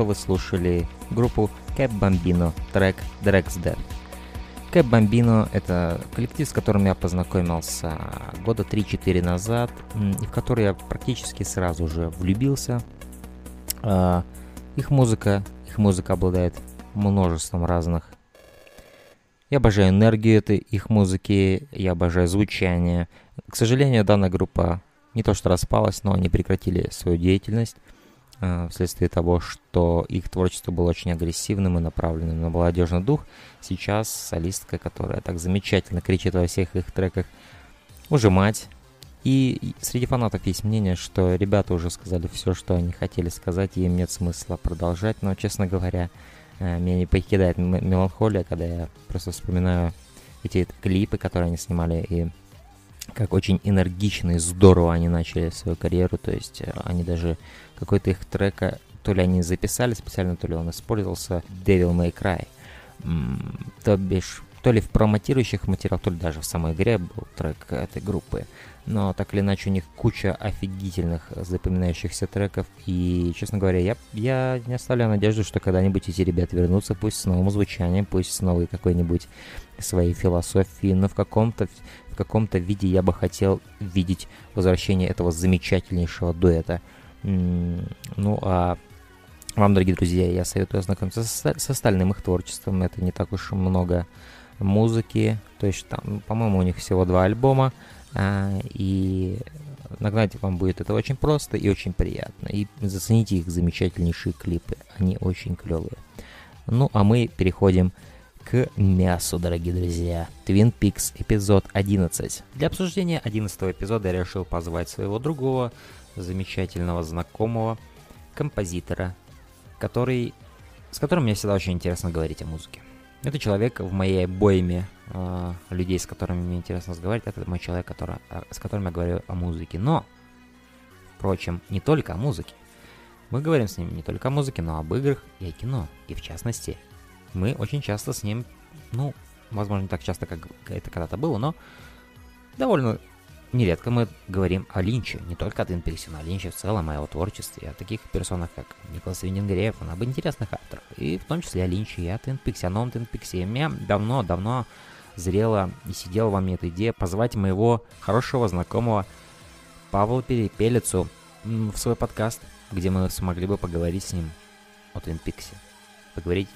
что вы слушали группу Cap Bambino, трек Drex Dead. Cap Bambino — это коллектив, с которым я познакомился года 3-4 назад, и в который я практически сразу же влюбился. А, их музыка, их музыка обладает множеством разных. Я обожаю энергию этой их музыки, я обожаю звучание. К сожалению, данная группа не то что распалась, но они прекратили свою деятельность вследствие того, что их творчество было очень агрессивным и направленным на молодежный дух. Сейчас солистка, которая так замечательно кричит во всех их треках, уже мать. И среди фанатов есть мнение, что ребята уже сказали все, что они хотели сказать, и им нет смысла продолжать. Но, честно говоря, э, меня не покидает меланхолия, когда я просто вспоминаю эти клипы, которые они снимали, и как очень энергично и здорово они начали свою карьеру, то есть э, они даже какой-то их трека, то ли они записали специально, то ли он использовался Devil May Cry, то бишь то ли в промотирующих материалах, то ли даже в самой игре был трек этой группы. Но так или иначе у них куча офигительных запоминающихся треков. И, честно говоря, я, я не оставляю надежду, что когда-нибудь эти ребята вернутся, пусть с новым звучанием, пусть с новой какой-нибудь своей философией, но в каком-то каком-то виде я бы хотел видеть возвращение этого замечательнейшего дуэта. Ну а вам, дорогие друзья, я советую ознакомиться с, с остальным их творчеством. Это не так уж много музыки. То есть там, по-моему, у них всего два альбома. А, и нагнать вам будет это очень просто и очень приятно. И зацените их замечательнейшие клипы. Они очень клевые. Ну, а мы переходим к мясу, дорогие друзья. Twin Peaks эпизод 11. Для обсуждения 11 эпизода я решил позвать своего другого, замечательного знакомого, композитора, который, с которым мне всегда очень интересно говорить о музыке. Это человек в моей бойме э, людей, с которыми мне интересно разговаривать. Это мой человек, который, э, с которым я говорю о музыке. Но, впрочем, не только о музыке. Мы говорим с ним не только о музыке, но об играх и о кино. И в частности, мы очень часто с ним, ну, возможно, не так часто, как это когда-то было, но довольно нередко мы говорим о Линче, не только о Твин Пиксе, но о Линче в целом, о его творчестве, о таких персонах, как Николас Виндингрейв, об интересных авторах, и в том числе о Линче и о Твин Пиксе, о новом Твин Пиксе. Меня давно-давно зрела и сидела во мне эта идея позвать моего хорошего знакомого Павла Перепелицу в свой подкаст, где мы смогли бы поговорить с ним о Твин Пиксе. Поговорить,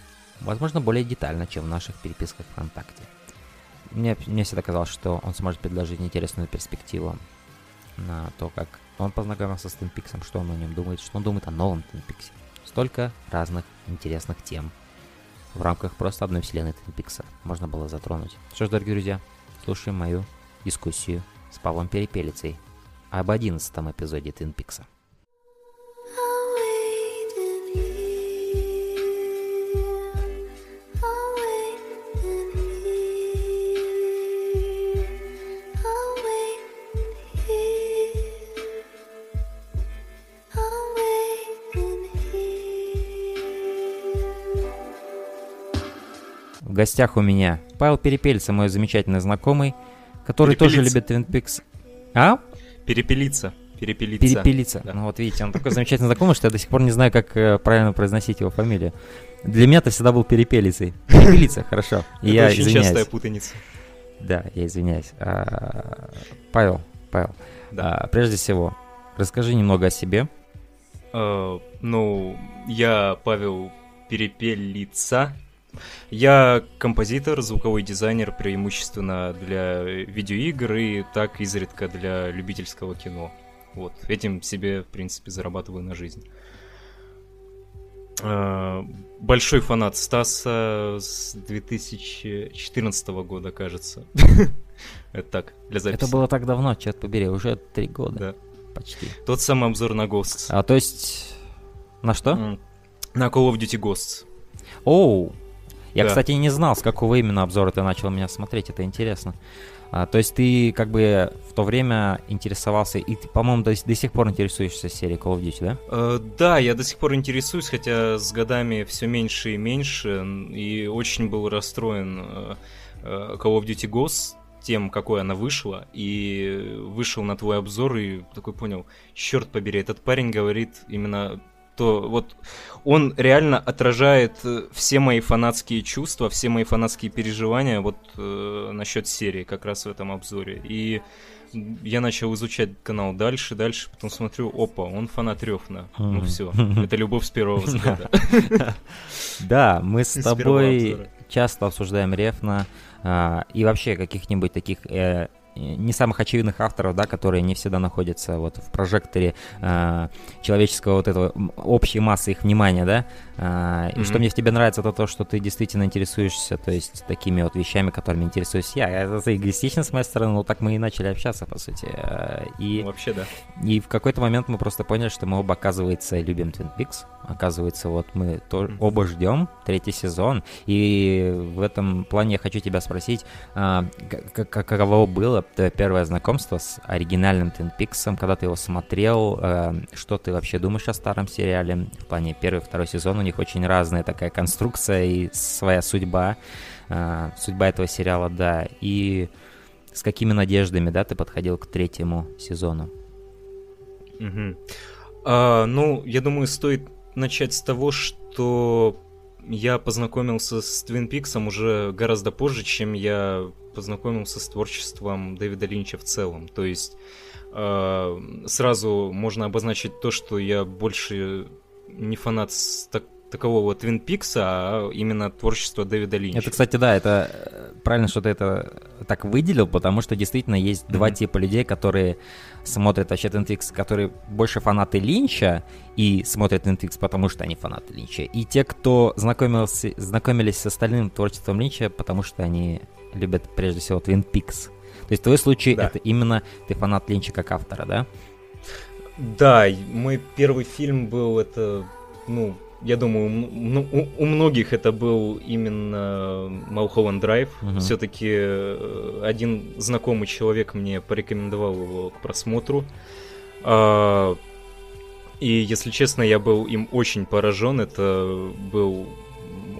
возможно, более детально, чем в наших переписках ВКонтакте мне, мне всегда казалось, что он сможет предложить интересную перспективу на то, как он познакомился с Peaks, что он о нем думает, что он думает о новом Peaks. Столько разных интересных тем в рамках просто одной вселенной Peaks можно было затронуть. Что ж, дорогие друзья, слушаем мою дискуссию с Павлом Перепелицей об одиннадцатом эпизоде Twin В гостях у меня Павел Перепельца, мой замечательный знакомый, который тоже любит Twin Peaks. А? Перепелиться. Перепелиться. Перепелиться. Да. Ну вот видите, он такой замечательный знакомый, что я до сих пор не знаю, как э, правильно произносить его фамилию. Для меня это всегда был Перепелицей. Перепелица, хорошо. И это я очень извиняюсь. частая путаница. Да, я извиняюсь. А, Павел, Павел, да. а, прежде всего, расскажи немного о себе. Uh, ну, я Павел Перепелица, я композитор, звуковой дизайнер преимущественно для видеоигр и так изредка для любительского кино. Вот, этим себе, в принципе, зарабатываю на жизнь. А, большой фанат Стаса с 2014 года, кажется. Это так, для записи. Это было так давно, черт побери, уже три года. Да. Почти. Тот самый обзор на Ghosts. А то есть... На что? На Call of Duty Ghosts. Оу, я, да. кстати, не знал, с какого именно обзора ты начал меня смотреть, это интересно. А, то есть ты как бы в то время интересовался, и ты, по-моему, до, до сих пор интересуешься серией Call of Duty, да? Э, да, я до сих пор интересуюсь, хотя с годами все меньше и меньше, и очень был расстроен э, э, Call of Duty Ghosts тем, какой она вышла, и вышел на твой обзор, и такой понял, черт побери, этот парень говорит именно то вот он реально отражает э, все мои фанатские чувства, все мои фанатские переживания вот э, насчет серии как раз в этом обзоре. И я начал изучать канал дальше, дальше, потом смотрю, опа, он фанат Рёфна. Ну все, это любовь с первого взгляда. Да, мы с тобой часто обсуждаем Рефна а, и вообще каких-нибудь таких э, не самых очевидных авторов, да, которые не всегда находятся вот в прожекторе э, человеческого вот этого общей массы их внимания, да. Mm-hmm. И что мне в тебе нравится, это то, что ты действительно интересуешься, то есть такими вот вещами, которыми интересуюсь я. Это эгоистично с моей стороны, но так мы и начали общаться, по сути. И, ну, вообще, да. И в какой-то момент мы просто поняли, что мы оба, оказывается, любим Twin Peaks. Оказывается, вот мы то, оба ждем третий сезон. И в этом плане я хочу тебя спросить, а, каково было первое знакомство с оригинальным Twin Peaks, когда ты его смотрел, а, что ты вообще думаешь о старом сериале? В плане первый второй сезон у них очень разная такая конструкция и своя судьба. А, судьба этого сериала, да. И с какими надеждами, да, ты подходил к третьему сезону? Угу. А, ну, я думаю, стоит начать с того, что я познакомился с Twin Peaks уже гораздо позже, чем я познакомился с творчеством Дэвида Линча в целом. То есть э, сразу можно обозначить то, что я больше не фанат так, такового Twin Peaks, а именно творчество Дэвида Линча. Это, кстати, да, это э, правильно, что ты это так выделил, потому что действительно есть mm-hmm. два типа людей, которые смотрят вообще Twin Peaks, которые больше фанаты Линча и смотрят Twin Peaks, потому что они фанаты Линча, и те, кто знакомился, знакомились с остальным творчеством Линча, потому что они любят прежде всего Twin Peaks. То есть в твоем случае да. это именно ты фанат Линча как автора, да? Да, мой первый фильм был это, ну, я думаю, у, у многих это был именно Малхолланд Драйв. Uh-huh. Все-таки э, один знакомый человек мне порекомендовал его к просмотру. А, и, если честно, я был им очень поражен. Это был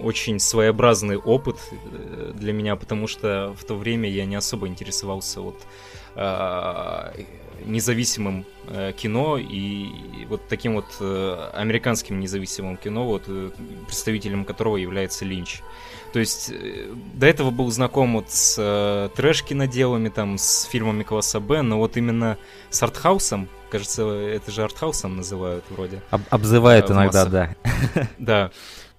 очень своеобразный опыт э, для меня, потому что в то время я не особо интересовался вот а, независимым э, кино и вот таким вот э, американским независимым кино, вот э, представителем которого является Линч. То есть э, до этого был знаком вот с э, трэш-киноделами, там, с фильмами класса Б, но вот именно с артхаусом, кажется, это же артхаусом называют вроде. Об обзывают э, иногда, да. Да.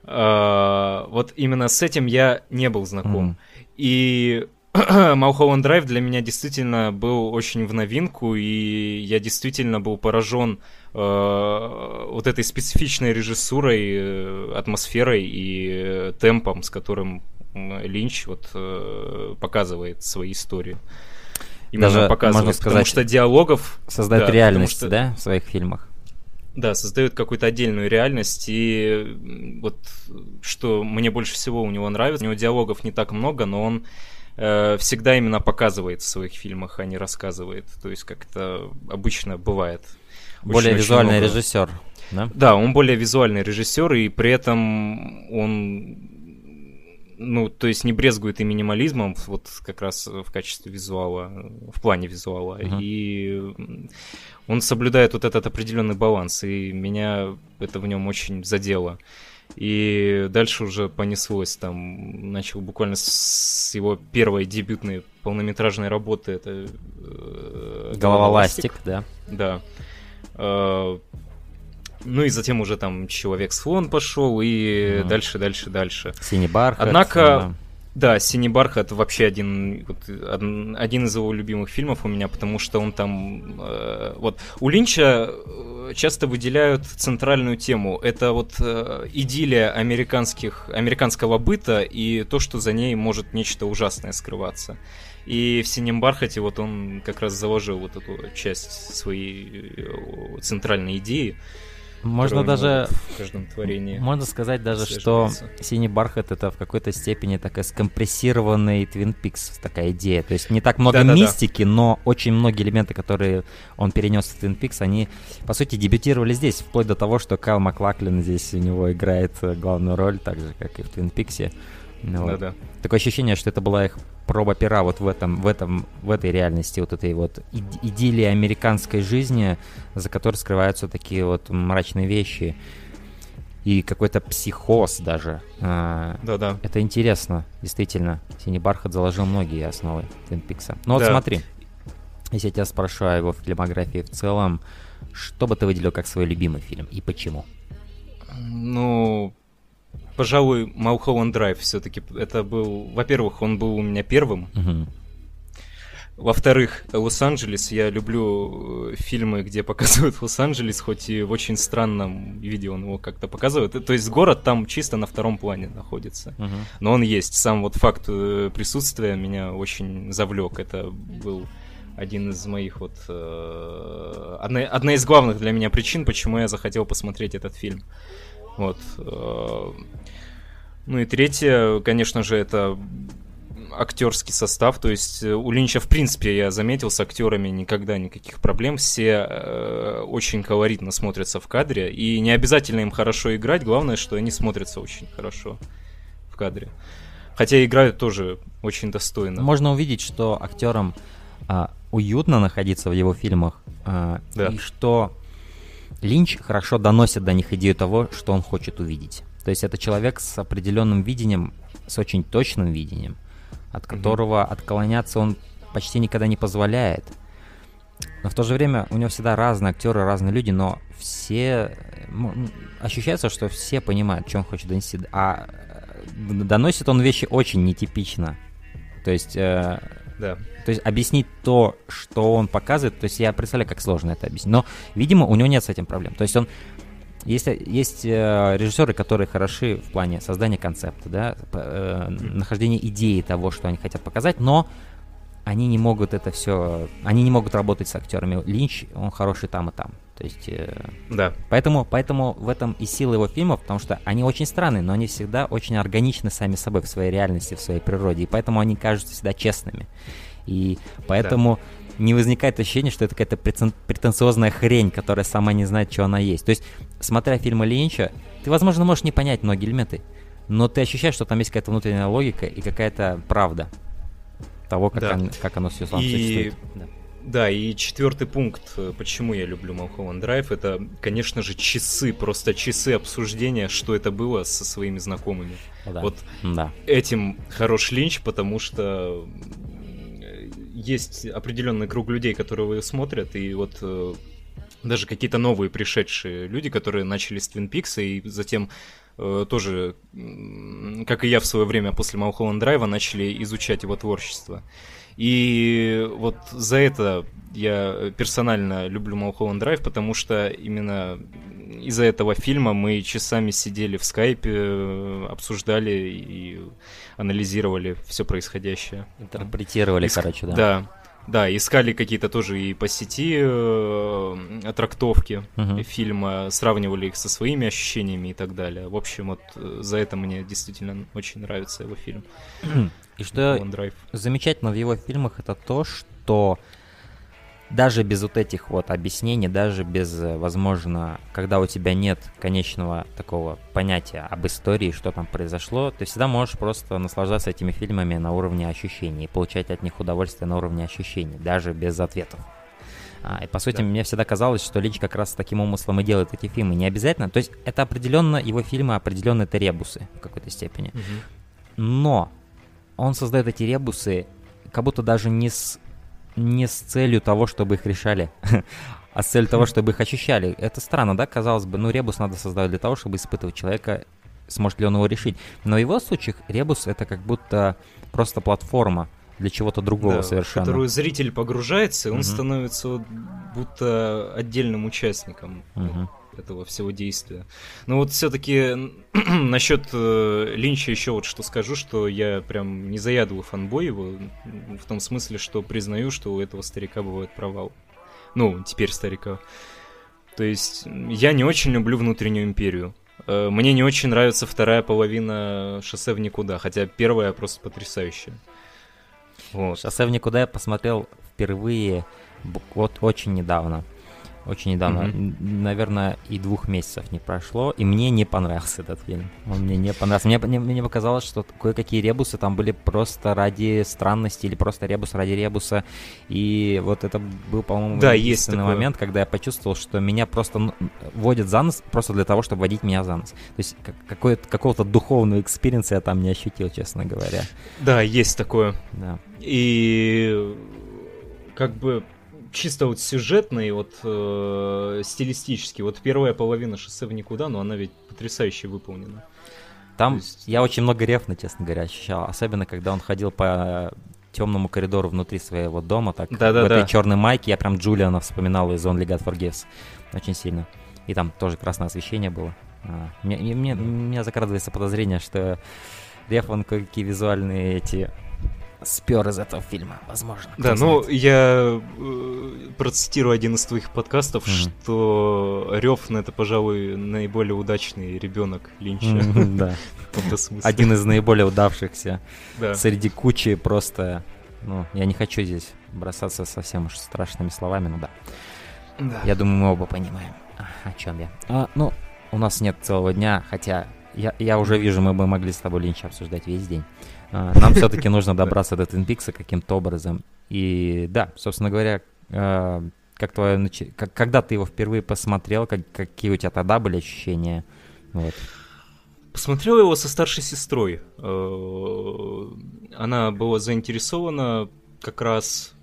Э, вот именно с этим я не был знаком. И Малхолланд Драйв для меня действительно был очень в новинку, и я действительно был поражен э, вот этой специфичной режиссурой, э, атмосферой и э, темпом, с которым Линч вот э, показывает свои истории. Именно Даже, показывает, можно сказать, потому что диалогов... Создает да, реальность, что, да, в своих фильмах? Да, создает какую-то отдельную реальность, и вот что мне больше всего у него нравится, у него диалогов не так много, но он э, всегда именно показывает в своих фильмах, а не рассказывает. То есть как это обычно бывает. Более очень, визуальный очень режиссер, да? Да, он более визуальный режиссер, и при этом он ну, то есть не брезгует и минимализмом, вот как раз в качестве визуала, в плане визуала. Uh-huh. И он соблюдает вот этот определенный баланс, и меня это в нем очень задело. И дальше уже понеслось, там, начал буквально с его первой дебютной полнометражной работы, это... Э, Голова ластик, да. Да. Э, ну и затем уже там Человек-слон пошел, и mm. дальше, дальше, дальше. Синий бархат. Однако, да. Да, «Синий бархат» вообще один, вот, один из его любимых фильмов у меня, потому что он там... Э, вот у Линча э, часто выделяют центральную тему. Это вот э, идиллия американских, американского быта и то, что за ней может нечто ужасное скрываться. И в «Синем бархате» вот он как раз заложил вот эту часть своей э, центральной идеи. Можно даже в каждом творении. Можно сказать даже, что синий бархат это в какой-то степени такая скомпрессированный Twin Peaks такая идея. То есть не так много да, мистики, но очень многие элементы, которые он перенес в Twin Peaks, они по сути дебютировали здесь, вплоть до того, что Кайл Маклаклин здесь у него играет главную роль, так же как и в Twin Peaks. Ну. Такое ощущение, что это была их проба пера вот в этом, в этом, в этой реальности, вот этой вот идиллии американской жизни, за которой скрываются такие вот мрачные вещи. и какой-то психоз даже. А, Да-да. Это интересно, действительно. Синий бархат заложил многие основы Твин Пикса. Ну вот Да. смотри, если я тебя спрошу о его фильмографии в целом, что бы ты выделил как свой любимый фильм и почему? Ну, пожалуй, Малхолланд Драйв все-таки. Это был, во-первых, он был у меня первым. Во-вторых, Лос-Анджелес. Я люблю э, фильмы, где показывают Лос-Анджелес, хоть и в очень странном виде он его как-то показывает. Э, То есть город там чисто на втором плане находится. Мгм. Но он есть. Сам вот факт э, присутствия меня очень завлек. Это был один из моих вот... э, одна, одна из главных для меня причин, почему я захотел посмотреть этот фильм. Вот. э, Ну и третье, конечно же, это актерский состав. То есть э, у Линча, в принципе, я заметил, с актерами никогда никаких проблем. Все э, очень колоритно смотрятся в кадре. И не обязательно им хорошо играть. Главное, что они смотрятся очень хорошо в кадре. Хотя играют тоже очень достойно. Можно увидеть, что актерам а, уютно находиться в его фильмах, а, Да. и что Линч хорошо доносит до них идею того, что он хочет увидеть. То есть это человек с определенным видением, с очень точным видением, от которого отклоняться он почти никогда не позволяет. Но в то же время у него всегда разные актеры, разные люди, но все... Ощущается, что все понимают, что он хочет донести. А э, доносит он вещи очень нетипично. То есть... э, Да. то есть объяснить то, что он показывает, то есть я представляю, как сложно это объяснить. Но, видимо, у него нет с этим проблем. То есть он есть, есть э, режиссеры, которые хороши в плане создания концепта, да, э, нахождения идеи того, что они хотят показать, но они не могут это все, они не могут работать с актерами. Линч, он хороший там и там. То есть, э, Да. поэтому, поэтому в этом и сила его фильмов, потому что они очень странные, но они всегда очень органичны сами собой в своей реальности, в своей природе, и поэтому они кажутся всегда честными. И поэтому не возникает ощущение, что это какая-то претенциозная хрень, которая сама не знает, что она есть. То есть, смотря фильмы Линча, ты, возможно, можешь не понять многие элементы, но ты ощущаешь, что там есть какая-то внутренняя логика и какая-то правда того, как, Да. он- как оно все И- существует. Да. Да, и четвертый пункт, э, почему я люблю Малхолланд Драйв, это, конечно же, часы, просто часы обсуждения, что это было со своими знакомыми. Да. Вот Да. этим хорош Линч, потому что м, есть определенный круг людей, которые его смотрят, и вот э, даже какие-то новые пришедшие люди, которые начали с Твин Пикса и затем э, тоже, как и я в свое время после Малхолланд Драйва, начали изучать его творчество. И вот за это я персонально люблю Малхолланд Драйв, потому что именно из-за этого фильма мы часами сидели в скайпе, обсуждали и анализировали все происходящее. Интерпретировали, Иск- короче, да. Да, да, искали какие-то тоже и по сети э, трактовки Мгм. фильма, сравнивали их со своими ощущениями и так далее. В общем, вот э, за это мне действительно очень нравится его фильм. И что замечательно в его фильмах это то, что даже без вот этих вот объяснений, даже без, э, возможно, когда у тебя нет конечного такого понятия об истории, что там произошло, ты всегда можешь просто наслаждаться этими фильмами на уровне ощущений и получать от них удовольствие на уровне ощущений, даже без ответов. А, и по сути, Да. мне всегда казалось, что Линч как раз с таким умыслом и делает эти фильмы. Не обязательно. То есть это определенно, его фильмы определенные это ребусы в какой-то степени. Но он создает эти ребусы как будто даже не с, не с целью того, чтобы их решали, а с целью того, чтобы их ощущали. Это странно, да, казалось бы, ну ребус надо создавать для того, чтобы испытывать человека, сможет ли он его решить. Но в его случаях ребус это как будто просто платформа для чего-то другого Да, совершенно. В которую зритель погружается, и он Мгм. становится вот будто отдельным участником Мгм. Этого всего действия. Но вот все-таки насчет э, Линча еще вот что скажу, что я прям не заядлый фанбой его, в том смысле, что признаю, что у этого старика бывает провал. Ну, теперь старика. То есть я не очень люблю внутреннюю империю. Э, Мне не очень нравится вторая половина шоссе в никуда, хотя первая просто потрясающая. Вот. Шоссе в никуда я посмотрел впервые вот очень недавно. Очень недавно. Н- Наверное, и двух месяцев не прошло, и мне не понравился этот фильм. Он мне не понравился. Мне, мне, мне показалось, что кое-какие ребусы там были просто ради странности или просто ребус ради ребуса. И вот это был, по-моему, Да, есть единственный такое. момент, когда я почувствовал, что меня просто водят за нос просто для того, чтобы водить меня за нос. То есть какого-то духовного experience а я там не ощутил, честно говоря. Да, есть такое. Да. И как бы чисто вот сюжетно и вот э, стилистически. Вот первая половина шоссе в никуда, но она ведь потрясающе выполнена. Там То есть- я очень много рефна, честно говоря, ощущал. Особенно, когда он ходил по темному коридору внутри своего дома, так Да-да-да. в этой черной майке. Я прям Джулиана вспоминал из Only God Forgives. Очень сильно. И там тоже красное освещение было. А, мне, мне, мне- закрадывается подозрение, что Реф, он кое-какие визуальные эти спер из этого фильма, возможно. Да, ну знает. я э, процитирую один из твоих подкастов, Мгм. что Рёфн это, пожалуй, наиболее удачный ребенок Линча. Да. Один из наиболее удавшихся. Да. Среди кучи просто... Ну, я не хочу здесь бросаться совсем уж страшными словами, но да. Да. Я думаю, мы оба понимаем, о чем я. А, ну, у нас нет целого дня, хотя я, я уже вижу, мы бы могли с тобой Линча обсуждать весь день. А, нам все-таки нужно добраться до Твин Пикса каким-то образом. И да, собственно говоря, а, как твое как- когда ты его впервые посмотрел, как- какие у тебя тогда были ощущения? Вот. Посмотрел его со старшей сестрой. Э, Она была заинтересована как раз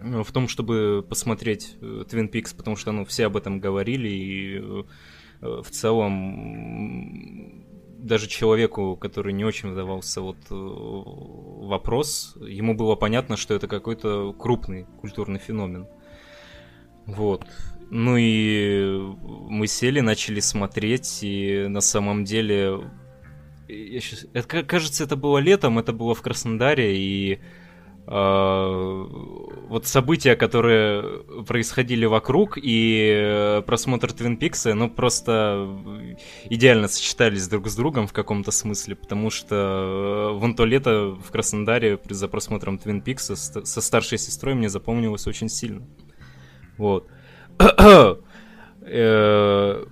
э, в том, чтобы посмотреть Твин Пикс, потому что ну, все об этом говорили, и э, в целом даже человеку, который не очень вдавался вот э, вопрос, ему было понятно, что это какой-то крупный культурный феномен. Вот. Ну и мы сели, начали смотреть, и на самом деле... я щас- это, ка- кажется, это было летом, это было в Краснодаре, и э, вот события, которые происходили вокруг, и э, просмотр Твин Пикса, ну просто идеально сочетались друг с другом в каком-то смысле, потому что э, вон то лето в Краснодаре за просмотром Твин Пикса со старшей сестрой мне запомнилось очень сильно. Вот. Э,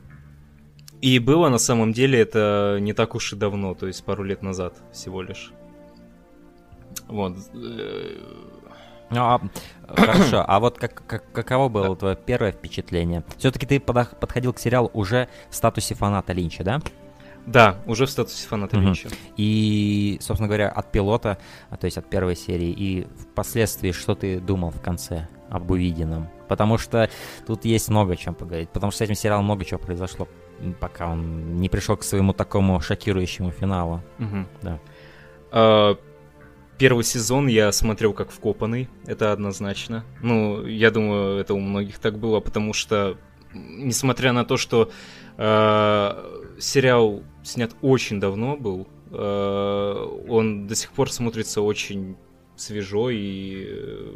И было на самом деле это не так уж и давно, то есть пару лет назад всего лишь. Вот. Ну, а, хорошо, а вот как, как- каково было твое первое впечатление? Все-таки ты подходил к сериалу уже в статусе фаната Линча, да? Да, уже в статусе фаната Мгм. Линча. И, собственно говоря, от пилота, а, то есть от первой серии, и впоследствии, что ты думал в конце об увиденном? Потому что тут есть много чем поговорить. Потому что с этим сериалом много чего произошло, пока он не пришел к своему такому шокирующему финалу. Мгм. Да. А, Первый сезон я смотрел как вкопанный, это однозначно. Ну, я думаю, это у многих так было, потому что, несмотря на то, что э, сериал снят очень давно был, э, он до сих пор смотрится очень свежо и э,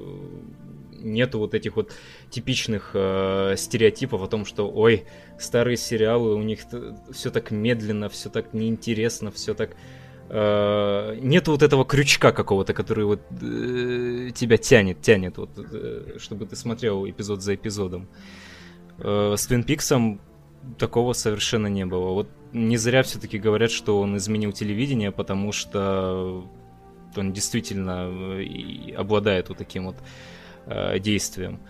нету вот этих вот типичных э, стереотипов о том, что, ой, старые сериалы, у них все так медленно, все так неинтересно, все так э, нет вот этого крючка какого-то, который вот э, тебя тянет, тянет, вот, э, чтобы ты смотрел эпизод за эпизодом. Э, с Твин Пиксом такого совершенно не было. Вот не зря все-таки говорят, что он изменил телевидение, потому что он действительно э, обладает вот таким вот э, действием.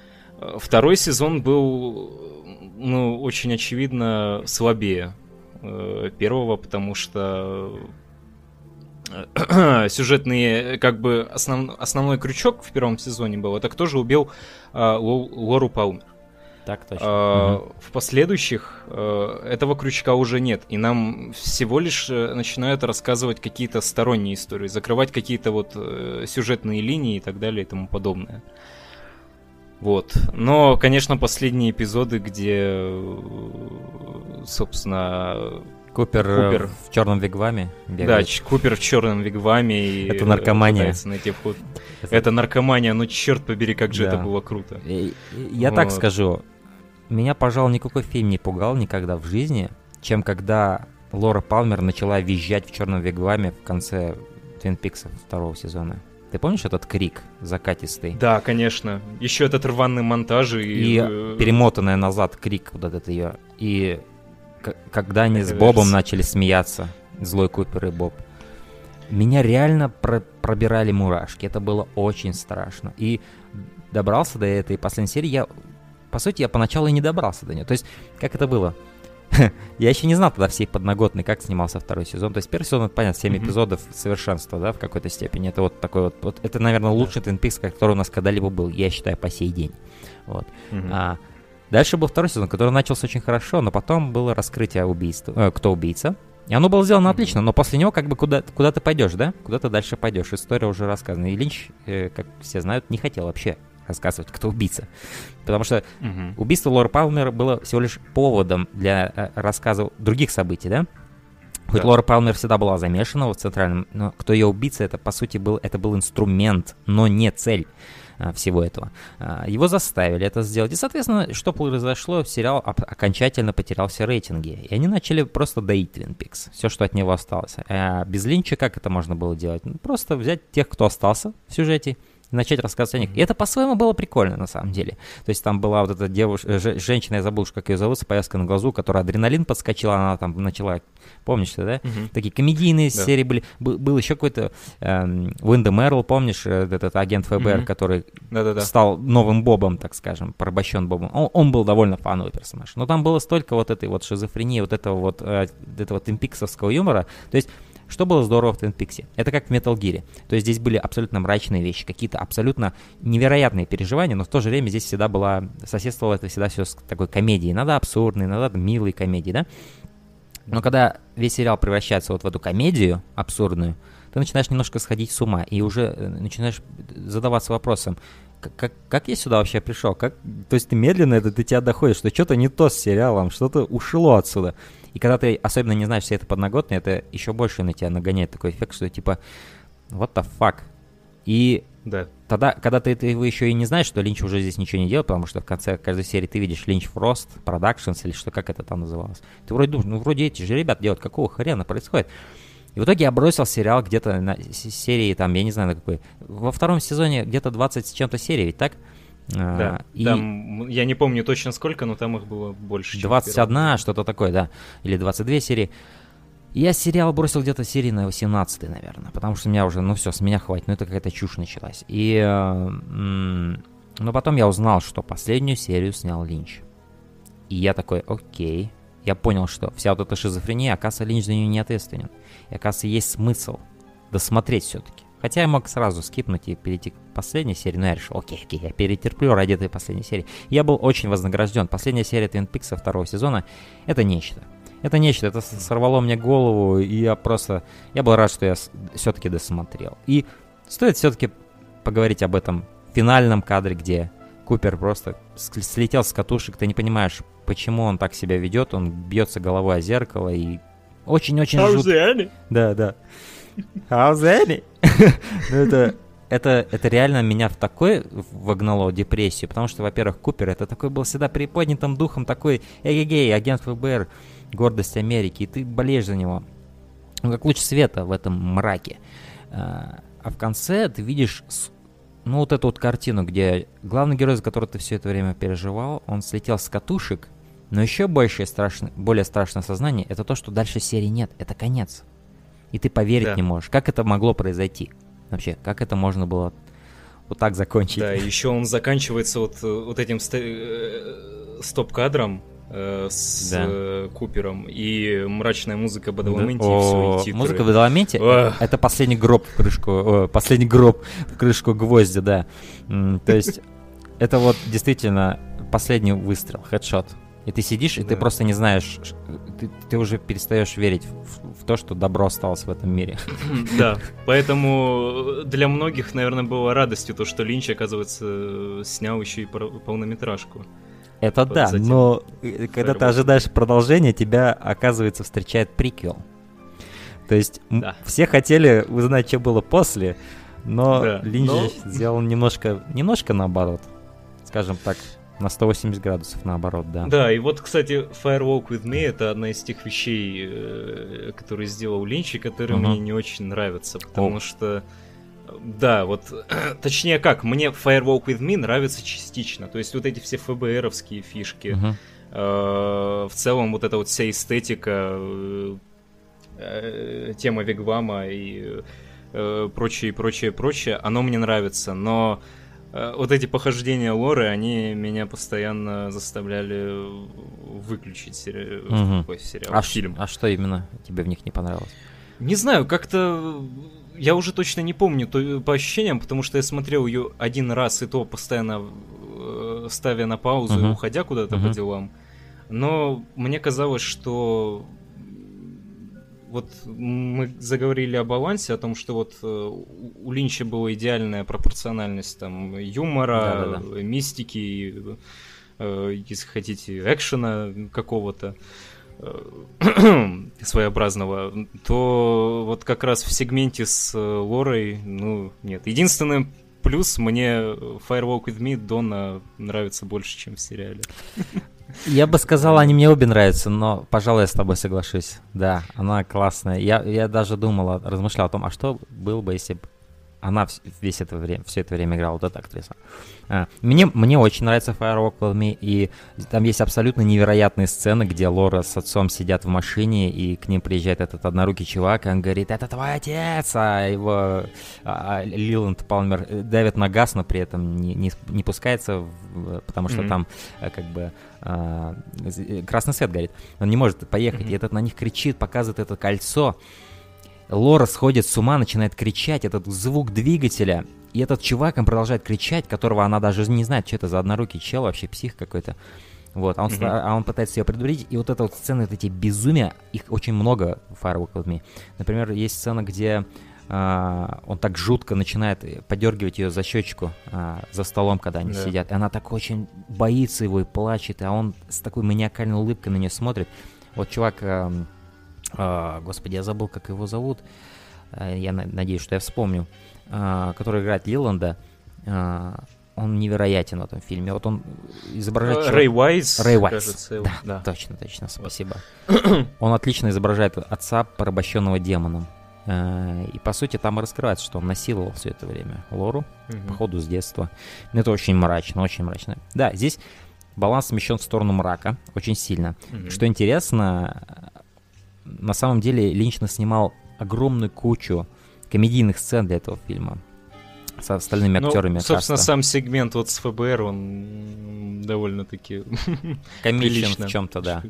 Э, Второй сезон был, ну, очень очевидно слабее э, первого, потому что э, сюжетный, как бы, основ- основной крючок в первом сезоне был, это кто же убил э, Ло- Лору Палмер. Так точно. А, Мгм. В последующих э, этого крючка уже нет, и нам всего лишь э, начинают рассказывать какие-то сторонние истории, закрывать какие-то вот э, сюжетные линии и так далее и тому подобное. Вот. Но, конечно, последние эпизоды, где, э, собственно, Купер, э, Купер. в черном вигваме да, бегает. Ч- Купер в черном вигваме и Это наркомания. найти вход. Это наркомания, ну черт побери, как же Да. это было круто. И- Я так Вот. скажу, меня, пожалуй, никакой фильм не пугал никогда в жизни, чем когда Лора Палмер начала визжать в черном вигваме в конце Твин Пикса второго сезона. Ты помнишь этот крик закатистый? Да, конечно. Еще этот рваный монтаж и... И э, перемотанная назад крик вот этот ее. И когда они с Это Бобом начали смеяться, злой Купер и Боб, меня реально про- пробирали мурашки. Это было очень страшно. И добрался до этой последней серии. Я, по сути, я поначалу и не добрался до нее. То есть, как это было? Я еще не знал тогда всей подноготной, как снимался второй сезон. То есть первый сезон, это понятно, 7 Мгм. эпизодов совершенства, да, в какой-то степени. Это вот такой вот, вот это, наверное, лучший Twin Peaks, который у нас когда-либо был, я считаю, по сей день. Вот. мгм. А, дальше был второй сезон, который начался очень хорошо, но потом было раскрытие убийства, э, кто убийца. И оно было сделано отлично, но после него как бы куда, куда ты пойдешь, да? Куда ты дальше пойдешь? История уже рассказана. И Линч, э, как все знают, не хотел вообще рассказывать, кто убийца. Потому что Мгм. убийство Лора Палмера было всего лишь поводом для э, рассказа других событий, да? Хоть Да. Лора Палмер всегда была замешана в центральном, но кто ее убийца, это по сути был, это был инструмент, но не цель всего этого. А, Его заставили это сделать. И, соответственно, что произошло, сериал окончательно потерял все рейтинги. И они начали просто доить Twin Peaks. Все, что от него осталось. А без Линча как это можно было делать? Ну, просто взять тех, кто остался в сюжете, начать рассказывать о них. И это по-своему было прикольно, на самом деле. То есть там была вот эта девушка, женщина, я забыл, как ее зовут, с повязкой на глазу, которая адреналин подскочила, она там начала, помнишь да? Мгм. Такие комедийные Да. серии были. Был, был еще какой-то эм, Уиндом Эрл, помнишь, э, этот агент ФБР, Мгм. который Да-да-да. стал новым Бобом, так скажем, порабощен Бобом. Он, он был довольно фановый персонаж. Но там было столько вот этой вот шизофрении, вот этого вот, э, этого тимпиксовского юмора. То есть, что было здорово в Пиксе? Это как в Metal Gear. То есть здесь были абсолютно мрачные вещи, какие-то абсолютно невероятные переживания, но в то же время здесь всегда была, соседствовало это всегда все с такой комедией. Иногда абсурдной, иногда милой комедии, да? Но когда весь сериал превращается вот в эту комедию абсурдную, ты начинаешь немножко сходить с ума и уже э, начинаешь задаваться вопросом, как, как, я сюда вообще пришел? Как, то есть ты медленно это до тебя доходишь, что что-то не то с сериалом, что-то ушло отсюда. И когда ты особенно не знаешь все это подноготное, это еще больше на тебя нагоняет такой эффект, что типа, what the fuck? И Да. тогда, когда ты этого еще и не знаешь, что Линч уже здесь ничего не делает, потому что в конце каждой серии ты видишь Линч Фрост, Productions или что, как это там называлось. Ты вроде думаешь, ну вроде эти же ребят делают, какого хрена происходит? И в итоге я бросил сериал где-то на серии, там, я не знаю на какой. Во втором сезоне где-то 20 с чем-то серий, ведь так? А, Да. и Там, я не помню точно сколько, но там их было больше, чем в первом. 21, что-то такое, да. Или 22 серии. Я сериал бросил где-то серии на 18, наверное, потому что меня уже, ну все, с меня хватит, ну это какая-то чушь началась. И, э, но потом я узнал, что последнюю серию снял Линч. И я такой, окей. Я понял, что вся вот эта шизофрения, оказывается, Линч за нее не ответственен. И оказывается, есть смысл досмотреть все-таки. Хотя я мог сразу скипнуть и перейти к последней серии, но я решил, окей, окей, я перетерплю ради этой последней серии. Я был очень вознагражден. Последняя серия Twin Peaks второго сезона — это нечто. Это нечто, это сорвало мне голову, и я просто... Я был рад, что я все-таки досмотрел. И стоит все-таки поговорить об этом финальном кадре, где Купер просто слетел с катушек, ты не понимаешь, почему он так себя ведет, он бьется головой о зеркало и очень-очень жутко. Да, да. How's Annie? Ну, это, это, это реально меня в такой вогнало депрессию, потому что, во-первых, Купер это такой был всегда приподнятым духом, такой эгегей, агент ФБР, гордость Америки, и ты болеешь за него. Он как луч света в этом мраке. А а в конце ты видишь, ну, вот эту вот картину, где главный герой, за которого ты все это время переживал, он слетел с катушек, но еще большее страшное, более страшное сознание, это то, что дальше серии нет, это конец. И ты поверить Да. не можешь. Как это могло произойти? Вообще, как это можно было вот так закончить? Да, еще он заканчивается вот, э, вот этим э, стоп-кадром э, с Да. Купером и мрачная музыка Бадаламенти Да. и все, и титры. Музыка Эх. это последний гроб в крышку, о, последний гроб в крышку гвоздя, да. То есть это вот действительно последний выстрел, хедшот. И ты сидишь, и ты Да. просто не знаешь, ты, ты уже перестаешь верить в, в то, что добро осталось в этом мире. Да, поэтому для многих, наверное, было радостью то, что Линч, оказывается, снял еще и полнометражку. Это Вот да, но э, когда ты ожидаешь продолжения, тебя, оказывается, встречает приквел. То есть Да. все хотели узнать, что было после, но Да, Линч но- сделал немножко, немножко наоборот. Скажем так, на 180 градусов наоборот, да. Да, и вот, кстати, Firewalk With Me это одна из тех вещей, э, которые сделал Линч, и которые Мгм. мне не очень нравятся, потому О. что Да, вот, точнее как, мне Firewalk with Me нравится частично, то есть вот эти все ФБРовские фишки, uh-huh. э, в целом вот эта вот вся эстетика, э, тема Вигвама и э, прочее, прочее, прочее, оно мне нравится, но э, вот эти похождения Лоры, они меня постоянно заставляли выключить сери... угу. сериал, а фильм. А что именно тебе в них не понравилось? Не знаю, как-то я уже точно не помню то, по ощущениям, потому что я смотрел ее один раз и то постоянно э, ставя на паузу uh-huh. и уходя куда-то uh-huh. по делам. Но мне казалось, что вот мы заговорили о балансе, о том, что вот э, у Линча была идеальная пропорциональность там юмора, Да-да-да. мистики, э, если хотите, экшена какого-то. Э, своеобразного, то вот как раз в сегменте с Лорой, ну, нет. Единственный плюс мне Firewalk with Me Дона нравится больше, чем в сериале. Я бы сказал, они мне обе нравятся, но, пожалуй, я с тобой соглашусь. Да, она классная. Я, я даже думал, размышлял о том, а что было бы, если бы она весь это время, все это время играла вот эта актриса. А, мне, мне очень нравится Firewalk With Me, и там есть абсолютно невероятные сцены, где Лора с отцом сидят в машине, и к ним приезжает этот однорукий чувак, и он говорит, это твой отец, а его а, а Лиланд Палмер э, давит на газ, но при этом не, не, не пускается, потому что mm-hmm. там э, как бы а, красный свет горит. Он не может поехать, mm-hmm. и этот на них кричит, показывает это кольцо, Лора сходит с ума, начинает кричать, этот звук двигателя, и этот чувак, он продолжает кричать, которого она даже не знает, что это за однорукий чел, вообще псих какой-то. Вот, а он, mm-hmm. а он пытается ее предупредить, и вот эта вот сцена, вот эти безумия, их очень много в Firewalk With Me. Например, есть сцена, где а, он так жутко начинает подергивать ее за щечку а, за столом, когда они yeah. сидят, и она так очень боится его и плачет, а он с такой маниакальной улыбкой на нее смотрит. Вот чувак... А, а, господи, я забыл, как его зовут, а, я надеюсь, что я вспомню, а, который играет Лиланда, он невероятен в этом фильме. Вот он изображает... Рэй Уайс, Рэй Уайс. Кажется, да, да, точно, точно, спасибо. он отлично изображает отца, порабощенного демоном. И, по сути, там и раскрывается, что он насиловал все это время Лору, mm походу, с детства. Это очень мрачно, очень мрачно. Да, здесь баланс смещен в сторону мрака очень сильно. mm Что интересно, на самом деле Линч снимал огромную кучу комедийных сцен для этого фильма с остальными ну, актерами. Собственно, каста. сам сегмент вот с ФБР, он довольно-таки комичен в чем-то, да.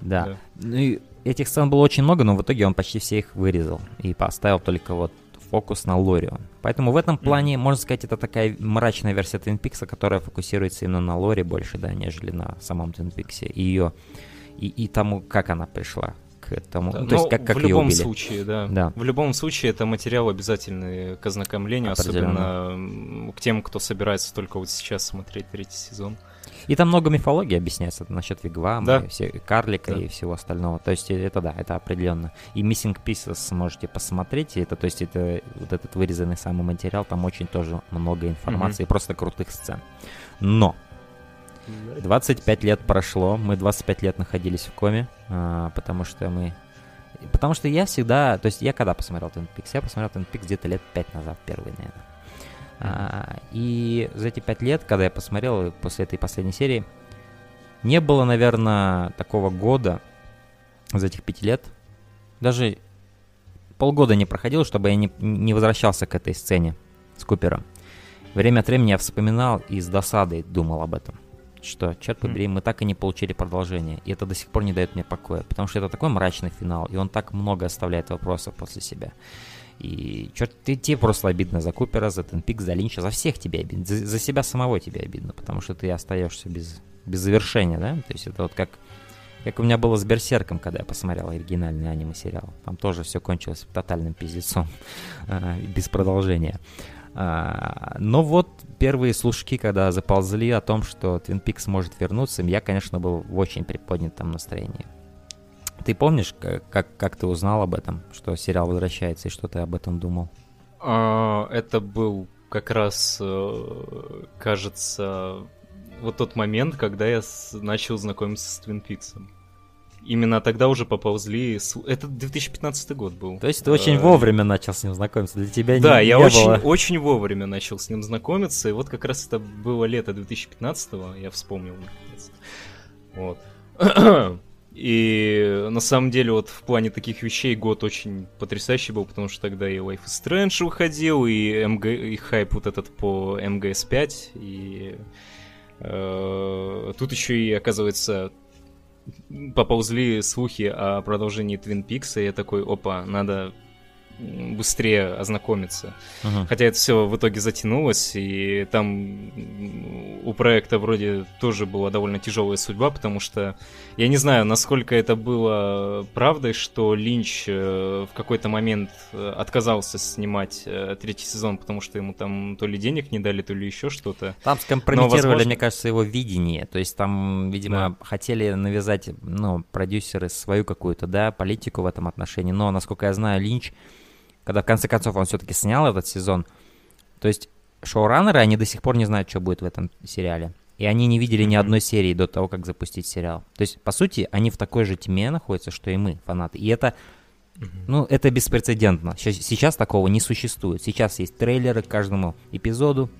Да. да. Ну и этих сцен было очень много, но в итоге он почти все их вырезал и поставил только вот фокус на Лорион. Поэтому в этом плане, mm. можно сказать, это такая мрачная версия Твин Пикса, которая фокусируется именно на Лори больше, да, нежели на самом Твин Пиксе и ее и, и тому, как она пришла к этому. Да, то есть как, как в любом убили. случае, да. да. В любом случае это материал обязательный к ознакомлению, особенно к тем, кто собирается только вот сейчас смотреть третий сезон. И там много мифологии объясняется насчет Вигвама, да. и все, карлика да. и всего остального. То есть это да, это определенно. И Missing Pieces можете посмотреть. Это, то есть это вот этот вырезанный самый материал, там очень тоже много информации, mm-hmm. просто крутых сцен. Но 25 лет прошло, мы 25 лет находились в коме, а, потому что мы... Потому что я всегда... То есть я когда посмотрел Peaks? Я посмотрел Peaks где-то лет 5 назад, первый, наверное. А, и за эти 5 лет, когда я посмотрел после этой последней серии, не было, наверное, такого года за этих 5 лет, даже полгода не проходило, чтобы я не, не возвращался к этой сцене с Купером. Время от времени я вспоминал и с досадой думал об этом что, черт побери, мы так и не получили продолжение. И это до сих пор не дает мне покоя, потому что это такой мрачный финал, и он так много оставляет вопросов после себя. И черт, ты, тебе просто обидно за Купера, за Тенпик, за Линча, за всех тебе обидно, за, за себя самого тебе обидно, потому что ты остаешься без, без завершения, да? То есть это вот как, как у меня было с Берсерком, когда я посмотрел оригинальный аниме-сериал. Там тоже все кончилось тотальным пиздецом, а, без продолжения. А, но вот первые слушки, когда заползли о том, что Twin Peaks может вернуться, я, конечно, был в очень приподнятом настроении. Ты помнишь, как, как, ты узнал об этом, что сериал возвращается, и что ты об этом думал? А, это был как раз, э, кажется, вот тот момент, когда я начал знакомиться с Twin Peaks. Именно тогда уже поползли... Это 2015 год был. То есть ты очень вовремя начал с ним знакомиться, для тебя Да, не, я не очень, было. очень вовремя начал с ним знакомиться, и вот как раз это было лето 2015-го, я вспомнил наконец. Вот. И на самом деле вот в плане таких вещей год очень потрясающий был, потому что тогда и Life is Strange выходил, и, МГ, и хайп вот этот по МГС-5, и э, тут еще и, оказывается, поползли слухи о продолжении Twin Peaks, и я такой, опа, надо быстрее ознакомиться. Мгм. Хотя это все в итоге затянулось, и там у проекта вроде тоже была довольно тяжелая судьба, потому что я не знаю, насколько это было правдой, что Линч э, в какой-то момент э, отказался снимать э, третий сезон, потому что ему там то ли денег не дали, то ли еще что-то. Там скомпрометировали, возможно- мне кажется, его видение. То есть там, видимо, хотели навязать, ну, продюсеры свою какую-то, да, политику в этом отношении. Но, насколько я знаю, Линч, когда в конце концов он все-таки снял этот сезон, то есть шоураннеры, они до сих пор не знают, что будет в этом сериале. И они не видели ни одной серии до того, как запустить сериал. То есть, по сути, они в такой же тьме находятся, что и мы, фанаты. И это ну, это беспрецедентно. Щас- Сейчас такого не существует. Сейчас есть трейлеры к каждому эпизоду,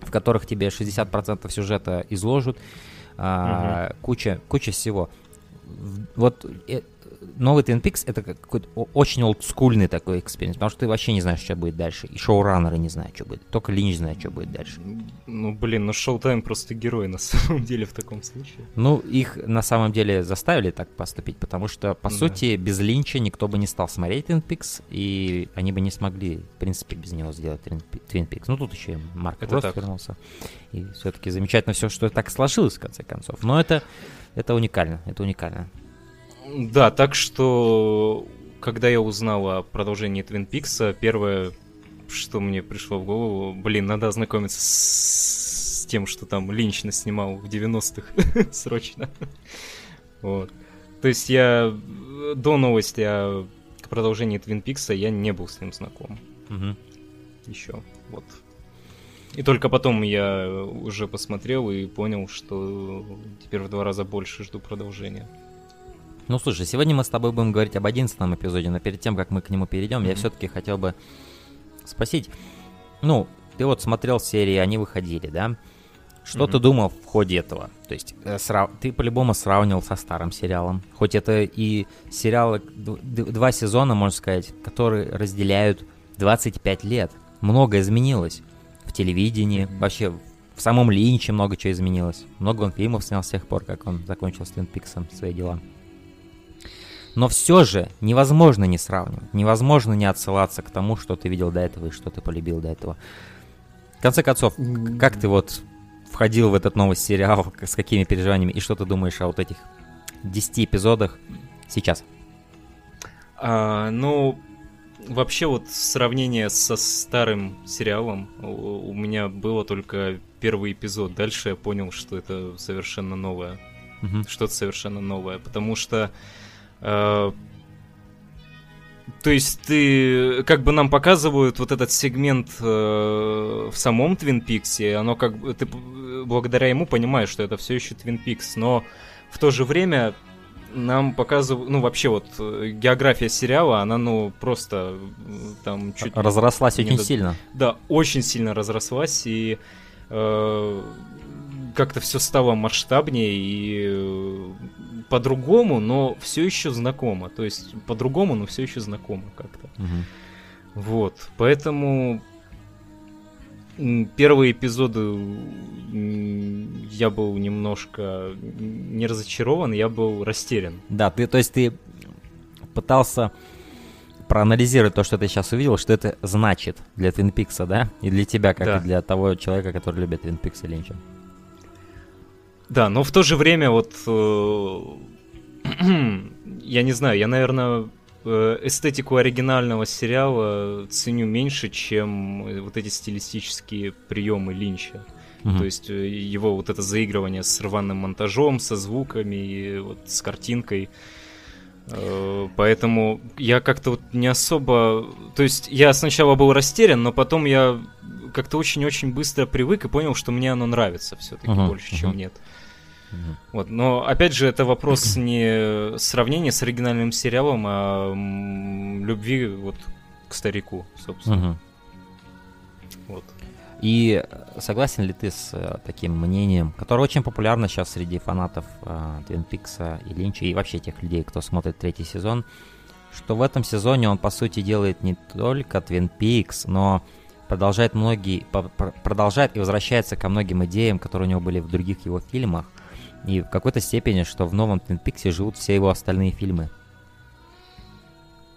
в которых тебе 60% сюжета изложат, а, куча, куча всего. Вот э, новый Twin Peaks это как какой-то очень олдскульный такой эксперимент, потому что ты вообще не знаешь, что будет дальше. И шоураннеры не знают, что будет. Только Линч знает, что будет дальше. Ну, блин, ну Шоутайм просто герой на самом деле в таком случае. Ну, их на самом деле заставили так поступить, потому что, по Да. сути, без Линча никто бы не стал смотреть Twin Peaks, и они бы не смогли, в принципе, без него сделать Twin Pe- Twin Peaks. Ну, тут еще и Марк Это Рост вернулся. И все-таки замечательно все, что так сложилось, в конце концов. Но это, это уникально, это уникально. Да, так что, когда я узнал о продолжении Твин Пикса, первое, что мне пришло в голову, блин, надо ознакомиться с, с тем, что там Линч снимал в 90-х срочно. Вот. То есть я до новости о продолжении Твин Пикса я не был с ним знаком Мгм. еще. Вот. И только потом я уже посмотрел и понял, что теперь в два раза больше жду продолжения. Ну, слушай, сегодня мы с тобой будем говорить об 11 эпизоде, но перед тем, как мы к нему перейдем, я Мгм. все-таки хотел бы спросить, ну, ты вот смотрел серии, они выходили, да? Что ты Мгм. думал в ходе этого? То есть э, срав- ты по-любому сравнивал со старым сериалом. Хоть это и сериалы, два сезона, можно сказать, которые разделяют 25 лет. Много изменилось в телевидении, вообще в самом Линче много чего изменилось. Много он фильмов снял с тех пор, как он закончил с Твин Пиксом свои дела. Но все же невозможно не сравнивать, невозможно не отсылаться к тому, что ты видел до этого и что ты полюбил до этого. В конце концов, как ты вот входил в этот новый сериал, с какими переживаниями, и что ты думаешь о вот этих 10 эпизодах сейчас? А, ну, вообще вот сравнение со старым сериалом у, меня было только первый эпизод. Дальше я понял, что это совершенно новое. Мгм. Что-то совершенно новое. Потому что... э, то есть ты, как бы нам показывают вот этот сегмент э, в самом Твин Пиксе, оно как бы, ты п- благодаря ему понимаешь, что это все еще Твин Пикс, но в то же время нам показывают, ну вообще вот э, география сериала, она ну просто э, там чуть Разрослась очень до- сильно. да, очень сильно разрослась и э, как-то все стало масштабнее и э, по-другому, но все еще знакомо. То есть по-другому, но все еще знакомо как-то. Мгм. Вот, поэтому первые эпизоды я был немножко не разочарован, я был растерян. Да, ты, то есть ты пытался проанализировать то, что ты сейчас увидел, что это значит для Твин Пикса, да? И для тебя, как Да. и для того человека, который любит Твин Пикс и Линча. Да, но в то же время вот э, я не знаю, я, наверное, эстетику оригинального сериала ценю меньше, чем э, вот эти стилистические приемы Линча. Мгм. То есть э, его вот это заигрывание с рваным монтажом, со звуками и вот с картинкой. Э, Поэтому я как-то вот не особо... То есть я сначала был растерян, но потом я как-то очень-очень быстро привык и понял, что мне оно нравится все-таки Мгм, больше, чем мгм. нет. Mm-hmm. Вот, но опять же, это вопрос не сравнения с оригинальным сериалом, а любви вот к старику, собственно. Mm-hmm. Вот. И согласен ли ты с э, таким мнением, которое очень популярно сейчас среди фанатов э, Твин Пикса и Линча, и вообще тех людей, кто смотрит третий сезон, что в этом сезоне он, по сути, делает не только Твин Пикс, но продолжает многие, продолжает и возвращается ко многим идеям, которые у него были в других его фильмах, и в какой-то степени, что в новом Твин Пиксе живут все его остальные фильмы.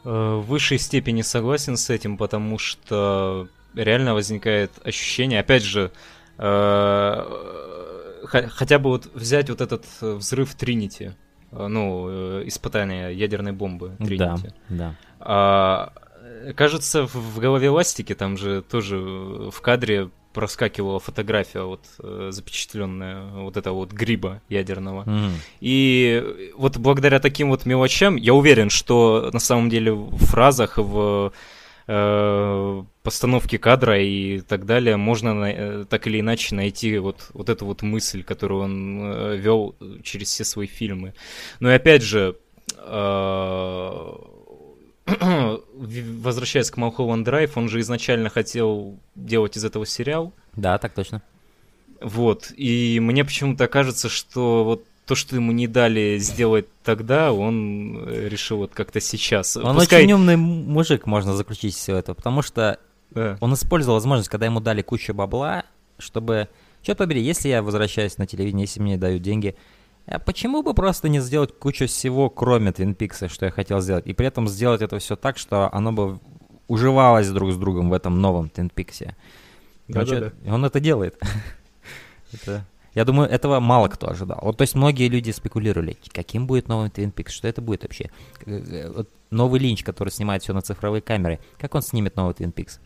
Э, в высшей степени согласен с этим, потому что реально возникает ощущение, опять же, э, хотя бы вот взять вот этот взрыв Тринити, э, ну, испытание ядерной бомбы Тринити. Да, да. А, кажется, в голове Ластики там же тоже в кадре проскакивала фотография вот э, запечатленная вот этого вот гриба ядерного. Mm. И вот благодаря таким вот мелочам я уверен, что на самом деле в фразах, в э, постановке кадра и так далее можно на, э, так или иначе найти вот, вот эту вот мысль, которую он вел через все свои фильмы. Но и опять же, э, возвращаясь к Малхолланд Драйв, он же изначально хотел делать из этого сериал. Да, так точно. Вот, и мне почему-то кажется, что вот то, что ему не дали сделать тогда, он решил вот как-то сейчас. Он Пускай... очень умный мужик, можно заключить все это, потому что да. он использовал возможность, когда ему дали кучу бабла, чтобы... Черт побери, если я возвращаюсь на телевидение, если мне дают деньги, а почему бы просто не сделать кучу всего, кроме Твин Пикса, что я хотел сделать, и при этом сделать это все так, что оно бы уживалось друг с другом в этом новом Твин Пиксе. Короче, он это делает. это... Я думаю, этого мало кто ожидал. Вот, то есть многие люди спекулировали, каким будет новый Твин Пикс, что это будет вообще. Вот новый Линч, который снимает все на цифровые камеры, как он снимет новый Твин Пикс?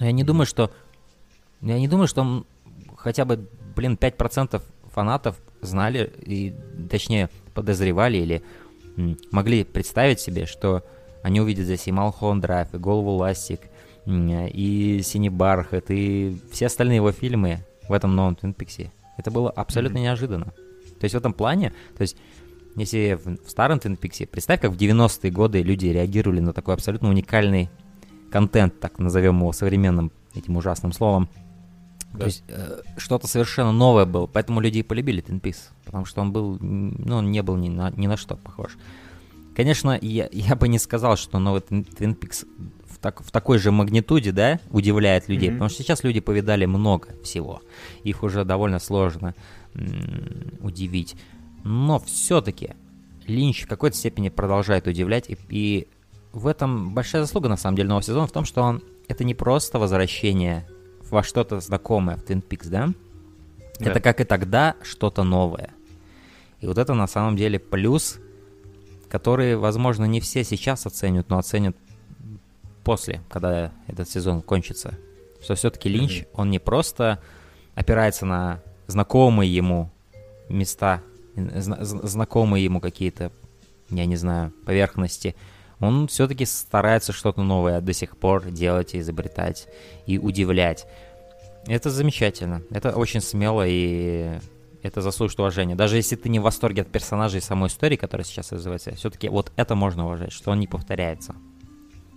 Я не думаю, что... Я не думаю, что он хотя бы, блин, 5% фанатов знали, и точнее подозревали или могли представить себе, что они увидят здесь и Малхон Драйв, и Голову Ластик, и Синий Бархат, и все остальные его фильмы в этом новом Твин Пиксе. Это было абсолютно mm-hmm. неожиданно. То есть в этом плане, то есть если в, в старом Твин Пиксе, представь, как в 90-е годы люди реагировали на такой абсолютно уникальный контент, так назовем его современным этим ужасным словом, да. То есть э, что-то совершенно новое было, поэтому люди и полюбили Twin Peaks, потому что он был, ну, он не был ни на, ни на что похож. Конечно, я, я бы не сказал, что новый Twin Peaks в, так, в такой же магнитуде, да, удивляет людей, mm-hmm. потому что сейчас люди повидали много всего, их уже довольно сложно м- удивить. Но все-таки Линч в какой-то степени продолжает удивлять, и, и в этом большая заслуга, на самом деле, нового сезона в том, что он это не просто возвращение во что-то знакомое в Twin Peaks, да? да? Это как и тогда что-то новое. И вот это на самом деле плюс, который, возможно, не все сейчас оценят, но оценят после, когда этот сезон кончится. Что все-таки Линч, mm-hmm. он не просто опирается на знакомые ему места, знакомые ему какие-то, я не знаю, поверхности, он все-таки старается что-то новое до сих пор делать и изобретать, и удивлять. Это замечательно. Это очень смело и это заслужит уважения. Даже если ты не в восторге от персонажей и самой истории, которая сейчас развивается, все-таки вот это можно уважать, что он не повторяется.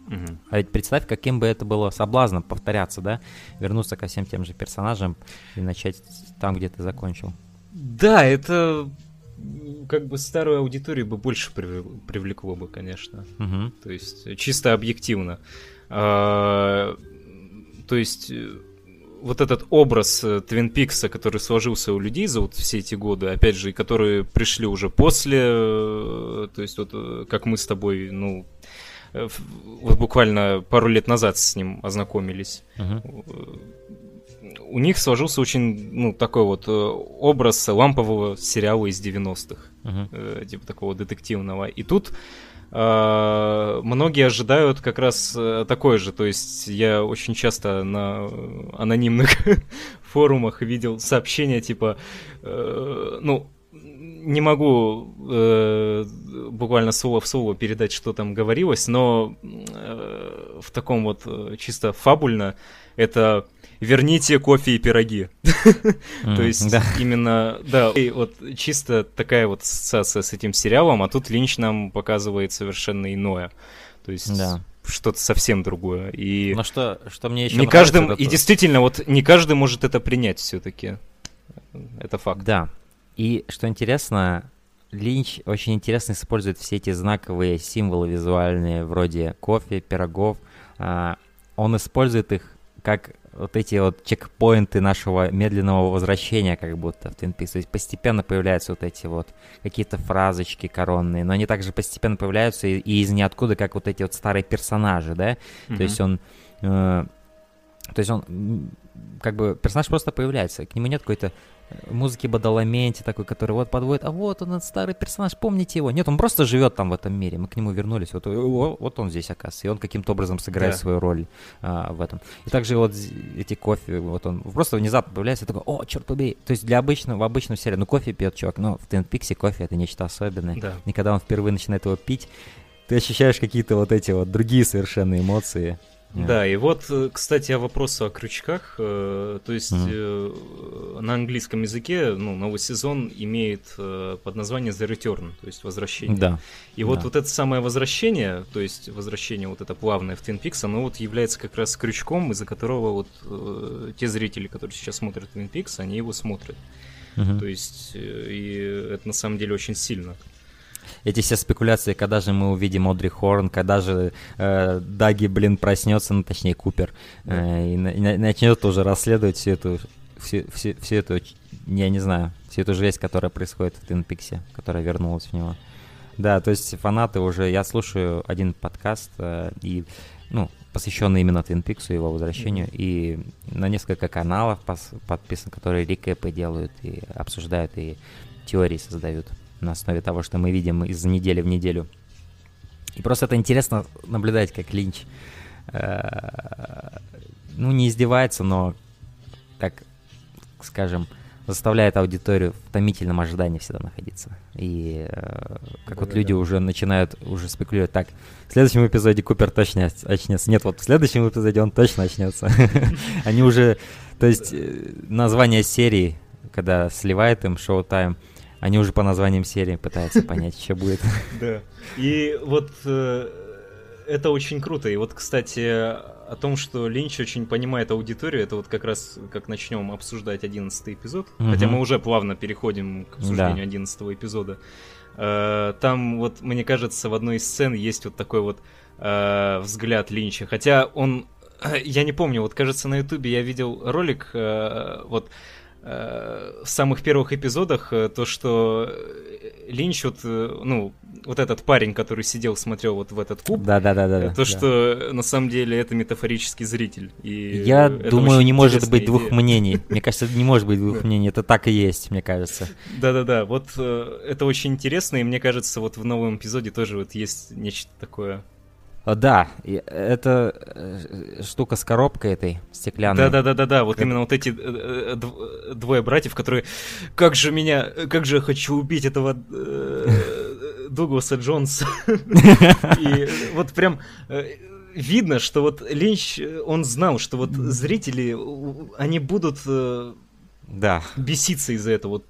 Угу. А ведь представь, каким бы это было соблазном повторяться, да? Вернуться ко всем тем же персонажам и начать там, где ты закончил. Да, это как бы старую аудиторию бы больше привлекло бы, конечно. Угу. То есть чисто объективно. А, то есть вот этот образ Твин Пикса, который сложился у людей за вот все эти годы, опять же, и которые пришли уже после, э, то есть вот э, как мы с тобой, ну, э, вот буквально пару лет назад с ним ознакомились. Uh-huh у них сложился очень, ну, такой вот э, образ лампового сериала из 90-х, uh-huh. э, типа такого детективного. И тут э, многие ожидают как раз э, такое же. То есть я очень часто на анонимных форумах видел сообщения типа, э, ну, не могу э, буквально слово в слово передать, что там говорилось, но э, в таком вот чисто фабульно это верните кофе и пироги. То есть именно, да, вот чисто такая вот ассоциация с этим сериалом, а тут Линч нам показывает совершенно иное. То есть что-то совсем другое. И Но что, что мне еще не каждым И действительно, вот не каждый может это принять все-таки. Это факт. Да. И что интересно, Линч очень интересно использует все эти знаковые символы визуальные, вроде кофе, пирогов. А, он использует их как вот эти вот чекпоинты нашего медленного возвращения, как будто в Twin Peaks. То есть постепенно появляются вот эти вот какие-то фразочки коронные, но они также постепенно появляются и, и из ниоткуда, как вот эти вот старые персонажи, да? Mm-hmm. То есть он... Э, то есть он как бы персонаж просто появляется, к нему нет какой-то музыки Бадаламенти такой, который вот подводит, а вот он, этот старый персонаж, помните его? Нет, он просто живет там в этом мире, мы к нему вернулись, вот, вот он здесь, оказывается, и он каким-то образом сыграет да. свою роль а, в этом. И также вот эти кофе, вот он просто внезапно появляется, и такой, о, черт побери, то есть для обычного, в обычном сериале, ну кофе пьет чувак, но в Twin Peaks кофе это нечто особенное, да. и когда он впервые начинает его пить, ты ощущаешь какие-то вот эти вот другие совершенно эмоции. Да, и вот, э, кстати, о вопросу о крючках. Э, то есть mm-hmm. на английском языке ну, новый сезон имеет под названием The Return, то есть возвращение. Да. И вот, да. вот это самое возвращение, то есть возвращение вот это плавное в Twin Peaks, оно вот является как раз крючком, из-за которого вот те зрители, которые сейчас смотрят Twin Peaks, они его смотрят. Mm-hmm. То есть, и это на самом деле очень сильно эти все спекуляции, когда же мы увидим Одри Хорн, когда же э, Даги, блин, проснется, ну, точнее, Купер, э, и, и начнет уже расследовать всю эту, всю, всю, всю эту, я не знаю, всю эту жесть, которая происходит в Твин Пиксе, которая вернулась в него. Да, то есть фанаты уже, я слушаю один подкаст, э, и, ну, посвященный именно Твин Пиксу и его возвращению, и на несколько каналов подписан, которые рекэпы делают и обсуждают, и теории создают на основе того, что мы видим из недели в неделю. И просто это интересно наблюдать, как Линч, э, ну, не издевается, но, так скажем, заставляет аудиторию в томительном ожидании всегда находиться. И э, как да, вот да, люди уже начинают уже спекулировать, так, в следующем эпизоде Купер точно очнется. Нет, вот в следующем эпизоде он точно очнется. Они уже, то есть э, название серии, когда сливает им шоу-тайм, они уже по названиям серии пытаются понять, что будет. Да. И вот э, это очень круто. И вот, кстати, о том, что Линч очень понимает аудиторию, это вот как раз как начнем обсуждать одиннадцатый эпизод. Хотя мы уже плавно переходим к обсуждению одиннадцатого эпизода. Э, там вот, мне кажется, в одной из сцен есть вот такой вот э, взгляд Линча. Хотя он я не помню, вот кажется на ютубе я видел ролик, вот Э, в самых первых эпизодах э, то, что Линч вот, э, ну, вот этот парень, который сидел, смотрел вот в этот куб, да, да, да, да, то, да. что на самом деле это метафорический зритель. И Я думаю, не может быть идея. двух мнений. Мне кажется, не может быть двух мнений. Это так и есть, мне кажется. Да-да-да. Вот это очень интересно, и мне кажется, вот в новом эпизоде тоже вот есть нечто такое да, это э, штука с коробкой этой стеклянной. Да, да, да, да, да. Вот как... именно вот эти э, э, двое братьев, которые, как же меня, как же я хочу убить этого Дугласа Джонса. И вот прям видно, что вот Линч, он знал, что вот зрители, они будут да. беситься из-за этого. Вот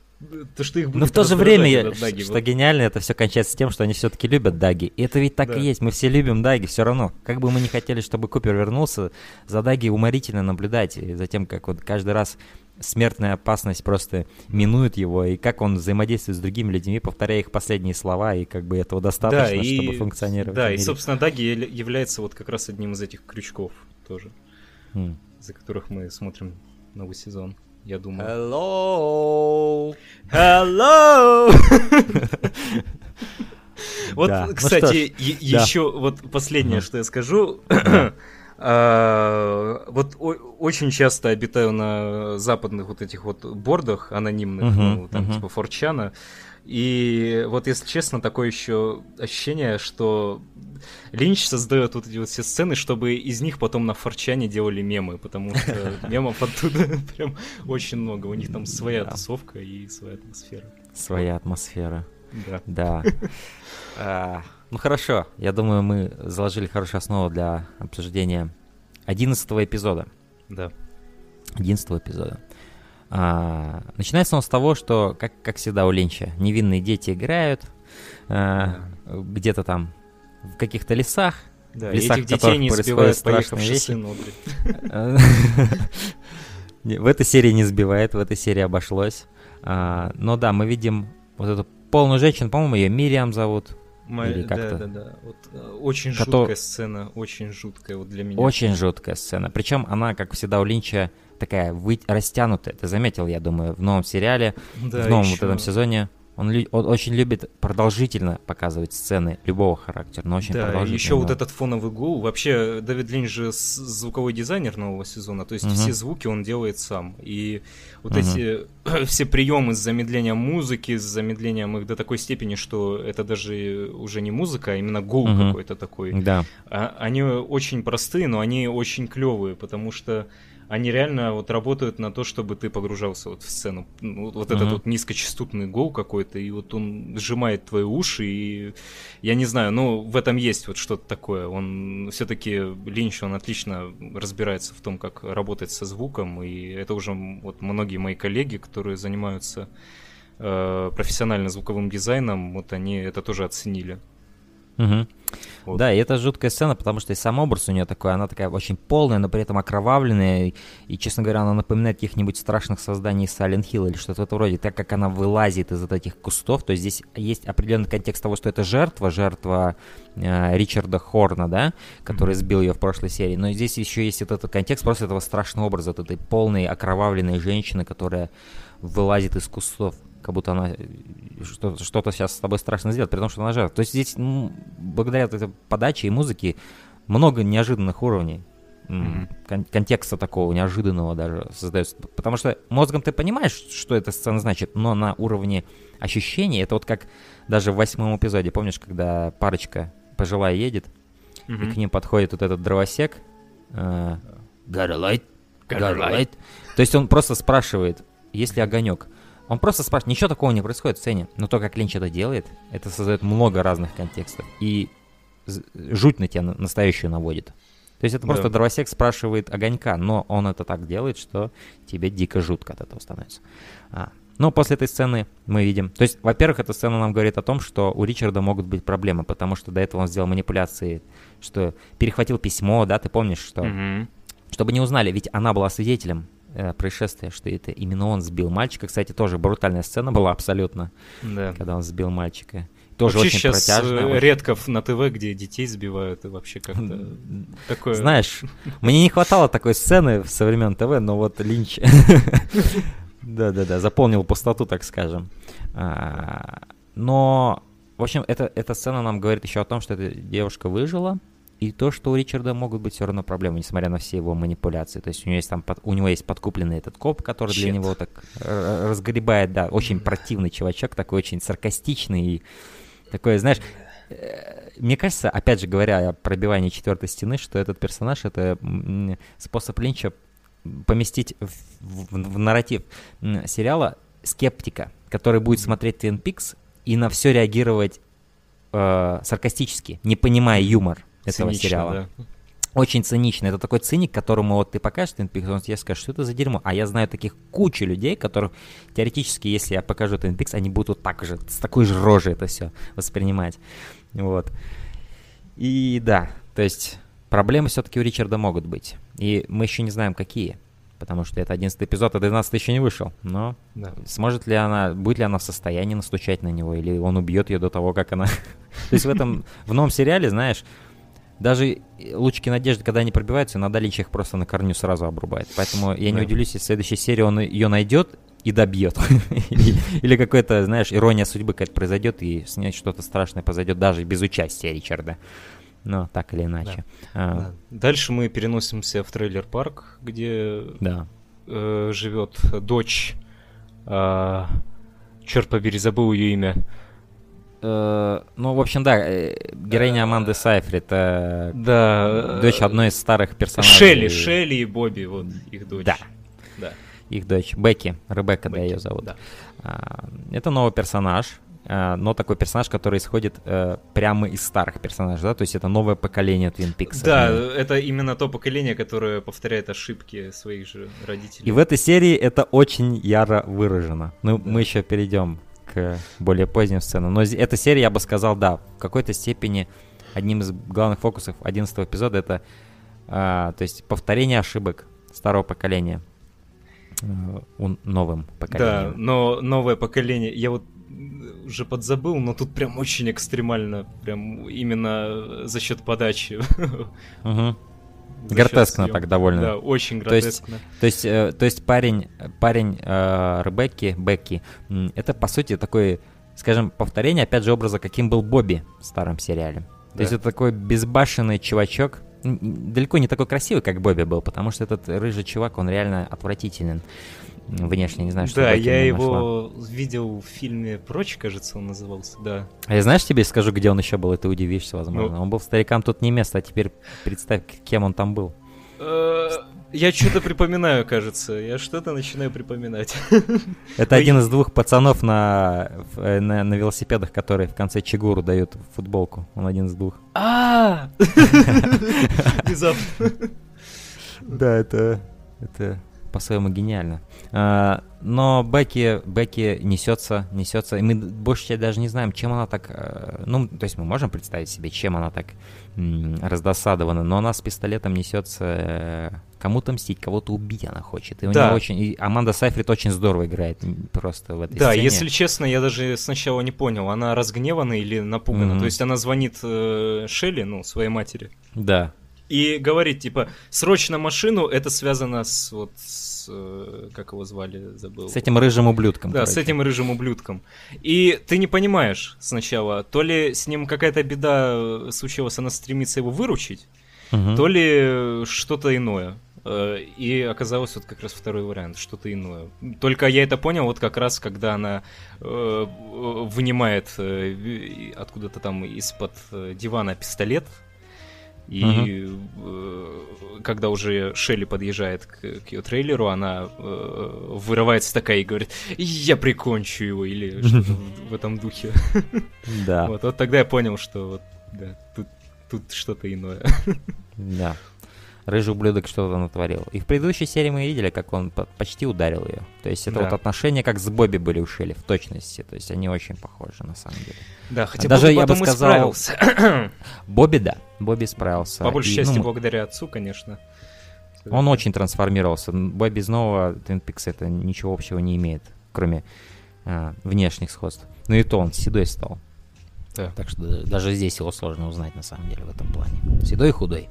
то, что их будет Но в то же время, я, что гениально, это все кончается тем, что они все-таки любят Даги. И это ведь так да. и есть, мы все любим Даги, все равно. Как бы мы не хотели, чтобы Купер вернулся, за Даги уморительно наблюдать, и за тем, как вот каждый раз смертная опасность просто минует его, и как он взаимодействует с другими людьми, повторяя их последние слова, и как бы этого достаточно, да, и, чтобы функционировать. Да, и, собственно, Даги является вот как раз одним из этих крючков тоже, mm. за которых мы смотрим новый сезон я думаю. Hello! Hello! Вот, ну кстати, еще вот последнее, что я скажу. А, вот очень часто обитаю на западных вот этих вот бордах анонимных, ну, там типа Форчана. И вот, если честно, такое еще ощущение, что Линч создает вот эти вот все сцены, чтобы из них потом на форчане делали мемы, потому что мемов оттуда прям очень много. У них там своя тусовка и своя атмосфера. Своя атмосфера. Да. Да. А, ну хорошо, я думаю, мы заложили хорошую основу для обсуждения одиннадцатого эпизода. Да. Одиннадцатого эпизода. А, начинается он с того, что, как, как всегда у Линча, невинные дети играют а, где-то там в каких-то лесах. Да, В и лесах, этих детей не сбивает страшные вещи. В этой серии не сбивает, в этой серии обошлось. А, но да, мы видим вот эту полную женщину, по-моему, ее Мириам зовут. Мо- Или Да, да, да. Вот, э, очень Кото- жуткая сцена, очень жуткая вот для меня. Очень жуткая сцена. Причем она, как всегда у Линча, такая вы... растянутая. Ты заметил, я думаю, в новом сериале, Да, в новом ещё- вот этом сезоне. Он, лю- он очень любит продолжительно показывать сцены любого характера, но очень Да, продолжительно. еще вот этот фоновый гул. Вообще, Дэвид Линч же звуковой дизайнер нового сезона, то есть Мгм. все звуки он делает сам. И вот Мгм. эти все приемы с замедлением музыки, с замедлением их до такой степени, что это даже уже не музыка, а именно гул Мгм. какой-то такой. Да. А- они очень простые, но они очень клевые, потому что они реально вот работают на то, чтобы ты погружался вот в сцену. Ну, Вот, вот этот вот низкочастотный гол какой-то, и вот он сжимает твои уши, и я не знаю, ну в этом есть вот что-то такое. Он все-таки Линч, он отлично разбирается в том, как работать со звуком, и это уже вот многие мои коллеги, которые занимаются э, профессионально звуковым дизайном, вот они это тоже оценили. Мгм. Вот. Да, и это жуткая сцена, потому что и сам образ у нее такой, она такая очень полная, но при этом окровавленная, и, честно говоря, она напоминает каких-нибудь страшных созданий Silent Hill или что-то в этом роде, так как она вылазит из этих кустов, то есть здесь есть определенный контекст того, что это жертва, жертва э, Ричарда Хорна, да, который сбил ее в прошлой серии, но здесь еще есть этот контекст просто этого страшного образа, вот этой полной окровавленной женщины, которая вылазит из кустов, как будто она э, что-то, что-то сейчас с тобой страшно сделает, при том, что она жертва. То есть здесь, ну, благодаря этой подаче и музыке, много неожиданных уровней. Мгм. кон- контекста такого неожиданного даже создается. Потому что мозгом ты понимаешь, что эта сцена значит, но на уровне ощущений, это вот как даже в восьмом эпизоде, помнишь, когда парочка пожилая едет, и Мгм. к ним подходит вот этот дровосек, э, got a light? Got a light? То есть он просто спрашивает, есть ли огонек. Он просто спрашивает, ничего такого не происходит в сцене, но то, как Линч это делает, это создает много разных контекстов. И жуть на тебя на- настоящую наводит. То есть это просто Да. дровосек спрашивает огонька, но он это так делает, что тебе дико жутко от этого становится. А. Но после этой сцены мы видим... То есть, во-первых, эта сцена нам говорит о том, что у Ричарда могут быть проблемы, потому что до этого он сделал манипуляции, что перехватил письмо, да, ты помнишь, что... Мгм. Чтобы не узнали, ведь она была свидетелем э, происшествия, что это именно он сбил мальчика. Кстати, тоже брутальная сцена была абсолютно, Да. когда он сбил мальчика. Тоже Вообще очень сейчас протяжная. очень- редко в- на ТВ, где детей сбивают, и вообще как-то такое... Знаешь, мне не хватало такой сцены со времен ТВ, но вот Линч... Да-да-да, заполнил пустоту, так скажем. А, Но, в общем, эта, эта сцена нам говорит еще о том, что эта девушка выжила, и то, что у Ричарда могут быть все равно проблемы, несмотря на все его манипуляции. То есть у него есть там под- у него есть подкупленный этот коп, который для Чет. него так э, разгребает, да, очень противный чувачок, такой очень саркастичный и такой, знаешь, э, мне кажется, опять же говоря о пробивании четвертой стены, что этот персонаж это способ Линча поместить в, в- в нарратив сериала скептика, который будет смотреть Twin Peaks и на все реагировать э, саркастически, не понимая юмор этого Цинично, сериала. да. Очень цинично. Это такой циник, которому вот ты покажешь Peaks, он тебе скажет, что это за дерьмо. А я знаю таких кучу людей, которых теоретически, если я покажу Peaks, они будут так же, с такой же рожей это все воспринимать. Вот. И да, то есть проблемы все-таки у Ричарда могут быть. И мы еще не знаем, какие. Потому что это 11 эпизод, а 12 еще не вышел. Но Да. сможет ли она, будет ли она в состоянии настучать на него, или он убьет ее до того, как она... То есть в этом, в новом сериале, знаешь, даже лучики надежды, когда они пробиваются, иногда Линч их просто на корню сразу обрубает. Поэтому я не Да. удивлюсь, если в следующей серии он ее найдет и добьет. Или, или какой-то, знаешь, ирония судьбы какая-то произойдет, и с ней что-то страшное произойдет даже без участия Ричарда. Но так или иначе. А, Да. Дальше мы переносимся в трейлер-парк, где Да. э, живет дочь. а, черт побери, забыл ее имя. Э, Ну, в общем, да, э, героиня Аманды Сайфрид, это Да. дочь одной из старых персонажей. Шелли, Шелли и Бобби, вот их дочь. Да. Да. их дочь Бекки, Ребекка, да, Бекки, ее зовут. да. А, Это новый персонаж, а, но такой персонаж, который исходит э, прямо из старых персонажей, да, то есть это новое поколение Twin Peaks. Да, это именно то поколение, которое повторяет ошибки своих же родителей. И в этой серии это очень яро выражено. Ну, Да. мы еще перейдем к более поздним сценам. Но эта серия, я бы сказал, да, в какой-то степени одним из главных фокусов 11 эпизода это, а, то есть повторение ошибок старого поколения э, у новым Да, поколением. но новое поколение, я вот м, уже подзабыл, но тут прям очень экстремально, прям именно за счет подачи. Мгм. Гротескно так довольно. Да, очень То есть- гротескно. То есть, э, то есть парень, парень э, Ребекки, Бекки, это по сути такой, скажем, повторение, опять же, образа, каким был Бобби в старом сериале. То Да. есть это такой безбашенный чувачок, далеко не такой красивый, как Бобби был, потому что этот рыжий чувак, он реально отвратителен внешне, не знаю, что Да, я его видел в фильме «Прочь», кажется, он назывался, да. А я знаешь, тебе скажу, где он еще был, и ты удивишься, возможно. Ну. Он был старикам тут не место, а теперь представь, кем он там был. Э, Я что-то припоминаю, кажется. Я что-то начинаю припоминать. Это один из двух пацанов на, э, на, на велосипедах, которые в конце Чигуру дают футболку. Он один из двух. А! Внезапно. Да, это, это по-своему гениально. А, но Бекки, Бекки несется, несется, и мы больше часть даже не знаем, чем она так... э, Ну, то есть мы можем представить себе, чем она так раздосадована, но она с пистолетом несется э, кому-то мстить, кого-то убить она хочет. И у Да. нее очень... и Аманда Сайфрид очень здорово играет просто в этой Да, сцене. если честно, я даже сначала не понял, она разгневана или напугана. Мгм. То есть она звонит э, Шелли, ну, своей матери, Да, и говорит, типа, срочно машину, это связано с, вот, с, э, как его звали, забыл. с этим рыжим ублюдком. Да, с короче. этим рыжим ублюдком. И ты не понимаешь сначала, то ли с ним какая-то беда случилась, она стремится его выручить, Мгм. то ли что-то иное. Э, И оказалось вот как раз второй вариант, что-то иное. Только я это понял вот как раз, когда она э, э, вынимает э, откуда-то там из-под дивана пистолет. И э, когда уже Шелли подъезжает к, к ее трейлеру, она э, вырывается такая и говорит, я прикончу его, или что-то в, в этом духе. Да, Вот, вот тогда я понял, что вот, да, тут, тут что-то иное. да. Рыжий ублюдок что-то натворил. И в предыдущей серии мы видели, как он по- почти ударил ее. То есть это Да. вот отношения как с Бобби были у Шелли, в точности. То есть они очень похожи на самом деле. Да, хотя Даже Бобби я бы сказал, исправился. Бобби, да. Бобби справился. По большей И, части ну, благодаря отцу, конечно. Он очень трансформировался. Бобби из нового Twin Peaks это ничего общего не имеет, кроме а, внешних сходств. Ну и то он седой стал. Да. Так что да- даже здесь его сложно узнать на самом деле в этом плане. Седой и худой.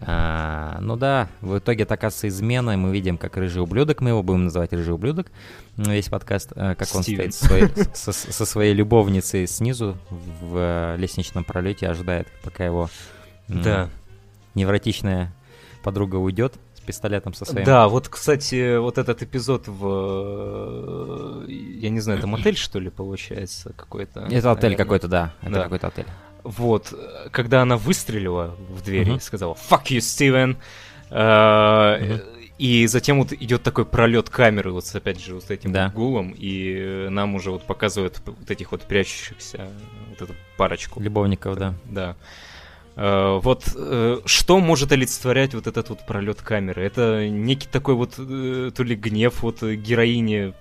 А, ну да, в итоге это оказывается измена, мы видим, как рыжий ублюдок, мы его будем называть рыжий ублюдок, весь подкаст, а, как он Стивен. стоит со своей, со, со своей любовницей снизу в, э, лестничном пролете, ожидает, пока его Да. невротичная подруга уйдет пистолетом со своим. Да, вот, кстати, вот этот эпизод в... Я не знаю, это мотель, что ли, получается, какой-то? Это отель какой-то, да. Это Да. какой-то отель. Вот, когда она выстрелила в дверь и сказала «Fuck you, Steven!» э. И затем вот идет такой пролет камеры, вот с, опять же, вот с этим Да. вот гулом, и нам уже вот показывают вот этих вот прячущихся, вот эту парочку. Любовников, да. Да. Э, Вот э, что может олицетворять вот этот вот пролет камеры? Это некий такой вот э, то ли гнев вот героини,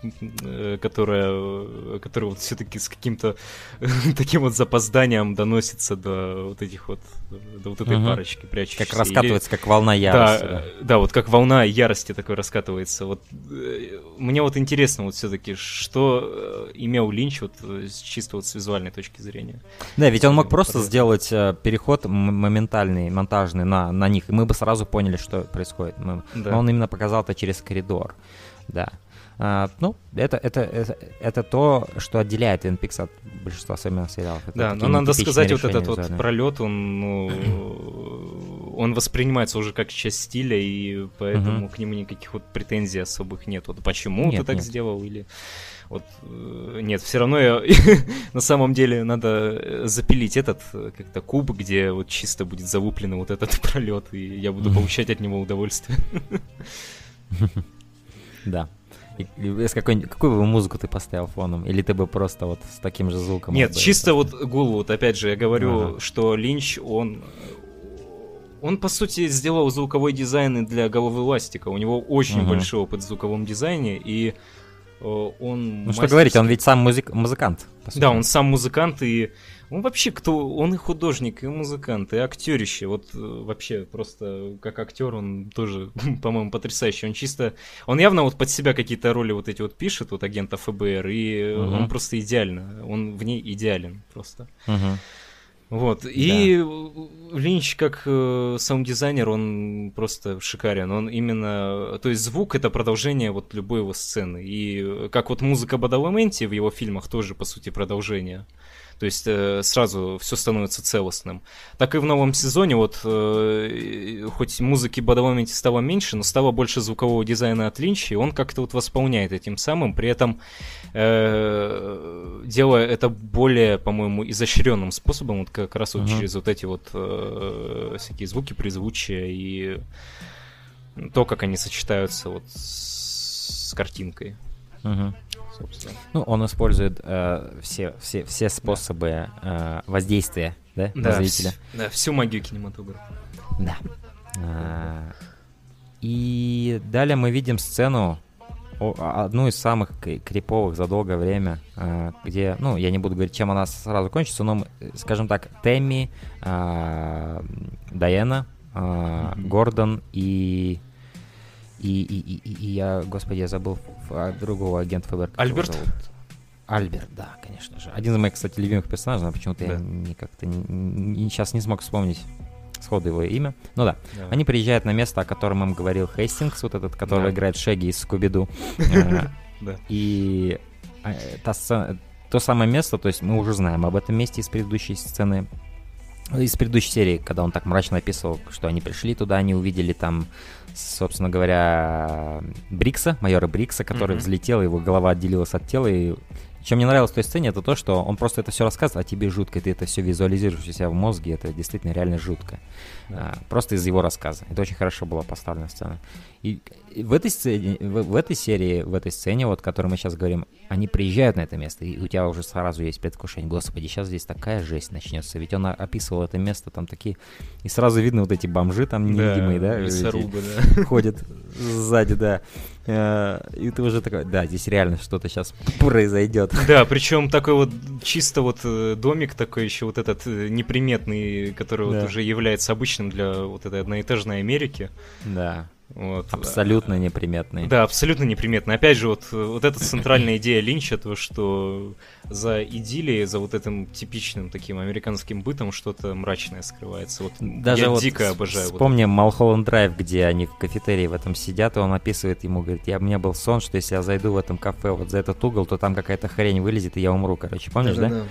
которая, которая вот все-таки с каким-то таким вот запозданием доносится до вот этих вот до вот этой Мгм. парочки прячущейся. Как раскатывается, как волна ярости. да. да, вот как волна ярости такой раскатывается. Вот э, мне вот интересно вот все-таки, что э, имел Линч вот э, с чисто вот с визуальной точки зрения. Да, ведь он мог просто сделать э, переход моментальный, монтажный на, на них, и мы бы сразу поняли, что происходит. Мы- Да. Но он именно показал это через коридор. Да. А, ну, это, это, это, это то, что отделяет Peaks от большинства особенно сериалов. Это Да, но надо сказать, вот этот вот пролет, он, ну, он воспринимается уже как часть стиля, и поэтому Мгм. к нему никаких вот претензий особых нет. Вот почему Нет, ты так нет. сделал, или вот э, нет, все равно я, на самом деле надо э, запилить этот э, как-то куб, где вот чисто будет залуплено вот этот пролет, и я буду получать от него удовольствие. Да. И, какой, какую бы музыку ты поставил фоном? Или ты бы просто вот с таким же звуком? Нет, чисто вот гул, вот опять же, я говорю, ага. что Линч, он... Он, по сути, сделал звуковой дизайн для головы Ластика. У него очень угу. большой опыт в звуковом дизайне, и э, он... Ну что говорить, он ведь сам музык... музыкант. Да, он сам музыкант, и он вообще кто? Он и художник, и музыкант, и актерище. Вот э, вообще просто как актер он тоже, по-моему, потрясающий. Он чисто... Он явно вот под себя какие-то роли вот эти вот пишет, вот агента ФБР, и угу. он просто идеально. Он в ней идеален просто. Угу. Вот. Да. И Линч, как э, саунд-дизайнер, он просто шикарен. Он именно... То есть звук — это продолжение вот любой его сцены. И э, как вот музыка Бадаламенти в его фильмах тоже, по сути, продолжение. То есть э, сразу все становится целостным. Так и в новом сезоне, вот э, хоть музыки Бадаламенти стало меньше, но стало больше звукового дизайна от Линча, и он как-то вот восполняет этим самым, при этом э, делая это более, по-моему, изощренным способом, вот как раз вот uh-huh. через вот эти вот э, всякие звуки, призвучия и то, как они сочетаются вот с картинкой. Собственно. Ну, он использует э, все, все, все способы э, воздействия, да, да, на зрителя. Вс- да, всю магию кинематографа. Да. А, и далее мы видим сцену, одну из самых криповых за долгое время, а, где, ну, я не буду говорить, чем она сразу кончится, но, скажем так, Тэмми, а, Дайана, mm-hmm. Гордон и и, и, и, и я, господи, я забыл а, другого агента ФБР. Альберт? Альберт, да, конечно же. Один из моих, кстати, любимых персонажей, но почему-то да. я не, как-то не, не, сейчас не смог вспомнить сходу его имя. Ну да. да. Они приезжают на место, о котором им говорил Хейстингс, вот этот, который да. играет Шеги из Скуби-Ду. Э, и а, то самое место, то есть мы уже знаем об этом месте из предыдущей сцены из предыдущей серии, когда он так мрачно описывал, что они пришли туда, они увидели там собственно говоря, Брикса, майора Брикса, который mm-hmm. взлетел, его голова отделилась от тела, и чем мне нравилось в той сцене, это то, что он просто это все рассказывает, а тебе жутко, ты это все визуализируешь у себя в мозге, это действительно реально жутко. Да. А, просто из его рассказа. Это очень хорошо была поставлена сцена. И в этой сцене, в, в этой серии, в этой сцене, вот, о которой мы сейчас говорим, они приезжают на это место, и у тебя уже сразу есть предвкушение. Господи, сейчас здесь такая жесть начнется. Ведь он описывал это место, там такие... И сразу видно вот эти бомжи там невидимые, да? Лесорубы, да. Ходят сзади, да. Э, и ты уже такой, да, здесь реально что-то сейчас произойдет. Да, причем такой вот чисто вот э, домик такой еще вот этот э, неприметный, который да. вот уже является обычным для вот этой одноэтажной Америки. Да. Вот. Абсолютно неприметный. Да, абсолютно неприметный. Опять же, вот, вот эта центральная идея Линча, то, что за идиллией, за вот этим типичным таким американским бытом что-то мрачное скрывается. Вот Даже я вот дико обожаю. Вспомним вот Малхолланд Драйв, где они в кафетерии в этом сидят, и он описывает ему, говорит, я, у меня был сон, что если я зайду в этом кафе вот за этот угол, то там какая-то хрень вылезет, и я умру, короче. Помнишь, да? да?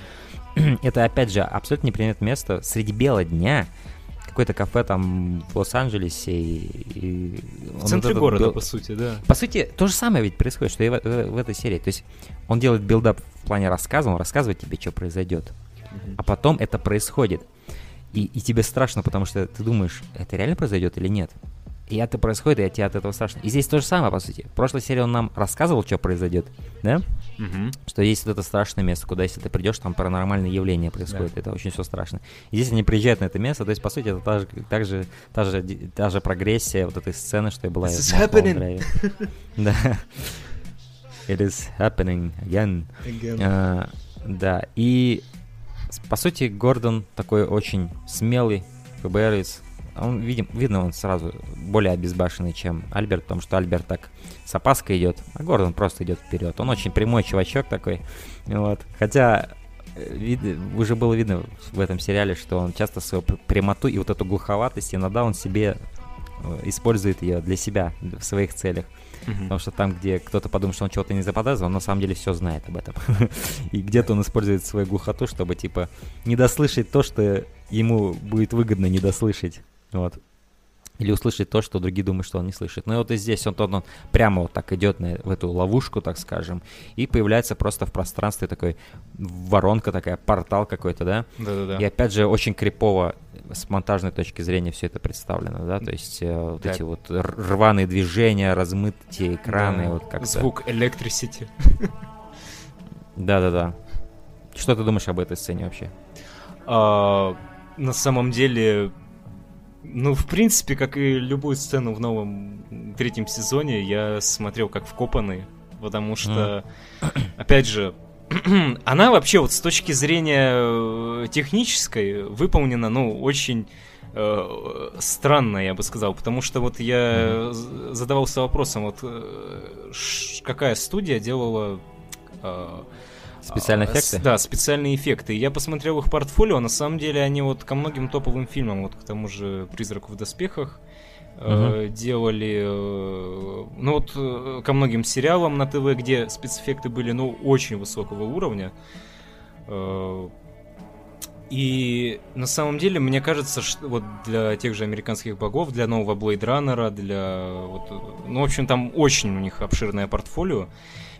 да. Это, опять же, абсолютно неприметное место среди бела дня, какое-то кафе там в Лос-Анджелесе. И, и в центре вот города, был... по сути, да. По сути, то же самое ведь происходит, что и в, в, в этой серии. То есть он делает build-up в плане рассказа, он рассказывает тебе, что произойдет. Mm-hmm. А потом это происходит. И, и тебе страшно, потому что ты думаешь, это реально произойдет или нет. И это происходит, и тебе от этого страшно. И здесь то же самое, по сути. В прошлой серии он нам рассказывал, что произойдет, да? Угу. Что есть вот это страшное место, куда если ты придешь, там паранормальные явления происходят. Да. Это очень все страшно. И здесь они приезжают на это место, то есть, по сути, это та же, так же, та же, та же прогрессия вот этой сцены, что и была This is happening. да. It is happening again. again. Uh, да, и по сути Гордон такой очень смелый ФБРец, он, видим, видно, он сразу более обезбашенный, чем Альберт, потому что Альберт так с опаской идет, а Гордон просто идет вперед. Он очень прямой чувачок такой. Вот. Хотя э, вид, уже было видно в этом сериале, что он часто свою прямоту и вот эту глуховатость иногда он себе э, использует ее для себя, в своих целях. Mm-hmm. Потому что там, где кто-то подумает, что он чего-то не заподозрил, он на самом деле все знает об этом. и где-то он использует свою глухоту, чтобы, типа, не дослышать то, что ему будет выгодно не дослышать. Вот. или услышать то, что другие думают, что он не слышит. Ну и вот и здесь он, он, он прямо вот так идет на, в эту ловушку, так скажем, и появляется просто в пространстве такой воронка такая, портал какой-то, да? Да-да-да. И опять же очень крипово с монтажной точки зрения все это представлено, да? То есть э, вот Да. эти вот рваные движения, размытые экраны, Да. вот как-то. Звук Electricity. Да-да-да. Что ты думаешь об этой сцене вообще? А, на самом деле, ну, в принципе, как и любую сцену в новом третьем сезоне, я смотрел как вкопанный, потому что, опять же, она вообще вот с точки зрения э, технической выполнена, ну, очень э, странно, я бы сказал, потому что вот я з- задавался вопросом, вот э, какая студия делала э, Специальные а, эффекты? Да, специальные эффекты. Я посмотрел их портфолио, на самом деле они вот ко многим топовым фильмам, вот к тому же «Призраку в доспехах», э, делали, э, ну вот э, ко многим сериалам на ТВ, где спецэффекты были, ну, очень высокого уровня. И на самом деле, мне кажется, что вот для тех же американских богов, для нового Blade Runner, для вот, ну, в общем, там очень у них обширное портфолио.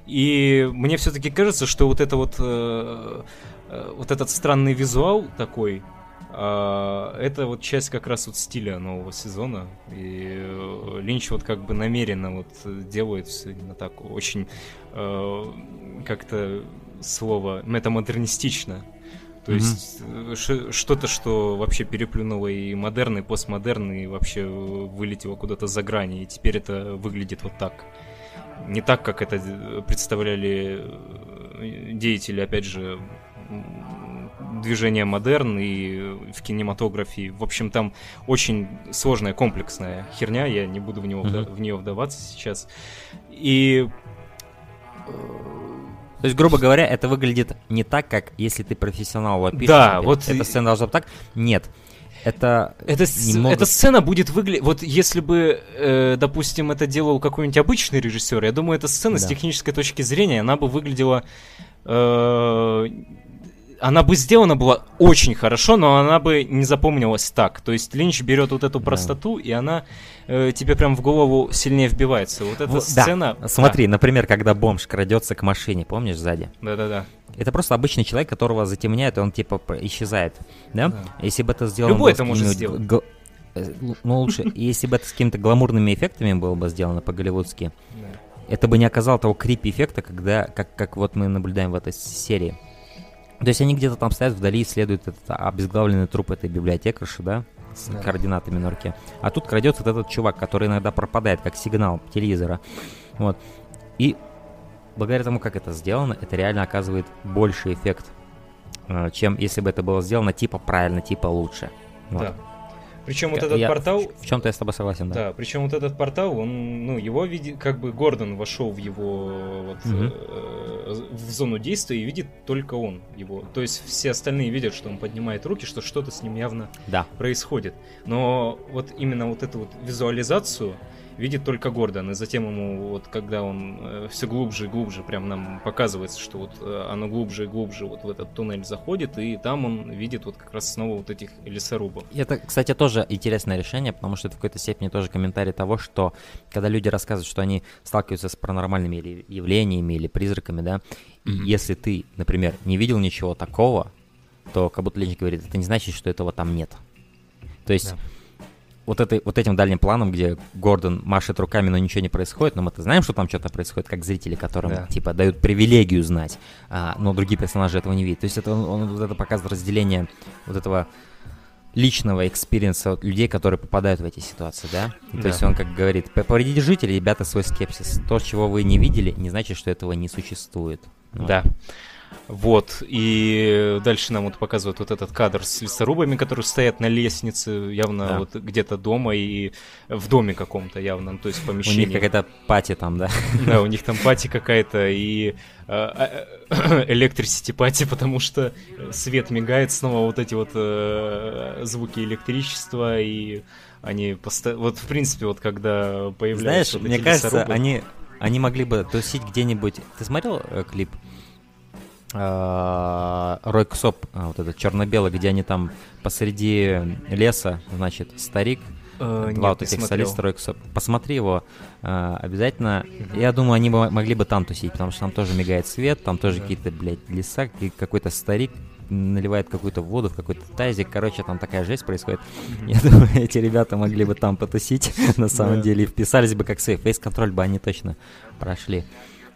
И мне все-таки кажется, что вот это вот, э, э, вот этот странный визуал такой, а, это вот часть как раз вот стиля нового сезона. И э, Линч вот как бы намеренно вот э, делает все именно так очень э, как-то слово метамодернистично. То Мгм. есть э, что-то, что вообще переплюнуло и модерн, и постмодерн, и вообще э, вылетело куда-то за грани. И теперь это выглядит вот так. Не так, как это э, представляли э, деятели, опять же, движения модерн и в кинематографии. В общем, там очень сложная, комплексная херня, я не буду в, него Мгм. в нее вдаваться сейчас. И То есть, грубо говоря, это выглядит не так, как если ты профессионал лопишь. Да, вот Эта сцена должна быть так. Нет. Это, Эта, с- немного- эта сцена будет выглядеть... Вот если бы, э, допустим, это делал какой-нибудь обычный режиссер, я думаю, эта сцена с Да. технической точки зрения, она бы выглядела... э, она бы сделана была очень хорошо, но она бы не запомнилась так. То есть Линч берет вот эту Да. простоту, и она э, тебе прям в голову сильнее вбивается. Вот эта Вот, да. сцена... Смотри, например, когда бомж крадется к машине, помнишь, сзади? Да-да-да. Это просто обычный человек, которого затемняют, и он типа исчезает. Да? Да. Если бы это сделано... Любой это может какими-нибудь сделать. гл- э, Ну, лучше, если бы это с какими-то гламурными эффектами было бы сделано по-голливудски, это бы не оказало того крипи-эффекта, когда, как, как вот мы наблюдаем в этой серии. То есть они где-то там стоят вдали, исследуют этот обезглавленный труп этой библиотекарши, да, с Да. координатами на руке. А тут крадется вот этот чувак, который иногда пропадает, как сигнал телевизора. Вот. И благодаря тому, как это сделано, это реально оказывает больший эффект, э, чем если бы это было сделано типа правильно, типа лучше. Вот. Да. Причем вот этот я портал... В чем-то я с тобой согласен, да. Да, причем вот этот портал, он, ну, его видит, как бы Гордон вошел в его вот, Мгм. э, в зону действия и видит только он его. То есть все остальные видят, что он поднимает руки, что что-то с ним явно Да. происходит. Но вот именно вот эту вот визуализацию видит только Гордон, и затем ему вот когда он все глубже и глубже прям нам показывается, что вот э, оно глубже и глубже вот в этот туннель заходит, и там он видит вот как раз снова вот этих лесорубов. И Это, кстати, тоже интересное решение, потому что это в какой-то степени тоже комментарий того, что когда люди рассказывают, что они сталкиваются с паранормальными или явлениями или призраками, да, и Мгм. если ты, например, не видел ничего такого, то как будто Линч говорит, это не значит, что этого там нет. То есть Да. Вот, этой, вот этим дальним планом, где Гордон машет руками, но ничего не происходит, но мы-то знаем, что там что-то происходит, как зрители, которым, Да. типа, дают привилегию знать, а, но другие персонажи этого не видят. То есть это, он, он вот это показывает разделение вот этого личного experience а от людей, которые попадают в эти ситуации, да? И То Да. есть он как говорит, «П- поумерьте зрители, ребята, свой скепсис. То, чего вы не видели, не значит, что этого не существует. Вот. Да. Вот, и дальше нам вот показывают вот этот кадр с лесорубами, которые стоят на лестнице, явно Да. вот где-то дома и в доме каком-то явно, ну, то есть в У помещении. них какая-то пати там, да? Да, у них там пати какая-то и электрисити пати, потому что свет мигает, снова вот эти вот э, звуки электричества, и они постоянно... Вот, в принципе, вот когда появляются Знаешь, вот мне кажется, лесорубы- они, они могли бы тусить где-нибудь. Ты смотрел э, клип Рой Ксоп, а, вот этот черно-белый, где они там посреди леса, значит, старик Э, Два нет, вот этих солиста Ройкса. Посмотри его э, обязательно. Я думаю, они бы могли бы там тусить, потому что там тоже мигает свет, там тоже Да. какие-то, блядь, леса, какой-то старик наливает какую-то воду в какой-то тазик. Короче, там такая жесть происходит. Мгм. Я думаю, эти ребята могли бы там потусить, на самом Да. деле, и вписались бы как сейф. Фейс-контроль бы они точно прошли.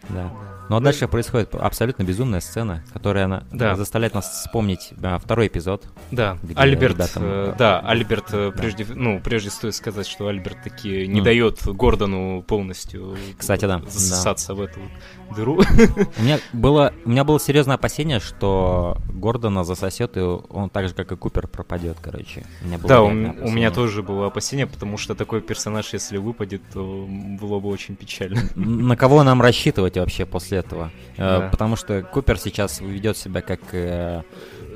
Да. Ну а дальше происходит абсолютно безумная сцена, которая она Да. заставляет нас вспомнить а, второй эпизод. Да, Альберт, ребята, э, э, да, Альберт, э, да. прежде, ну, прежде стоит сказать, что Альберт таки не Мгм. дает Гордону полностью Кстати, да, засосаться в эту дыру. У меня было, у меня было серьезное опасение, что Гордона засосет, и он так же, как и Купер, пропадет, короче. У меня было Да, у, у меня тоже было опасение, потому что такой персонаж, если выпадет, то было бы очень печально. На кого нам рассчитывать вообще после этого? Э, Да. Потому что Купер сейчас ведет себя как э,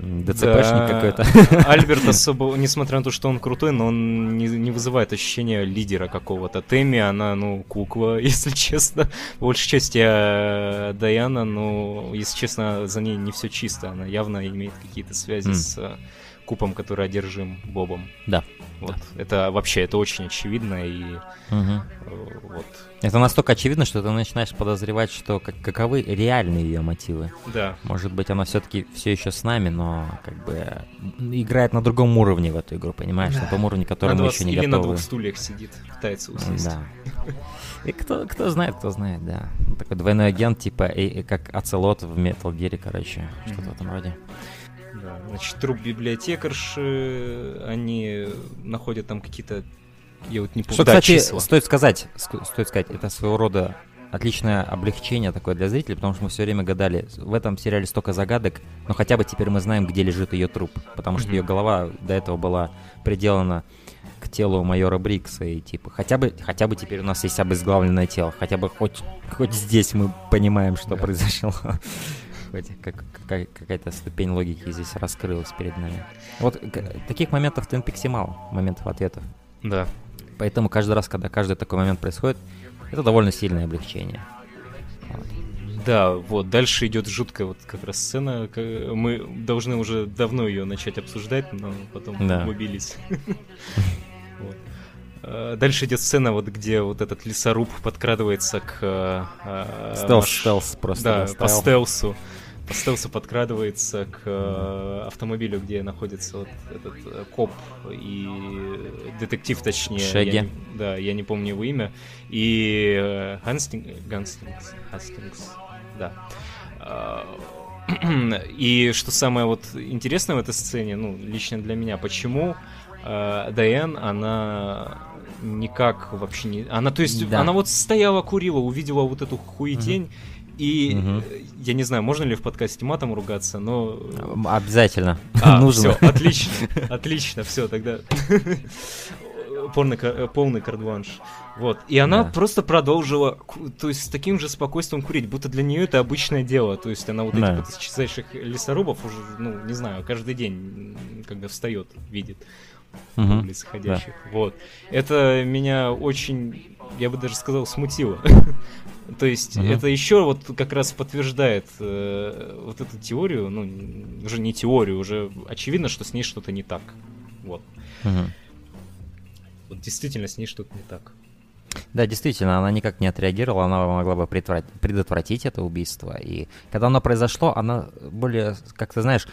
ДЦПшник Да. какой-то. Альберт особо, несмотря на то, что он крутой, но он не, не вызывает ощущения лидера какого-то. Тэмми, она, ну, кукла, если честно. По большей части э, Даяна, но, если честно, за ней не все чисто. Она явно имеет какие-то связи М. с э, купом, который одержим Бобом. Да. Вот. Это вообще, это очень очевидно, и э, вот. Это настолько очевидно, что ты начинаешь подозревать, что как- каковы реальные ее мотивы. Да. Может быть, она все-таки все еще с нами, но как бы играет на другом уровне в эту игру, понимаешь? На том уровне, который на мы еще не или на готовы. двух стульях сидит, пытается усесть. Да. И кто, кто знает, кто знает, да. Такой двойной агент, типа, и, и как Оцелот в Metal Gear, короче, что-то в этом роде. Да, значит, труп библиотекарши, они находят там какие-то... Я вот не помню. Что, Да, кстати, числа. стоит сказать, ск- стоит сказать, это своего рода отличное облегчение такое для зрителей, потому что мы все время гадали, в этом сериале столько загадок, но хотя бы теперь мы знаем, где лежит ее труп, потому что Мгм. ее голова до этого была приделана к телу майора Брикса, и типа, хотя бы, хотя бы теперь у нас есть обезглавленное тело, хотя бы хоть, хоть здесь мы понимаем, что Да. произошло. Хоть как- какая- какая-то ступень логики здесь раскрылась перед нами. Вот таких моментов в Twin Peaks мало, моментов ответов. Да. Поэтому каждый раз, когда каждый такой момент происходит, это довольно сильное облегчение. Вот. Да, вот, дальше идет жуткая вот как раз сцена. Мы должны уже давно ее начать обсуждать, но потом Да. убились. Э, Дальше идет сцена, вот где вот этот лесоруб подкрадывается к... э, э, Стелс, стелс просто Да, по стелсу. По стелсу подкрадывается к э, автомобилю, где находится вот этот э, коп и детектив, точнее. я не- да, я не помню его имя. И э, Ханстинг... Ганстингс. Хастингс. Да. И что самое вот интересное в этой сцене, ну, лично для меня, почему э, Дайан, она никак вообще не... Она, то есть, Да. она вот стояла, курила, увидела вот эту хуетень, и, э, я не знаю, можно ли в подкасте матом ругаться, но... М, Обязательно. А, Нужно. все, отлично, отлично, все, тогда полный, кар- э, полный карт-бланш. Вот. И она Да. просто продолжила, то есть с таким же спокойствием курить, будто для нее это обычное дело. То есть она вот Да. этих вот исчезающих лесорубов уже, ну, не знаю, каждый день, когда встает, видит Мгм. улиц ходящих. Вот. Это меня очень, я бы даже сказал, смутило. То есть Мгм. это еще вот как раз подтверждает э, вот эту теорию, ну, уже не теорию, уже очевидно, что с ней что-то не так. Вот. Мгм. Вот действительно с ней что-то не так. Да, действительно, она никак не отреагировала, она могла бы предотвра- предотвратить это убийство. И когда оно произошло, она более, как ты знаешь,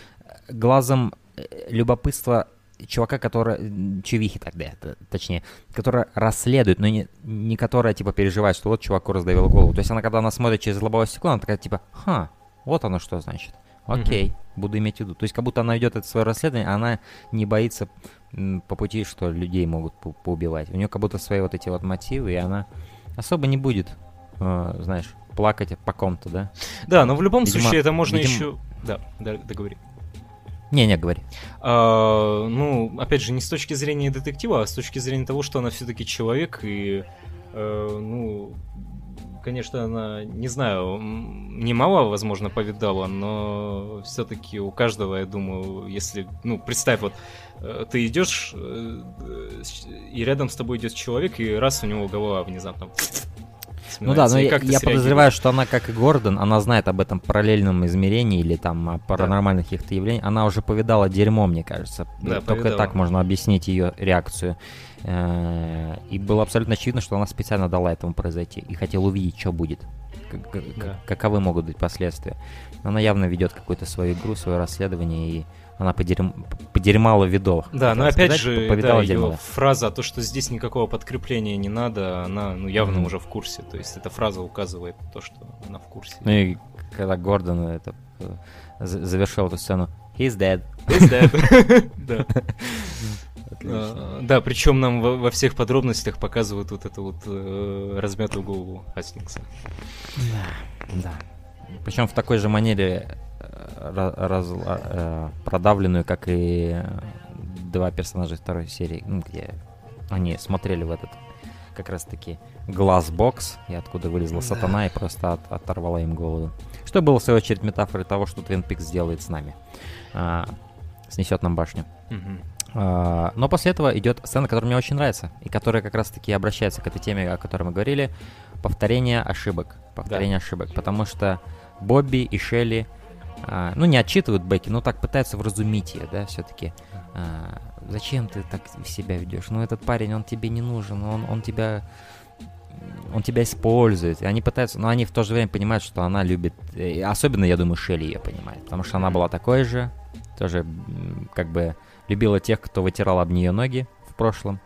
глазом э, любопытства чувака, который... Чувихи тогда, точнее, которая расследует, но не, не которая, типа, переживает, что вот чуваку раздавил голову. То есть она, когда она смотрит через лобовое стекло, она такая, типа, ха, вот оно что значит. Окей, буду иметь в виду. То есть как будто она ведет это свое расследование, она не боится по пути, что людей могут по- поубивать. У нее как будто свои вот эти вот мотивы, и она особо не будет, э, знаешь, плакать по ком-то, да? Да, но в любом Видимо- случае это можно видимо- еще... Да, да, договори. Не-не, говори. А, ну, опять же, не с точки зрения детектива, а с точки зрения того, что она все-таки человек, и, э, ну, конечно, она, не знаю, немало, возможно, повидала, но все-таки у каждого, я думаю, если, ну, представь, вот э, ты идешь, э, э, и рядом с тобой идет человек, и раз у него голова внезапно Ну да, но я, я подозреваю, что она, как и Гордон, она знает об этом параллельном измерении или там о паранормальных каких-то явлениях. Она уже повидала дерьмо, мне кажется. Да, Только повидала. так можно объяснить ее реакцию. Э, и было абсолютно очевидно, что она специально дала этому произойти и хотела увидеть, что будет, как, Да. каковы могут быть последствия. Она явно ведет какую-то свою игру, свое расследование, и она подерем, подерьмала видов. Да, но Так опять сказать, же, да, да. фраза о том, что здесь никакого подкрепления не надо, она ну, явно Мгм. уже в курсе. То есть эта фраза указывает то, что она в курсе. Ну и когда Гордон это, э, за- завершил эту сцену, he's dead. That? Да. Отлично. А, Да, причем нам во, во всех подробностях показывают вот эту вот э, размятую голову Хастингса. Да. Причем в такой же манере э, ра- разла- э, продавленную, как и два персонажа второй серии, ну, где они смотрели в этот как раз таки глаз-бокс, и откуда вылезла Да. сатана и просто от- оторвала им голову. Что было, в свою очередь, метафорой того, что Твин Пикс сделает с нами. А, снесет нам башню. Мгм. А, Но после этого идет сцена, которая мне очень нравится, и которая как раз-таки обращается к этой теме, о которой мы говорили, повторение ошибок. Повторение ошибок. Потому что Бобби и Шелли, а, ну, не отчитывают Бекки, но так пытаются вразумить ее, да, все-таки. зачем ты так себя ведешь? Ну, этот парень, он тебе не нужен, он, он тебя он тебя использует. И они пытаются, но они в то же время понимают, что она любит, особенно, я думаю, Шелли ее понимает, потому что она была такой же, тоже как бы любила тех, кто вытирал об нее ноги в прошлом.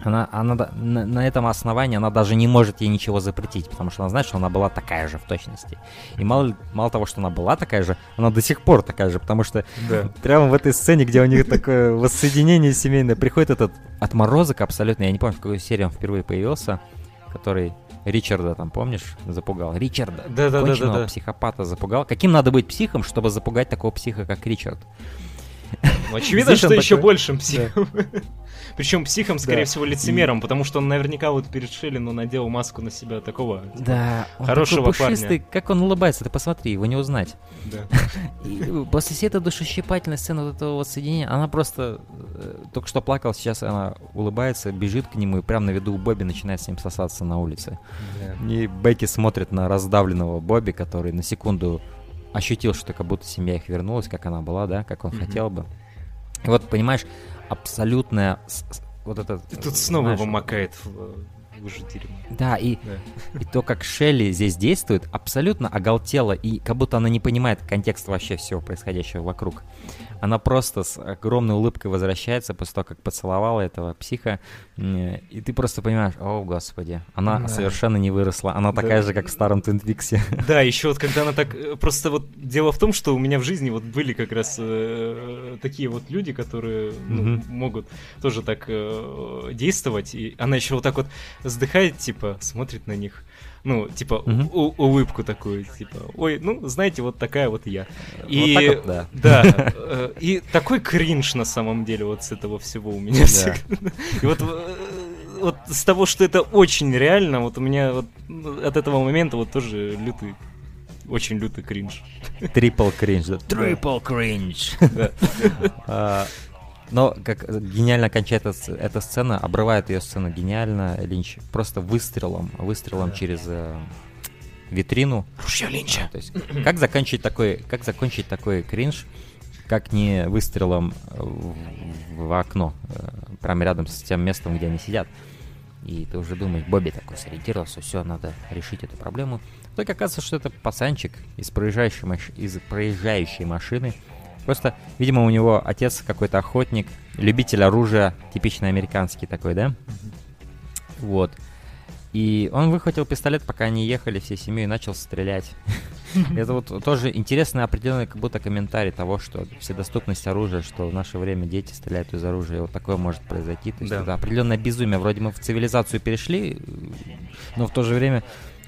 Она, она да- на, на этом основании она даже не может ей ничего запретить, потому что она знает, что она была такая же в точности. И мало, мало того, что она была такая же, она до сих пор такая же, потому что Да. прямо в этой сцене, где у них такое воссоединение семейное, приходит этот отморозок абсолютно, я не помню, в какой серии он впервые появился, который Ричарда там, помнишь, запугал. Ричарда, Да-да-да-да-да. конченого психопата запугал. Каким надо быть психом, чтобы запугать такого психа, как Ричард? Ну, очевидно, что еще большим психом. Причем психом, скорее Да. всего, лицемером, потому что он наверняка вот перед Шелли, ну, надел маску на себя такого. типа, Да, он Хорошего такой пушистый, как он улыбается, ты посмотри, его не узнать. Да. И э, после всей этой душещипательной сцены вот этого вот соединения, она просто э, только что плакала, сейчас она улыбается, бежит к нему и прямо на виду у Бобби начинает с ним сосаться на улице. И Бекки смотрит на раздавленного Бобби, который на секунду ощутил, что как будто семья их вернулась, как она была, да, как он Мгм. хотел бы. И вот, понимаешь, абсолютная вот это... И тут снова знаешь, его макает в лужу дерьма. Да, и Да. и то, как Шелли здесь действует, абсолютно оголтела, и как будто она не понимает контекст вообще всего происходящего вокруг. Она просто с огромной улыбкой возвращается после того, как поцеловала этого психа, и ты просто понимаешь, о, господи, она Да. совершенно не выросла, она Да. такая же, как в старом Твин Пиксе. Да, еще вот когда она так... э, Просто вот дело в том, что у меня в жизни вот были как раз э, такие вот люди, которые ну, Мгм. могут тоже так э, действовать. И она еще вот так вот вздыхает, типа, смотрит на них. Ну, типа, Мгм. у- улыбку такую, типа, ой, ну, знаете, вот такая вот я. Вот И, так вот, да. да, э, и такой кринж на самом деле вот с этого всего у меня Да. всегда. И вот, э, вот с того, что это очень реально, вот у меня вот ну, от этого момента вот тоже лютый, очень лютый кринж. Трипл кринж. да. Трипл кринж. Но как гениально кончает эта, сцена, обрывает ее сцену гениально Линч просто выстрелом, выстрелом через э, витрину. Ружье Линча. А, То есть, как закончить такой, как закончить такой кринж, как не выстрелом э, в, в окно, э, прямо рядом с тем местом, где они сидят. И ты уже думаешь, Бобби такой сориентировался, все, надо решить эту проблему. Только оказывается, что это пацанчик из проезжающей, маш- из проезжающей машины. Просто, видимо, у него отец какой-то охотник, любитель оружия, типичный американский такой, да? Вот. И он выхватил пистолет, пока они ехали всей семьей, и начал стрелять. Это вот тоже интересный определенный как будто комментарий того, что вседоступность оружия, что в наше время дети стреляют из оружия, и вот такое может произойти. То есть Да. это определенное безумие. Вроде мы в цивилизацию перешли, но в то же время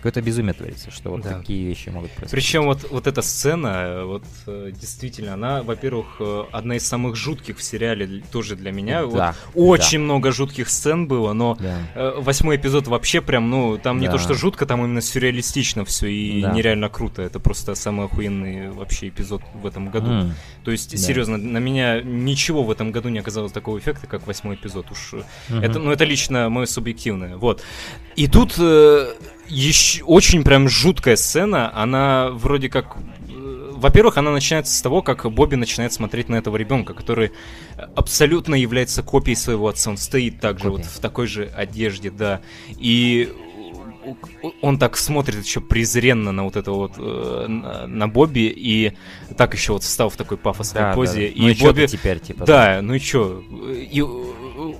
какое-то безумие творится, что вот Да. такие вещи могут происходить. Причем вот, вот эта сцена, вот э, действительно, она, во-первых, э, одна из самых жутких в сериале тоже для меня. Вот Да, очень много жутких сцен было, но да. э, восьмой эпизод вообще прям, ну, там не Да. то что жутко, там именно сюрреалистично все и Да. нереально круто. Это просто самый охуенный вообще эпизод в этом году. М, То есть, Да. серьезно, на меня ничего в этом году не оказалось такого эффекта, как восьмой эпизод. Уж мгм. это, ну, это лично мое субъективное. Вот. И тут э, еще очень прям жуткая сцена. Она вроде как э, во-первых, она начинается с того, как Бобби начинает смотреть на этого ребенка, который абсолютно является копией своего отца. Он стоит также Копия. вот в такой же одежде, да. И он так смотрит еще презренно на вот это вот э, на, Бобби и так еще вот встал в такой пафосной да, позе. Да. И ну и Бобби теперь типа. Да, да, ну и что? И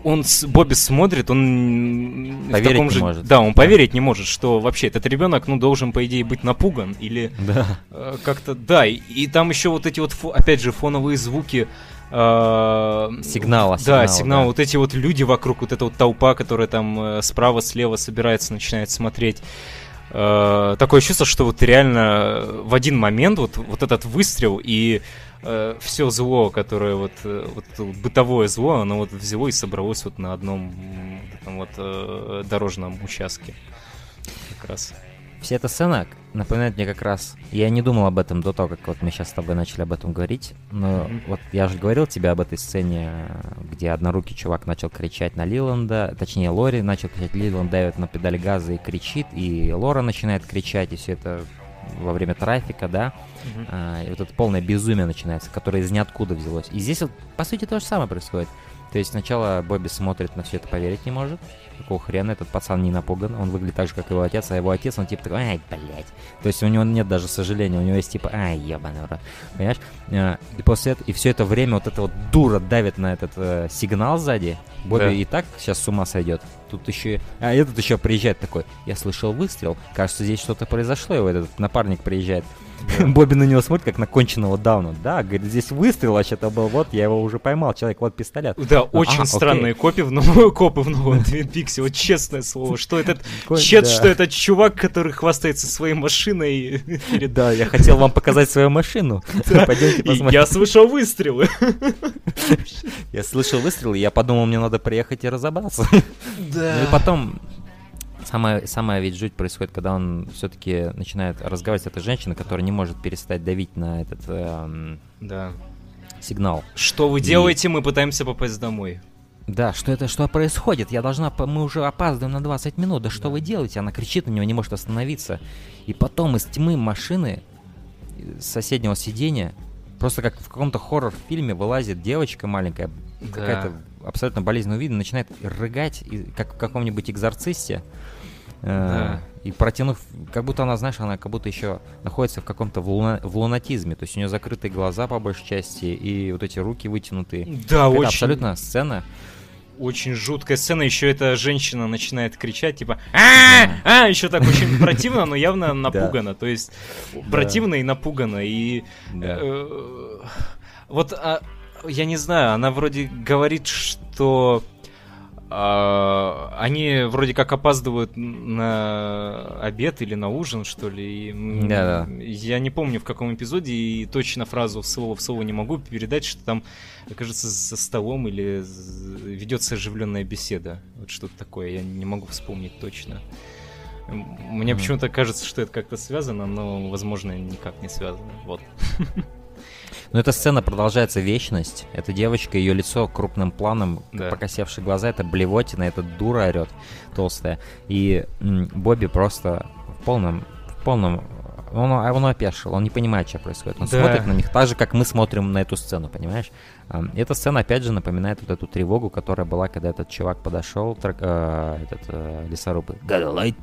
он с Бобби смотрит, он поверить в таком же, может. да, он поверить не может, что вообще этот ребенок, ну должен по идее быть напуган или да. э, как-то, да, и, и там еще вот эти вот, опять же, фоновые звуки Э, сигнала. Да, сигнал. Да. Вот эти вот люди вокруг, вот эта вот толпа, которая там э, справа, слева собирается, начинает смотреть. Э, такое чувство, что вот реально в один момент вот, вот этот выстрел и э, все зло, которое вот, вот бытовое зло, оно вот взяло и собралось вот на одном этом вот э, дорожном участке. Как раз. Вся эта сцена напоминает мне как раз... Я не думал об этом до того, как вот мы сейчас с тобой начали об этом говорить, но mm-hmm. вот я же говорил тебе об этой сцене, где однорукий чувак начал кричать на Лиланда, точнее Лори начал кричать, Лиланд давит на педаль газа и кричит, и Лора начинает кричать, и все это во время трафика, да, а, и вот это полное безумие начинается, которое из ниоткуда взялось. И здесь вот, по сути, то же самое происходит. То есть сначала Бобби смотрит на все это, поверить не может. Какого хрена этот пацан не напуган? Он выглядит так же, как его отец, а его отец, он типа такой, ай, блядь. То есть у него нет даже сожаления, у него есть типа, ай, ебаный рот. Понимаешь? А, и после этого, и все это время вот эта вот дура давит на этот э, сигнал сзади. Бобби да. и так сейчас с ума сойдет. Тут еще... А этот еще приезжает такой, я слышал выстрел, кажется, здесь что-то произошло, и этот напарник приезжает. Бобби на него смотрит, как на конченного дауна. Да, говорит, здесь выстрел вообще-то был, вот, я его уже поймал, человек, вот пистолет. Да, очень ага, странные копы в новом, копы в новом Твин Пиксе, вот честное слово, что этот чет, что этот чувак, который хвастается своей машиной. Да, я хотел вам показать свою машину. Пойдемте посмотрим. Я слышал выстрелы. Я слышал выстрелы, я подумал, мне надо приехать и разобраться. Да. Ну и потом Самая, самая ведь жуть происходит, когда он все-таки начинает разговаривать с этой женщиной, которая не может перестать давить на этот эм, да. сигнал. Что вы делаете? И... Мы пытаемся попасть домой. Да, что это, что происходит? Я должна, мы уже опаздываем на 20 минут. Да что да. вы делаете? Она кричит на него, не может остановиться. И потом из тьмы машины с соседнего сиденья просто как в каком-то хоррор-фильме вылазит девочка маленькая, да. какая-то абсолютно болезненного вида, начинает рыгать, как в каком-нибудь экзорцисте. Да. И протянув, как будто она, знаешь, она как будто еще находится в каком-то в, луна, в лунатизме. То есть у нее закрытые глаза по большей части, и вот эти руки вытянутые. Да, очень. абсолютно сцена. Очень жуткая сцена. Еще эта женщина начинает кричать, типа а а еще так очень противно, но явно напугана. То есть противно и напугана. И э, вот а, я не знаю, она вроде говорит, что а, они вроде как опаздывают на обед или на ужин, что ли. И, да, да. Я не помню в каком эпизоде и точно фразу в слово в слово не могу передать, что там, кажется, за столом или ведется оживленная беседа. Вот что-то такое, я не могу вспомнить точно. Мне mm. почему-то кажется, что это как-то связано, но, возможно, никак не связано. Вот. Но эта сцена продолжается вечность. Эта девочка, ее лицо крупным планом, да. покосевшие глаза, это блевотина, это дура орет толстая. И м, Бобби просто в полном, в полном он, он опешил, он не понимает, что происходит. Он да. смотрит на них так же, как мы смотрим на эту сцену, понимаешь? Эта сцена, опять же, напоминает вот эту тревогу, которая была, когда этот чувак подошел, трак, э, этот э, лесоруб. Gotta light,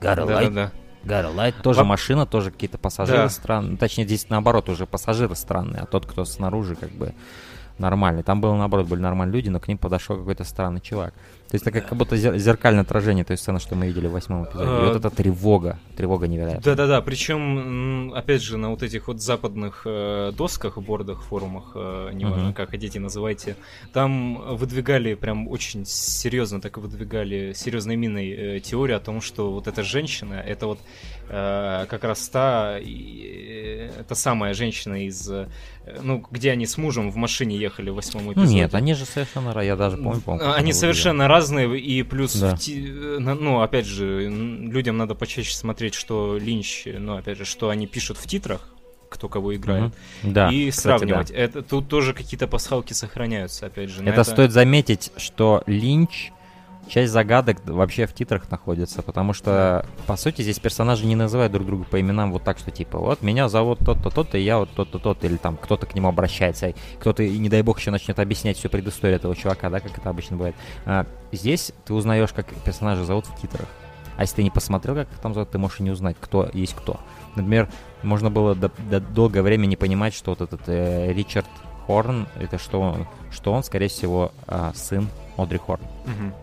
gotta light. Да, да, да. Гарлайт тоже Во... машина, тоже какие-то пассажиры да. странные. Точнее, здесь наоборот уже пассажиры странные, а тот, кто снаружи, как бы нормальный. Там было наоборот, были нормальные люди, но к ним подошел какой-то странный чувак. То есть это как, как будто зеркальное отражение той сцены, что мы видели в восьмом эпизоде. И вот а, эта тревога, тревога невероятная. Да-да-да, причем, опять же, на вот этих вот западных э, досках, бордах, форумах, э, неважно, как хотите называйте, там выдвигали прям очень серьезно, так и выдвигали серьезной миной э, теорию о том, что вот эта женщина, это вот как раз та, та самая женщина из, ну, где они с мужем в машине ехали в восьмом эпизоде. Нет, они же совершенно, я даже помню, помню. Они совершенно разные, и плюс, да. в, э, ну, опять же, людям надо почаще смотреть, что Линч, ну, опять же, что они пишут в титрах, кто кого играет. Mm-hmm. Да, и кстати, сравнивать. Да. Это, тут тоже какие-то пасхалки сохраняются, опять же. Это, это стоит заметить, что Линч часть загадок вообще в титрах находится, потому что, по сути, здесь персонажи не называют друг друга по именам вот так, что типа, вот меня зовут тот-то, тот-то, и я вот тот-то, тот или там кто-то к нему обращается, кто-то, не дай бог, еще начнет объяснять всю предысторию этого чувака, да, как это обычно бывает. А, здесь ты узнаешь, как персонажа зовут в титрах. А если ты не посмотрел, как их там зовут, ты можешь и не узнать, кто есть кто. Например, можно было до, до долгое время не понимать, что вот этот э, Ричард Хорн, это что он, что он, скорее всего, э, сын Одри Хорн. Мгм.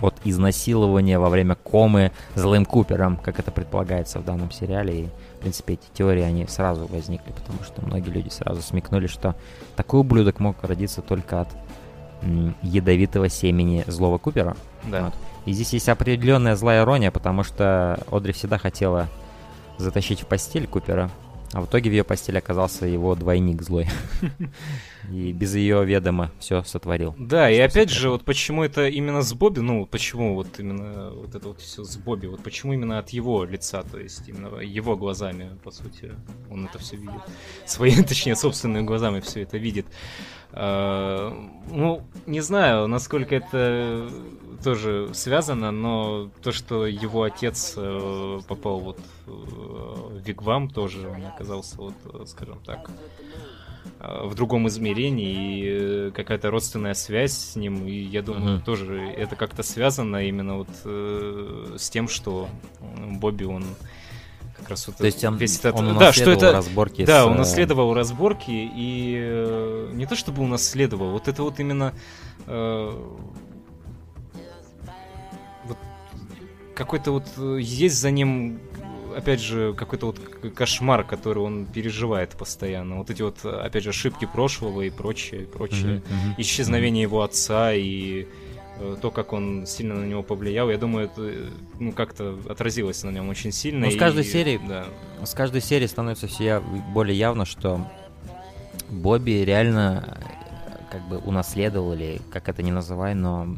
От изнасилования во время комы злым Купером, как это предполагается в данном сериале. И, в принципе, эти теории, они сразу возникли, потому что многие люди сразу смекнули, что такой ублюдок мог родиться только от ядовитого семени злого Купера. Да. Вот. И здесь есть определенная злая ирония, потому что Одри всегда хотела затащить в постель Купера, а в итоге в ее постели оказался его двойник злой. И без ее ведома все сотворил. Да, и опять секрет? же, вот почему это именно с Бобби, ну, почему вот именно вот это вот все с Бобби, вот почему именно от его лица, то есть именно его глазами, по сути, он это все видит. Своими, точнее, собственными глазами все это видит. А, Ну, не знаю, насколько это тоже связано, но то, что его отец э, попал вот э, в Вигвам, тоже он оказался вот, э, скажем так, в другом измерении, и э, какая-то родственная связь с ним, и я думаю, Мгм. тоже это как-то связано именно вот э, с тем, что Бобби, он как раз вот То есть он, весь этот... он да, что унаследовал это... разборки Да, с, он э, наследовал разборки, и э, не то чтобы унаследовал, вот это вот именно э, вот какой-то вот э, есть за ним, опять же, какой-то вот кошмар, который он переживает постоянно. Вот эти вот, опять же, ошибки прошлого и прочее, и прочее. Мгм, мгм. Исчезновение его отца и э, то, как он сильно на него повлиял, я думаю, это э, ну, как-то отразилось на нем очень сильно. Ну, с каждой и- серии Да. С каждой серии становится все более явно, что Бобби реально э, как бы унаследовал, или как это ни называй, но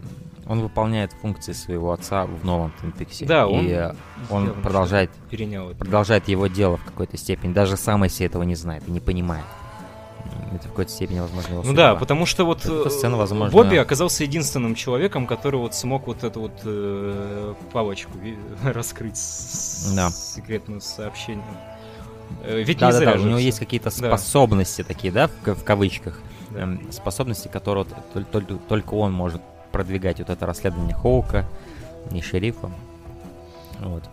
он выполняет функции своего отца в новом Твин Пиксе. Да, он И он продолжает, Перенял это. продолжает его дело в какой-то степени. Даже сам Эсси этого не знает и не понимает. Это в какой-то степени, возможно, его Ну да, судьба. потому что вот Эта э, сцена, возможно- Бобби оказался единственным человеком, который вот смог вот эту вот э, палочку раскрыть с Да. секретным сообщением. Э, Ведь Да, не да, зря да, у него есть какие-то Да. способности такие, да, в, в кавычках. Да. Эм, способности, которые вот толь- толь- только он может продвигать вот это расследование Хоука и шерифа. Вот.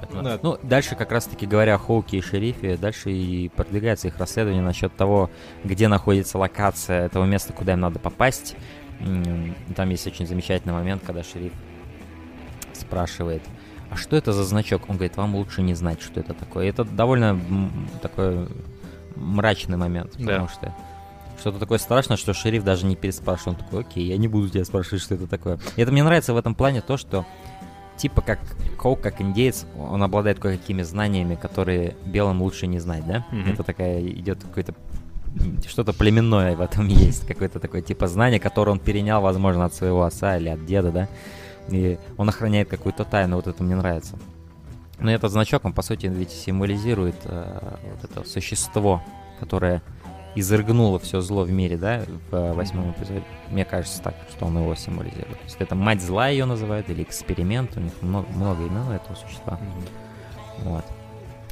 Поэтому- Да. Ну, дальше как раз-таки говоря о Хоуке и шерифе, дальше и продвигается их расследование насчет того, где находится локация этого места, куда им надо попасть. Там есть очень замечательный момент, когда шериф спрашивает, а что это за значок? Он говорит, вам лучше не знать, что это такое. И это довольно такой мрачный момент, Да. потому что что-то такое страшное, что шериф даже не переспрашивает. Он такой, окей, я не буду тебя спрашивать, что это такое. И это мне нравится в этом плане то, что типа как Коук, как индеец, он обладает кое-какими знаниями, которые белым лучше не знать, да? Мгм. Это такая идет какой-то м, что-то племенное в этом есть, какое-то такое типа знание, которое он перенял, возможно, от своего отца или от деда, да? И он охраняет какую-то тайну, вот это мне нравится. Но этот значок, он по сути ведь символизирует э, вот это существо, которое изрыгнуло все зло в мире, да, в э, восьмом эпизоде. Мне кажется так, что он его символизирует. То есть это мать зла ее называют, или эксперимент, у них много, много имен этого существа. Мгм. Вот.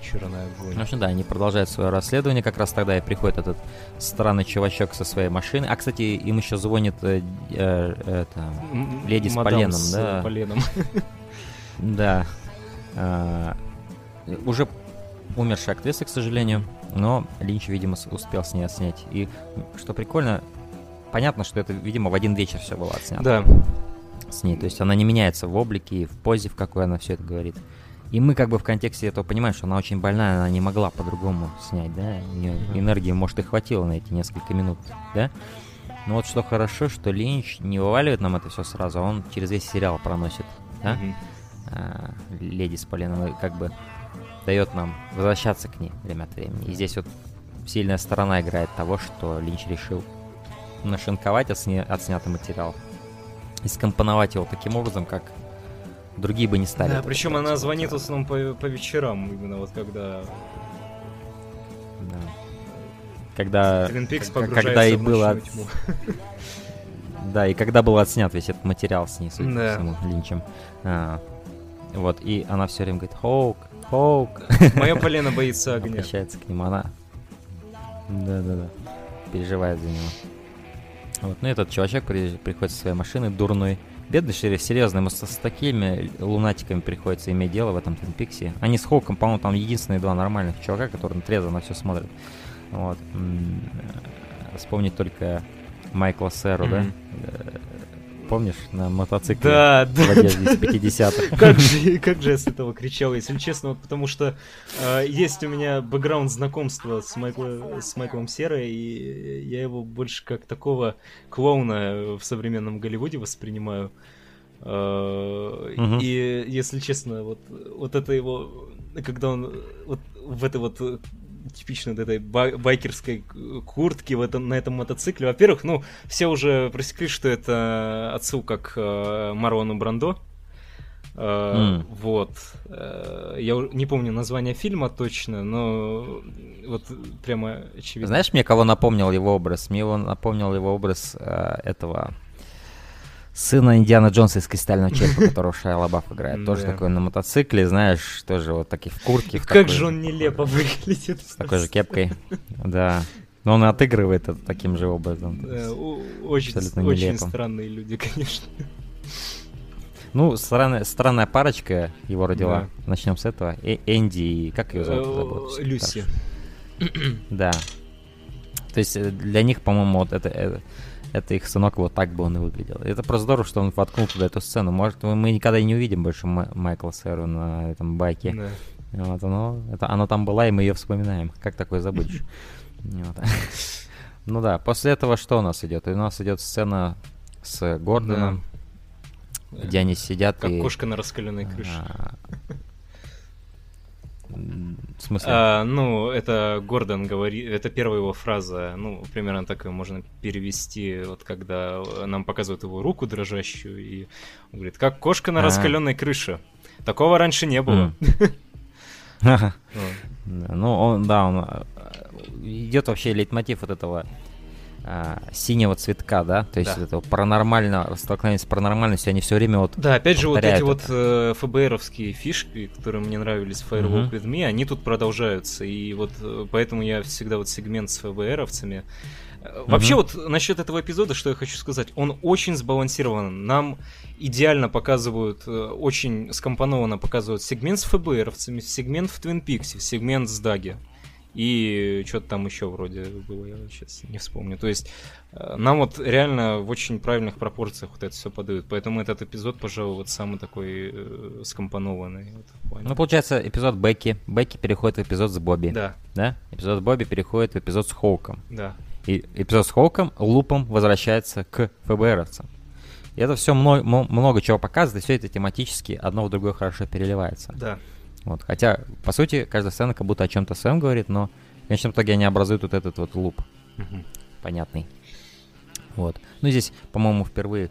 Черная В огонь. общем, да, они продолжают свое расследование, как раз тогда и приходит этот странный чувачок со своей машины. А, кстати, им еще звонит э, э, это, леди с мадам поленом, с, да. э, поленом. Да. А, уже умершая актриса, к сожалению, но Линч, видимо, успел с ней отснять. И что прикольно, понятно, что это, видимо, в один вечер все было отснято Да. с ней. То есть она не меняется в облике и в позе, в какой она все это говорит. И мы как бы в контексте этого понимаем, что она очень больная, она не могла по-другому снять, да? У нее энергии, может, и хватило на эти несколько минут, да? Но вот что хорошо, что Линч не вываливает нам это все сразу, а он через весь сериал проносит, да? Мгм. а, леди с поленом, и как бы дает нам возвращаться к ней время от времени. И здесь вот сильная сторона играет того, что Линч решил нашинковать отсня- отснятый материал и скомпоновать его таким образом, как другие бы не стали. Да, причем она звонит в основном по, по вечерам, именно вот когда да. Когда, когда и было тьму. Да, и когда был отснят весь этот материал с ней, судя Да. по всему, Линчем. А, вот, и она все время говорит, Хоук, Хоук. Мое полено боится огня. Обращается к нему, она... Да-да-да. Переживает за него. Вот, ну этот чувачок при- приходит со своей машиной, дурной. Бедный шериф, серьезно, ему со, с такими лунатиками приходится иметь дело в этом Твин Пиксе. Они с Хоуком, по-моему, там единственные два нормальных чувака, которые трезво на все смотрят. Вот. Вспомнить только Майкла Сэру, да? Помнишь, на мотоцикле Да, в да. одежде из 50-х? Как же, как же я с этого кричал, если честно, вот потому что э, есть у меня бэкграунд знакомства с, Майкла, с Майклом Серой, и я его больше как такого клоуна в современном Голливуде воспринимаю. Э, Мгм. И, если честно, вот, вот это его, когда он вот в этой вот типичной вот этой ба- байкерской к- куртке в этом, на этом мотоцикле. Во-первых, ну, все уже просекли, что это отсылка к э, Марлону Брандо. М. Вот. Э, Я не помню название фильма точно, но вот прямо очевидно. Знаешь, мне кого напомнил его образ? Мне его напомнил его образ э, этого сына Индиана Джонса из кристального черепа, которого Шайа Лабаф играет. Тоже Да. такой на мотоцикле, знаешь, тоже вот такие в куртке. в Как же он нелепо выглядит. С такой же кепкой. Да. Но он отыгрывает это таким же образом. Да, очень, странные люди, конечно. Ну, странная, странная парочка его родила. Начнем с этого. Э- Энди и... Как ее зовут? Э, Люси. Да. То есть э, для них, по-моему, вот это, это, это их сынок, вот так бы он и выглядел. Это просто здорово, что он воткнул туда эту сцену. Может, мы- никогда и не увидим больше Ма- Майкла Сэру на этом байке. Да. Вот, оно, это, оно там была, и мы ее вспоминаем. Как такое забудешь? Ну да, после этого что у нас идет? У нас идет сцена с Гордоном, где они сидят Как и... кошка на раскаленной крыше. А, В смысле? А, ну, это Гордон говорит, это первая его фраза, ну, примерно так ее можно перевести, вот когда нам показывают его руку дрожащую, и он говорит, как кошка на А. раскаленной крыше. Такого раньше не было. Ну, он, да, он э, идет вообще лейтмотив вот этого а, синего цветка, да, то есть Да. этого паранормального, столкновения с паранормальностью, они все время вот Да, опять же, вот эти повторяют вот это. э, ФБРовские фишки, которые мне нравились в Firewalk Мгм. with Me, они тут продолжаются. И вот э, поэтому я всегда вот сегмент с ФБРовцами. Э, Вообще вот насчет этого эпизода, что я хочу сказать, он очень сбалансирован. Нам идеально показывают, э, очень скомпонованно показывают сегмент с ФБРовцами, сегмент в Твин Пиксе, сегмент с Даги. И что-то там еще вроде было, я сейчас не вспомню. То есть э, нам вот реально в очень правильных пропорциях вот это все подают. Поэтому этот эпизод, пожалуй, вот самый такой э, скомпонованный. вот. Ну, получается, эпизод Бекки. Бекки переходит в эпизод с Бобби. да, Да? Эпизод с Бобби переходит в эпизод с Хоуком. да. И эпизод с Хоуком лупом возвращается к ФБРовцам. И это все много, много чего показывает, и все это тематически одно в другое хорошо переливается. Да. Вот. Хотя, по сути, каждая сцена как будто о чем-то своем говорит, но в конечном итоге они образуют вот этот вот луп Мгм. понятный. Вот. Ну, здесь, по-моему, впервые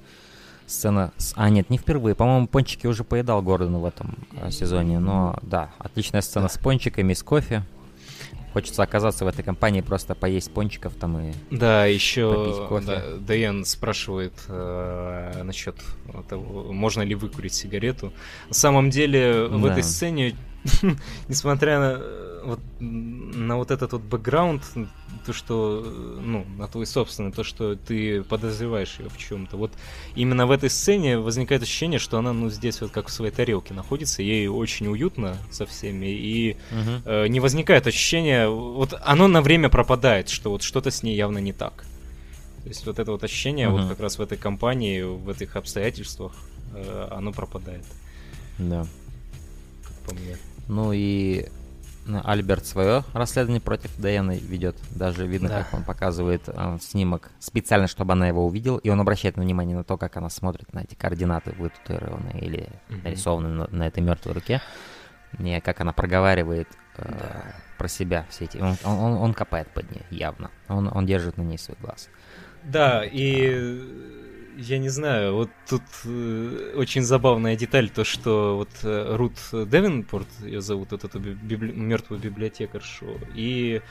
сцена с... А, нет, не впервые. По-моему, пончики уже поедал Гордон в этом э, сезоне. Но, да, отличная сцена с пончиками с кофе. Хочется оказаться в этой компании, просто поесть пончиков там и... Да, еще да, спрашивает э, насчет того, можно ли выкурить сигарету. На самом деле в Да. этой сцене, несмотря на, э, вот, на вот этот вот бэкграунд, то, что, э, ну, на твой собственный, то, что ты подозреваешь ее в чем-то. Вот именно в этой сцене возникает ощущение, что она, ну, здесь вот как в своей тарелке находится, ей очень уютно со всеми, и э, не возникает ощущения, вот оно на время пропадает, что вот что-то с ней явно не так. То есть вот это вот ощущение вот Мгм. как раз в этой компании, в этих обстоятельствах, э, оно пропадает, Да. как по мне. Ну и Альберт свое расследование против Дайаны ведет. Даже видно, Да. как он показывает э, снимок специально, чтобы она его увидела. И он обращает внимание на то, как она смотрит на эти координаты, вытатуированные или нарисованные на, на этой мертвой руке. И как она проговаривает э, про себя все эти. Он, он- он- он копает под ней, явно. Он, он держит на ней свой глаз. Да, и я не знаю, вот тут э, очень забавная деталь, то, что вот э, Рут Девинпорт, ее зовут, вот эту библи- мертвую библиотекаршу, и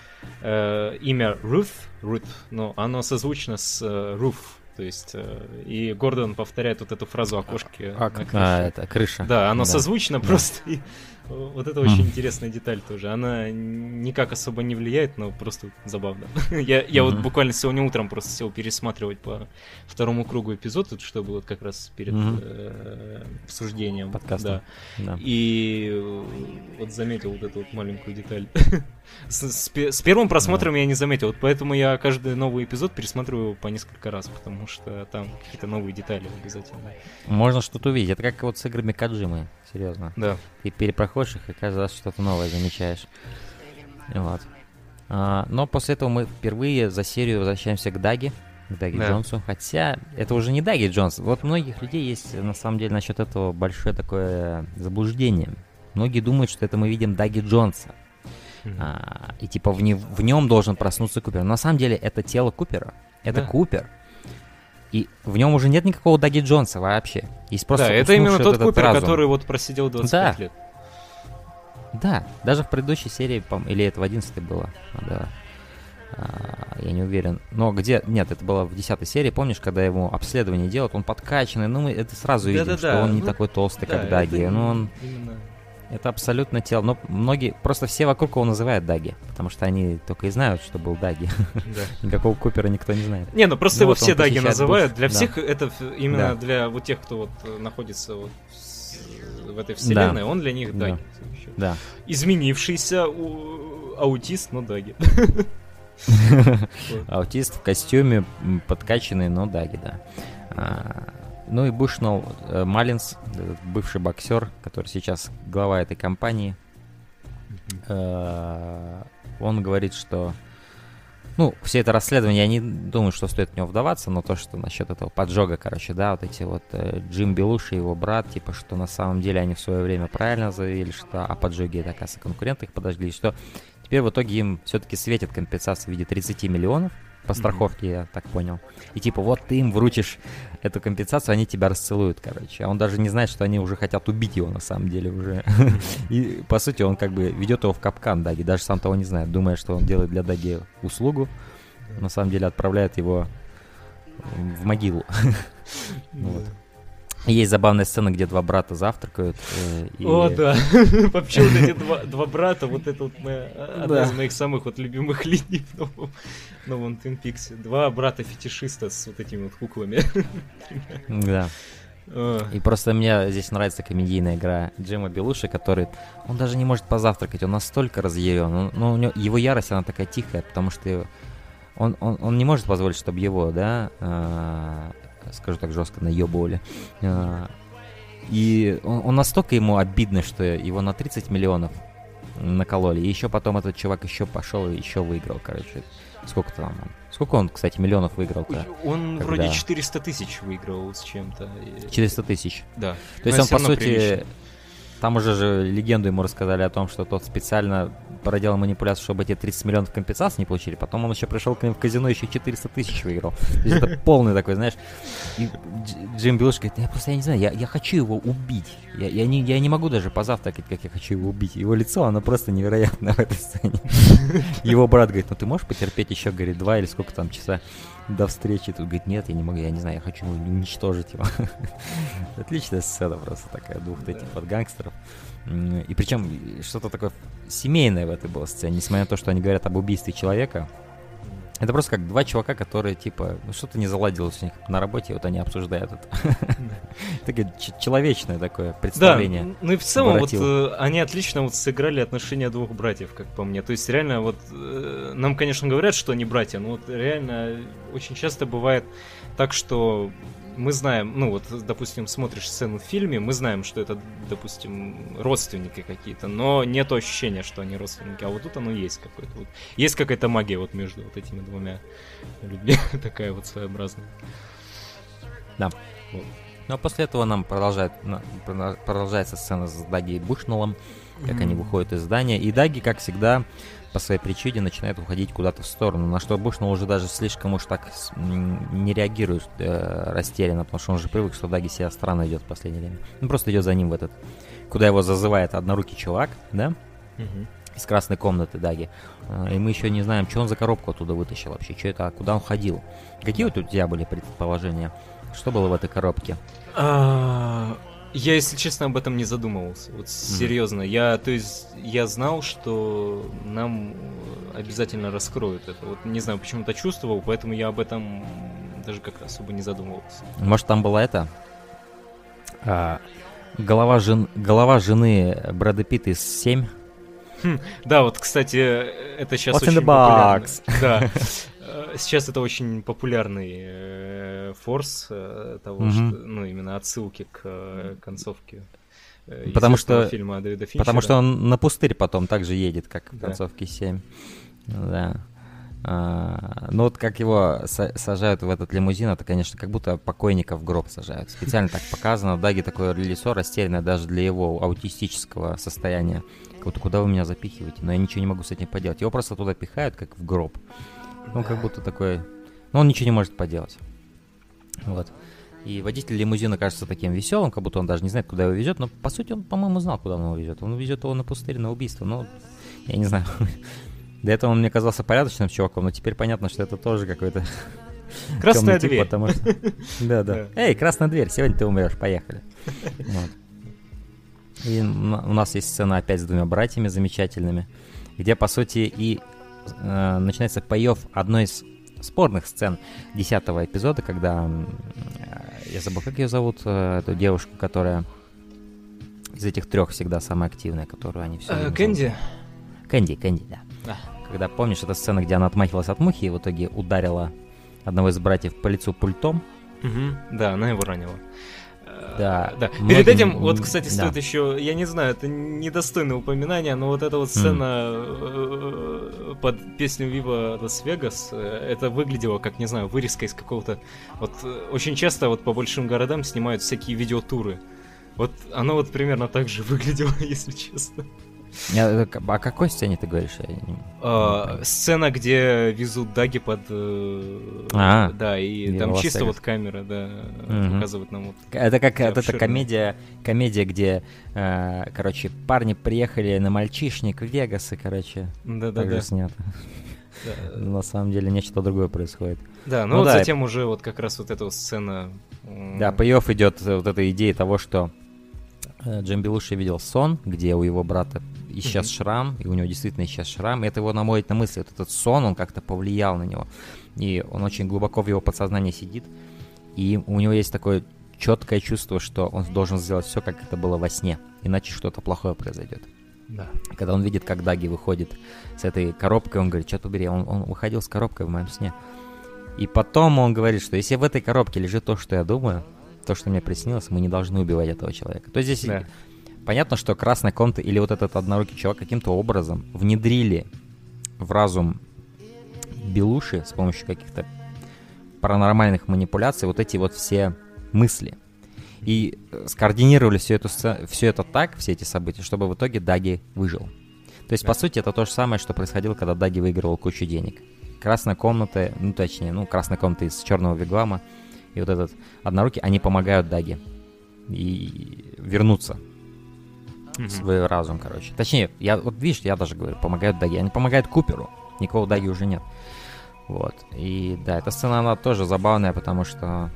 э, имя Рут, Рут, но оно созвучно с э, Руф То есть, э, и Гордон повторяет вот эту фразу о кошке. А, а, это крыша. Да, оно да. созвучно да. просто. И вот это очень mm. интересная деталь тоже. Она никак особо не влияет, но просто забавно. я я mm-hmm. вот буквально сегодня утром просто сел пересматривать по второму кругу эпизод, что было как раз перед mm-hmm. э, обсуждением. Подкаста. Да. да. И вот заметил вот эту вот маленькую деталь. с, с, с первым просмотром да. я не заметил, вот поэтому я каждый новый эпизод пересматриваю по несколько раз, потому что там какие-то новые детали обязательно. Можно что-то увидеть. Это как вот с играми Каджимы, серьезно. Да. Ты перепроходишь их и каждый раз что-то новое замечаешь. Вот. А, но после этого мы впервые за серию возвращаемся к Даге, к Даги да. Джонсу. Хотя это уже не Даги Джонс. Вот многих людей есть на самом деле насчет этого большое такое заблуждение. Многие думают, что это мы видим Даги Джонса. Mm-hmm. А, и типа в, не, в нем должен проснуться Купер. Но на самом деле это тело Купера. Это да. Купер. И в нем уже нет никакого Даги Джонса вообще. Есть просто да, это именно тот Купер, разум. который вот просидел 25 да. лет. Да, даже в предыдущей серии, или это в 11 было, да, а, я не уверен. Но где... Нет, это было в 10 серии, помнишь, когда ему обследование делают, он подкачанный, ну мы это сразу видим, да, что он не ну, такой толстый, да, как Даги. Ну он... Именно... Это абсолютно тело. Но многие, просто все вокруг его называют Даги, потому что они только и знают, что был Даги. Да. Никакого Купера никто не знает. Не, ну просто ну, его вот все Даги называют. Для да. всех это именно да. для вот тех, кто вот находится вот в этой вселенной, да. он для них Даги. Да. да. Изменившийся аутист, но Даги. Аутист в костюме, подкачанный, но Даги, да. А, ну и Бушнелл э, Маллинс, бывший боксер, который сейчас глава этой компании, э, он говорит, что ну, все это расследование, я не думаю, что стоит в него вдаваться, но то, что насчет этого поджога, короче, да, вот эти вот э, Джим Белуш и его брат, типа, что на самом деле они в свое время правильно заявили, что о поджоге это, оказывается, конкуренты их подожгли, что теперь в итоге им все-таки светит компенсация в виде 30 миллионов, по страховке, mm-hmm. я так понял. И типа, вот ты им вручишь эту компенсацию, они тебя расцелуют, короче. А он даже не знает, что они уже хотят убить его на самом деле уже. И по сути он как бы ведет его в капкан Даги, даже сам того не знает, думая, что он делает для Даги услугу. На самом деле отправляет его в могилу. вот. Есть забавная сцена, где два брата завтракают. Э, и... О, да. Вообще вот эти два, два брата, вот это вот моя, одна да. из моих самых вот любимых линий в новом, новом Twin Peaks. Два брата-фетишиста с вот этими вот куклами. Да. И просто мне здесь нравится комедийная игра Джима Белуши, который... Он даже не может позавтракать, он настолько разъярен. Но у него, его ярость, она такая тихая, потому что он, он, он не может позволить, чтобы его, да, а, скажу так жестко, наебывали. А, и он, он настолько ему обидно, что его на 30 миллионов накололи. И еще потом этот чувак еще пошел и еще выиграл, короче. Сколько там? Сколько он, кстати, миллионов выиграл-то? Он когда... вроде 400 тысяч выиграл с чем-то. 400 тысяч? Да. То есть он, по сути, прилично. Там уже же легенду ему рассказали о том, что тот специально проделал манипуляцию, чтобы эти 30 миллионов компенсации не получили. Потом он еще пришел к ним в казино, еще 400 тысяч выиграл. То есть это полный такой, знаешь. И Джим Билш говорит, я просто, я не знаю, я, я хочу его убить. Я, я, не, я не могу даже позавтракать, как я хочу его убить. Его лицо, оно просто невероятно в этой сцене. Его брат говорит, ну ты можешь потерпеть еще, говорит, два или сколько там часа до встречи. Тут говорит, нет, я не могу, я не знаю, я хочу уничтожить его. Отличная сцена просто такая, двух этих вот гангстеров. И причем что-то такое семейное в этой была сцене, несмотря на то, что они говорят об убийстве человека. Это просто как два чувака, которые, типа, ну что-то не заладилось у них на работе, вот они обсуждают это. Такое человечное такое представление. Да, ну и в целом вот э, они отлично вот сыграли отношения двух братьев, как по мне. То есть реально вот э, нам, конечно, говорят, что они братья, но вот реально очень часто бывает так, что мы знаем, ну вот, допустим, смотришь сцену в фильме, мы знаем, что это, допустим, родственники какие-то, но нет ощущения, что они родственники, а вот тут оно есть какое-то. Вот. Есть какая-то магия вот между вот этими двумя людьми, такая вот своеобразная. Да. Вот. Ну а после этого нам продолжает, продолжается сцена с Даги и Бушнеллом, как mm-hmm. они выходят из здания. И Даги, как всегда, по своей причине начинает уходить куда-то в сторону, на что Бушнелл уже даже слишком уж так не реагирует э, растерянно, потому что он уже привык, что Даги себя странно идет в последнее время. Он просто идет за ним в этот, куда его зазывает однорукий чувак, да? Угу. из красной комнаты Даги. А, и мы еще не знаем, что он за коробку оттуда вытащил вообще, что это, куда он ходил. Какие вот у тебя были предположения? Что было в этой коробке? Я, если честно, об этом не задумывался. Вот серьезно. Я, то есть, я знал, что нам обязательно раскроют это. Вот не знаю, почему-то чувствовал, поэтому я об этом даже как-то особо не задумывался. Может, там была это? А, голова, жен... голова жены Брэда Питта из 7? Хм, да, вот, кстати, это сейчас What's очень in the box? популярно. Да. Сейчас это очень популярный э, форс э, того, Мгм. что, ну, именно отсылки к э, концовке. Потому что- фильма Дэвида Финчера. Потому что он на пустырь потом также едет, как в Да. концовке 7. Да. А, ну вот как его са- сажают в этот лимузин, это, конечно, как будто покойника в гроб сажают. Специально так показано. Даги такое лицо растерянное даже для его аутистического состояния. Как будто куда вы меня запихиваете? Но я ничего не могу с этим поделать. Его просто туда пихают, как в гроб. Ну, как будто такой... Ну, он ничего не может поделать. Вот. И водитель лимузина кажется таким веселым, как будто он даже не знает, куда его везет. Но, по сути, он, по-моему, знал, куда он его везет. Он везет его на пустырь, на убийство. Ну, я не знаю. До этого он мне казался порядочным чуваком, но теперь понятно, что это тоже какой-то... Красная дверь. потому что... Да, да. Эй, красная дверь, сегодня ты умрешь, поехали. И у нас есть сцена опять с двумя братьями замечательными, где, по сути, и э, начинается поев одной из спорных сцен десятого эпизода, когда э, я забыл, как ее зовут, э, эту девушку, которая из этих трех всегда самая активная, которую они все. Э, Кэнди? Кэнди, Кэнди, да. Да. Когда помнишь, эта сцена, где она отмахивалась от мухи и в итоге ударила одного из братьев по лицу пультом. Мгм. Да, она его ранила. Да. да. Многим- Перед этим, вот, кстати, да. стоит еще, я не знаю, это недостойное упоминание, но вот эта вот сцена э, под песню Viva Las Vegas, это выглядело как, не знаю, вырезка из какого-то... Вот э, очень часто вот по большим городам снимают всякие видеотуры. Вот оно вот примерно так же выглядело, если честно. Э, О какой сцене ты говоришь? А, сцена, где везут Даги под... э, А, да, и там чисто вот камера, да, Мгм. показывает нам вот Это как эта обширная. комедия, комедия, где, э, короче, парни приехали на мальчишник в Вегас, и, короче, Да-да-да. снято. Да. На самом деле нечто другое происходит. Да, ну, Ну вот да, затем уже вот как раз вот эта сцена. Да, payoff идет вот эта идея того, что Джим Белуши видел сон, где у его брата исчез Мгм. шрам, и у него действительно исчез шрам, и это его наводит на мысли. Вот этот сон, он как-то повлиял на него. И он очень глубоко в его подсознании сидит, и у него есть такое четкое чувство, что он должен сделать все, как это было во сне, иначе что-то плохое произойдет. Да. Когда он видит, как Даги выходит с этой коробкой, он говорит, что ты убери, он, он выходил с коробкой в моем сне. И потом он говорит, что если в этой коробке лежит то, что я думаю, то, что мне приснилось, мы не должны убивать этого человека. То есть здесь Да. понятно, что красная комната или вот этот однорукий чувак каким-то образом внедрили в разум Белуши с помощью каких-то паранормальных манипуляций вот эти вот все мысли. И э, скоординировали все, сце- все это так, все эти события, чтобы в итоге Даги выжил. То есть, Да. по сути, это то же самое, что происходило, когда Даги выигрывал кучу денег. Красная комната, ну точнее, ну красная комната из черного виглама и вот этот однорукий, они помогают Даги и вернуться в свой разум, короче. Точнее, я вот видишь, я даже говорю, помогают Даги, они помогают Куперу. Никакого Даги уже нет. Вот. И да, эта сцена, она тоже забавная, потому что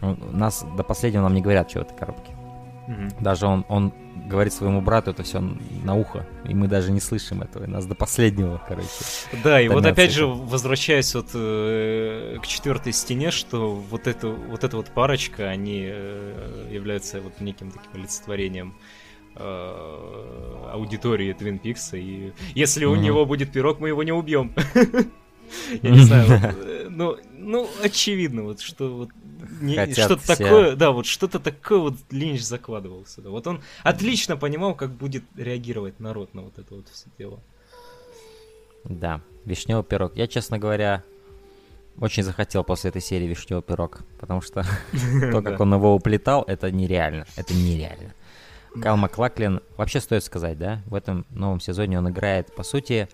ну, нас до последнего нам не говорят, что в этой коробке. Мгм. Даже он, он говорит своему брату это все на ухо, и мы даже не слышим этого. И нас до последнего, короче. Да, и вот опять же, возвращаясь вот э, к четвертой стене, что вот эту вот эта вот парочка, они э, являются вот неким таким олицетворением э, аудитории Твин Пикса, и если у Мгм. него будет пирог, мы его не убьем. Я не знаю, э, ну, ну, очевидно, вот что вот не- что-то все. такое, да, вот что-то такое вот Линч закладывал сюда. Вот он отлично понимал, как будет реагировать народ на вот это вот все дело. Да, вишневый пирог. Я, честно говоря, очень захотел после этой серии вишневый пирог, потому что то, как он его уплетал, это нереально. Это нереально. Кал Маклаклин, вообще стоит сказать, да, в этом новом сезоне он играет, по сути,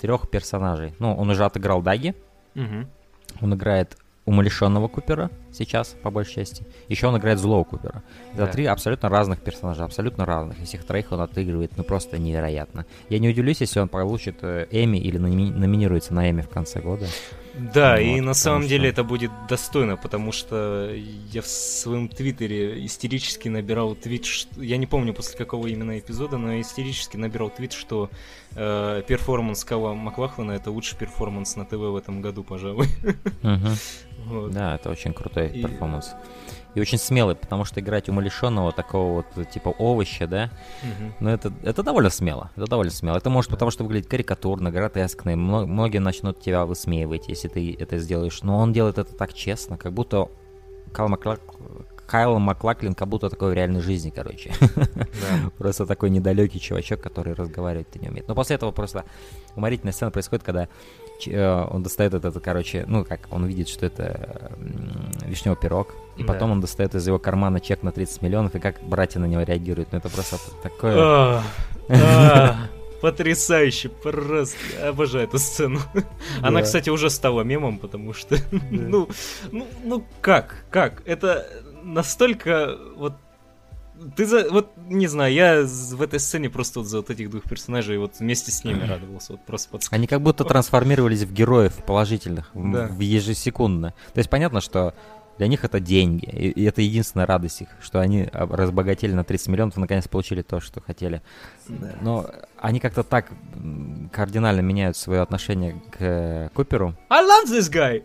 трех персонажей. Ну, он уже отыграл Даги, он играет умалишенного Купера сейчас, по большей части. Еще он играет злого Купера. Это Да. три абсолютно разных персонажа, абсолютно разных. И всех троих он отыгрывает, ну просто невероятно. Я не удивлюсь, если он получит э, Эми или номи- номинируется на Эми в конце года. Да, Вот, и на самом что- деле это будет достойно, потому что я в своем твиттере истерически набирал твит, что- я не помню после какого именно эпизода, но я истерически набирал твит, что э, перформанс Кайла Маклахлана это лучший перформанс на ТВ в этом году, пожалуй. Мгм. Вот. Да, это очень крутой И- перформанс. И очень смелый, потому что играть умалишенного такого вот типа овоща, да, Мгм. Ну, это, это довольно смело. Это довольно смело. Это может потому, что выглядит карикатурно, гротескно. и мно- многие начнут тебя высмеивать, если ты это сделаешь. Но он делает это так честно, как будто Кайл, Маклак... Кайл Маклаклин как будто такой в реальной жизни, короче. Да. Просто такой недалекий чувачок, который разговаривать не умеет. Но после этого просто уморительная сцена происходит, когда он достает этот, короче, ну как, он видит, что это вишневый пирог, и Да. потом он достает из его кармана чек на 30 миллионов, и как братья на него реагируют. Ну это просто такое... Потрясающе, просто обожаю эту сцену. Она, кстати, уже стала мемом, потому что, ну, ну, ну как, как? Это настолько вот ты за... Вот, не знаю, я в этой сцене просто вот за вот этих двух персонажей вот вместе с ними радовался. Вот просто подсказка. Они как будто трансформировались в героев положительных, Да. в ежесекундно. То есть понятно, что для них это деньги, и, это единственная радость их, что они об- разбогатели на 30 миллионов и наконец получили то, что хотели. Но они как-то так кардинально меняют свое отношение к э, Куперу. I love this guy!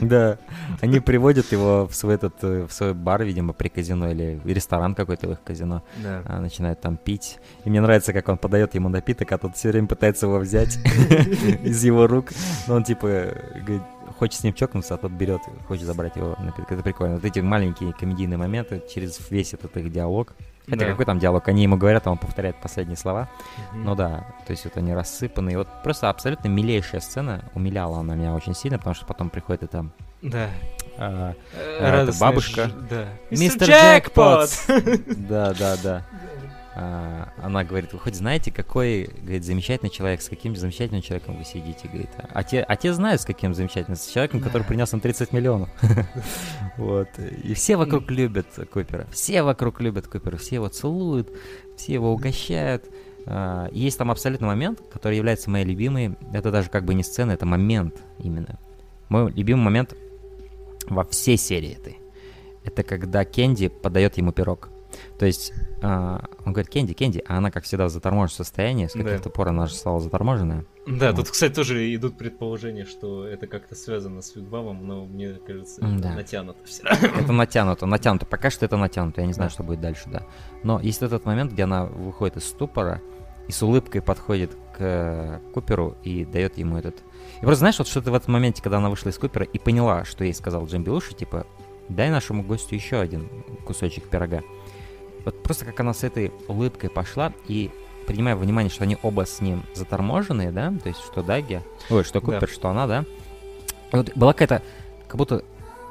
Да, они приводят его в свой этот, э, в свой бар, видимо, при казино или ресторан какой-то в их казино. Да. а, начинает там пить. И мне нравится, как он подает ему напиток, а тот все время пытается его взять из его рук. Но он типа говорит, хочет с ним чокнуться, а тот берет, хочет забрать его. Это прикольно. Вот эти маленькие комедийные моменты через весь этот их диалог. Хотя Да. какой там диалог? Они ему говорят, а он повторяет последние слова. Мгм. Ну да, то есть вот они рассыпаны. И вот просто абсолютно милейшая сцена. Умиляла она меня очень сильно, потому что потом приходит это... Да. а, радостная бабушка. ж- Да. Мистер Джекпот! Да, да, да. А, она говорит, вы хоть знаете, какой, говорит, замечательный человек, с каким замечательным человеком вы сидите, говорит. А те, а те знают, с каким замечательным, с человеком, который принес им 30 миллионов. Вот. И все вокруг любят Купера. Все вокруг любят Купера. Все его целуют, все его угощают. А, Есть там абсолютно момент, который является моей любимой. Это даже как бы не сцена, это момент именно. Мой любимый момент во всей серии этой. Это когда Кенди подает ему пирог. То есть а, он говорит, Кенди, Кенди, а она, как всегда, в заторможенном состоянии. С Да. каких-то пор она же стала заторможенная. Да, тут, кстати, тоже идут предположения, что это как-то связано с Видбавом, но мне кажется, это Да. натянуто все. Это натянуто, натянуто. Пока что это натянуто. Я не знаю, Да. что будет дальше, да. Но есть этот момент, где она выходит из ступора и с улыбкой подходит к Куперу и дает ему этот... И просто знаешь, вот что-то в этом моменте, когда она вышла из Купера и поняла, что ей сказал Джим Белуши, типа, дай нашему гостю еще один кусочек пирога. Вот просто как она с этой улыбкой пошла и принимая во внимание, что они оба с ним заторможенные, да, то есть что Даги, ой, что Да. Купер, что она, да, вот была какая-то, как будто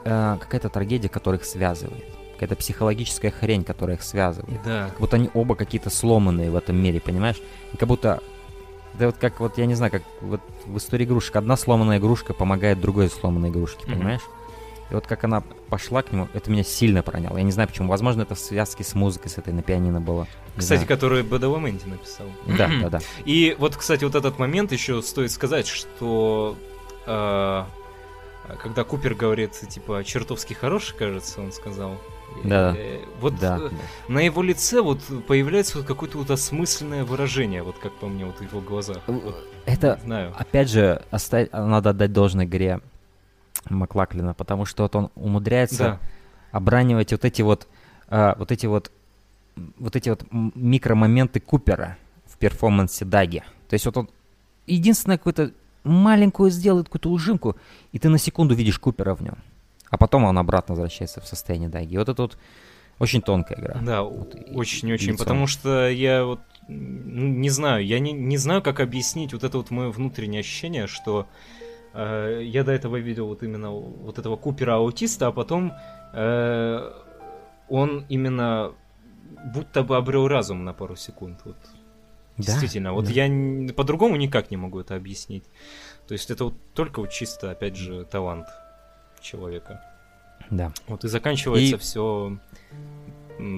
э, какая-то трагедия, которая их связывает, какая-то психологическая хрень, которая их связывает. Да. Как будто они оба какие-то сломанные в этом мире, понимаешь? И как будто да вот как вот, я не знаю, как вот в истории игрушек одна сломанная игрушка помогает другой сломанной игрушке, Мгм. понимаешь? И вот как она пошла к нему, это меня сильно проняло. Я не знаю почему. Возможно, это в связке с музыкой, с этой на пианино было. Не Кстати, знаю. который Бадаламенти написал. Да, да, да. И вот, кстати, вот этот момент еще стоит сказать, что э, когда Купер говорит, типа, чертовски хороший, кажется, он сказал. Да. э, Вот Да, э, да. на его лице вот появляется вот какое-то вот осмысленное выражение, вот как по мне, вот в его глазах. Вот, Это, знаю. опять же, оставить, надо отдать должное игре Маклаклина, потому что вот он умудряется Да. обранивать вот эти вот, а, вот эти вот, вот эти вот микромоменты Купера в перформансе Даги. То есть вот он единственное какую-то маленькую сделает какую-то ужимку, и ты на секунду видишь Купера в нем. А потом он обратно возвращается в состояние Даги. Вот это вот очень тонкая игра. Да, Вот очень-очень, лицо. потому что я вот м, не знаю, я не, не знаю, как объяснить вот это вот мое внутреннее ощущение, что э, я до этого видел вот именно вот этого Купера-аутиста, а потом э, он именно будто бы обрел разум на пару секунд. Вот. Да, Действительно, вот да. я по-другому никак не могу это объяснить. То есть это вот только вот чисто, опять же, талант. человека. Да. Вот и заканчивается И- все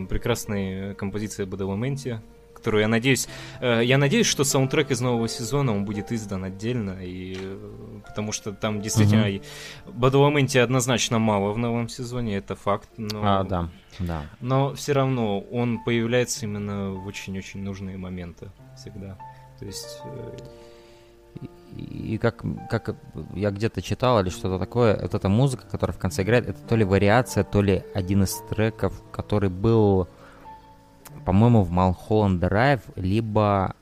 прекрасной композицией Бадаламенти, которую я надеюсь, э, я надеюсь, что саундтрек из нового сезона он будет издан отдельно, и э, потому что там действительно и Бадаламенти однозначно мало в новом сезоне, это факт, но А, да, да. но все равно он появляется именно в очень-очень нужные моменты всегда. То есть э, И как, как я где-то читал или что-то такое, вот эта музыка, которая в конце играет, это то ли вариация, то ли один из треков, который был, по-моему, в Малхолланд Драйв, либо,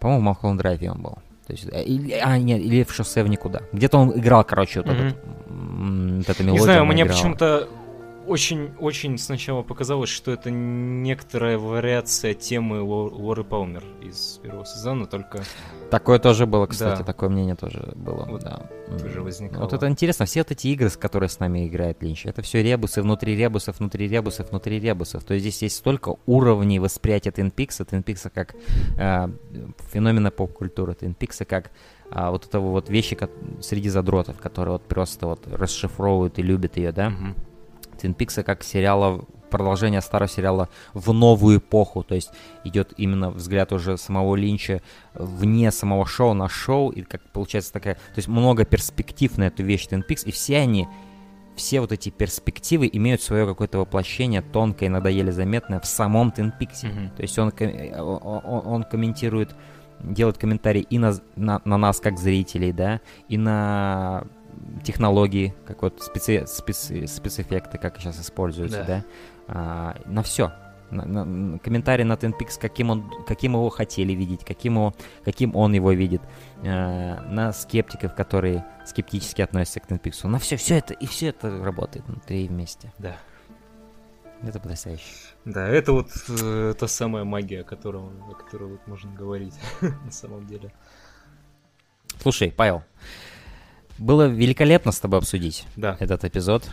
по-моему, в Малхолланд Драйве он был. То есть, э, или, а, нет, или в шоссе в никуда. Где-то он играл, короче, вот, Мгм. этот, вот эта мелодия. Не знаю, мне играла. почему-то очень-очень сначала показалось, что это некоторая вариация темы Ло- Лоры Палмер из первого сезона, только Такое тоже было, кстати, Да. такое мнение тоже было, Вот да. тоже возникало. Вот это интересно, все вот эти игры, с которые с нами играет Линч, это все ребусы внутри ребусов, внутри ребусов, внутри ребусов. То есть здесь есть столько уровней восприятия Twin Peaks, Twin Peaks как э, феномена поп-культуры, Twin Peaks как а, вот этого вот вещи ко- среди задротов, которые вот просто вот расшифровывают и любят ее, да? Мгм. Твин Пикса как сериала, продолжение старого сериала в новую эпоху, то есть идет именно взгляд уже самого Линча вне самого шоу на шоу, и как получается такая, то есть много перспектив на эту вещь Твин Пикс, и все они, все вот эти перспективы имеют свое какое-то воплощение тонкое, иногда еле заметное в самом Твин Пиксе. Мгм. То есть он, ком- э, он комментирует, делает комментарии и на, на, на нас, как зрителей, да, и на технологии, как вот специ, специ- спецэффекты, как сейчас используются, Да. да, А, на все. комментарий на Twin Peaks, каким, он, каким его хотели видеть, каким, его, каким он его видит, э, на скептиков, которые скептически относятся к Peaks. На все, все это, и все это работает внутри и вместе. Да. Это потрясающе. Да, это вот э, та самая магия, о, котором, о которой вот можно говорить на самом деле. Слушай, Павел, было великолепно с тобой обсудить Да. этот эпизод.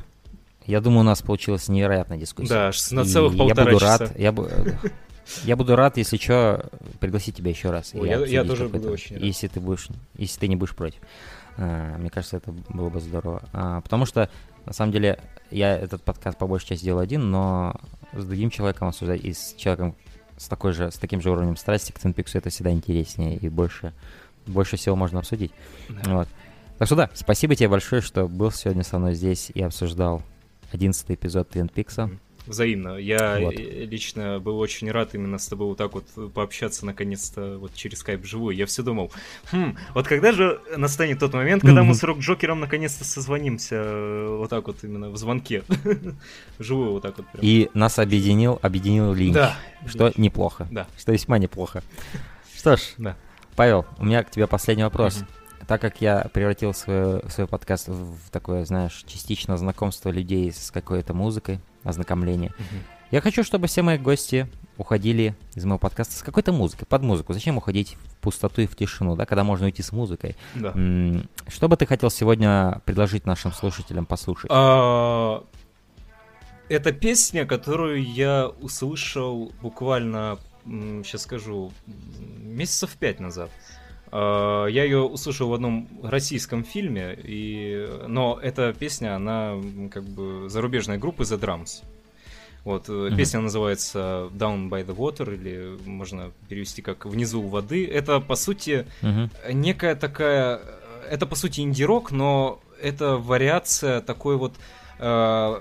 Я думаю, у нас получилась невероятная дискуссия. Да, на И целых я полтора буду часа. рад, я, я буду рад, если что, пригласить тебя еще раз. и Ой, я- я тоже буду очень рад. Если ты будешь, если ты не будешь против. А, Мне кажется, это было бы здорово. А, Потому что, на самом деле, я этот подкаст по большей части делал один, но с другим человеком обсуждать и с человеком с такой же, с таким же уровнем страсти к Peaks это всегда интереснее и больше, больше всего можно обсудить. Да. Вот. Так что да, спасибо тебе большое, что был сегодня со мной здесь и обсуждал 11 эпизод Твин Пикса. Взаимно. Я Вот. э, лично был очень рад именно с тобой вот так вот пообщаться наконец-то вот через скайп вживую. Я все думал, хм, вот когда же настанет тот момент, когда мы Мгм. с Рок-Джокером наконец-то созвонимся э, вот так вот именно в звонке. Вживую вот так вот прям. И нас объединил, объединил Линч. Да. Что неплохо. Да. Что весьма неплохо. Что ж, Да. Павел, у меня к тебе последний вопрос. Мгм. Так как я превратил свой, свой подкаст в такое, знаешь, частично знакомство людей с какой-то музыкой, ознакомление, Мгм. я хочу, чтобы все мои гости уходили из моего подкаста с какой-то музыкой, под музыку. Зачем уходить в пустоту и в тишину, да, когда можно уйти с музыкой? Да. Что бы ты хотел сегодня предложить нашим слушателям послушать? А, Это песня, которую я услышал буквально, сейчас скажу, месяцев пять назад. Я ее услышал в одном российском фильме, и... но эта песня, она как бы зарубежной группы The Drums. Вот, э, Мгм. песня называется Down by the Water, или можно перевести как Внизу у воды. Это, по сути, Мгм. некая такая... Это, по сути, инди-рок, но это вариация такой вот э,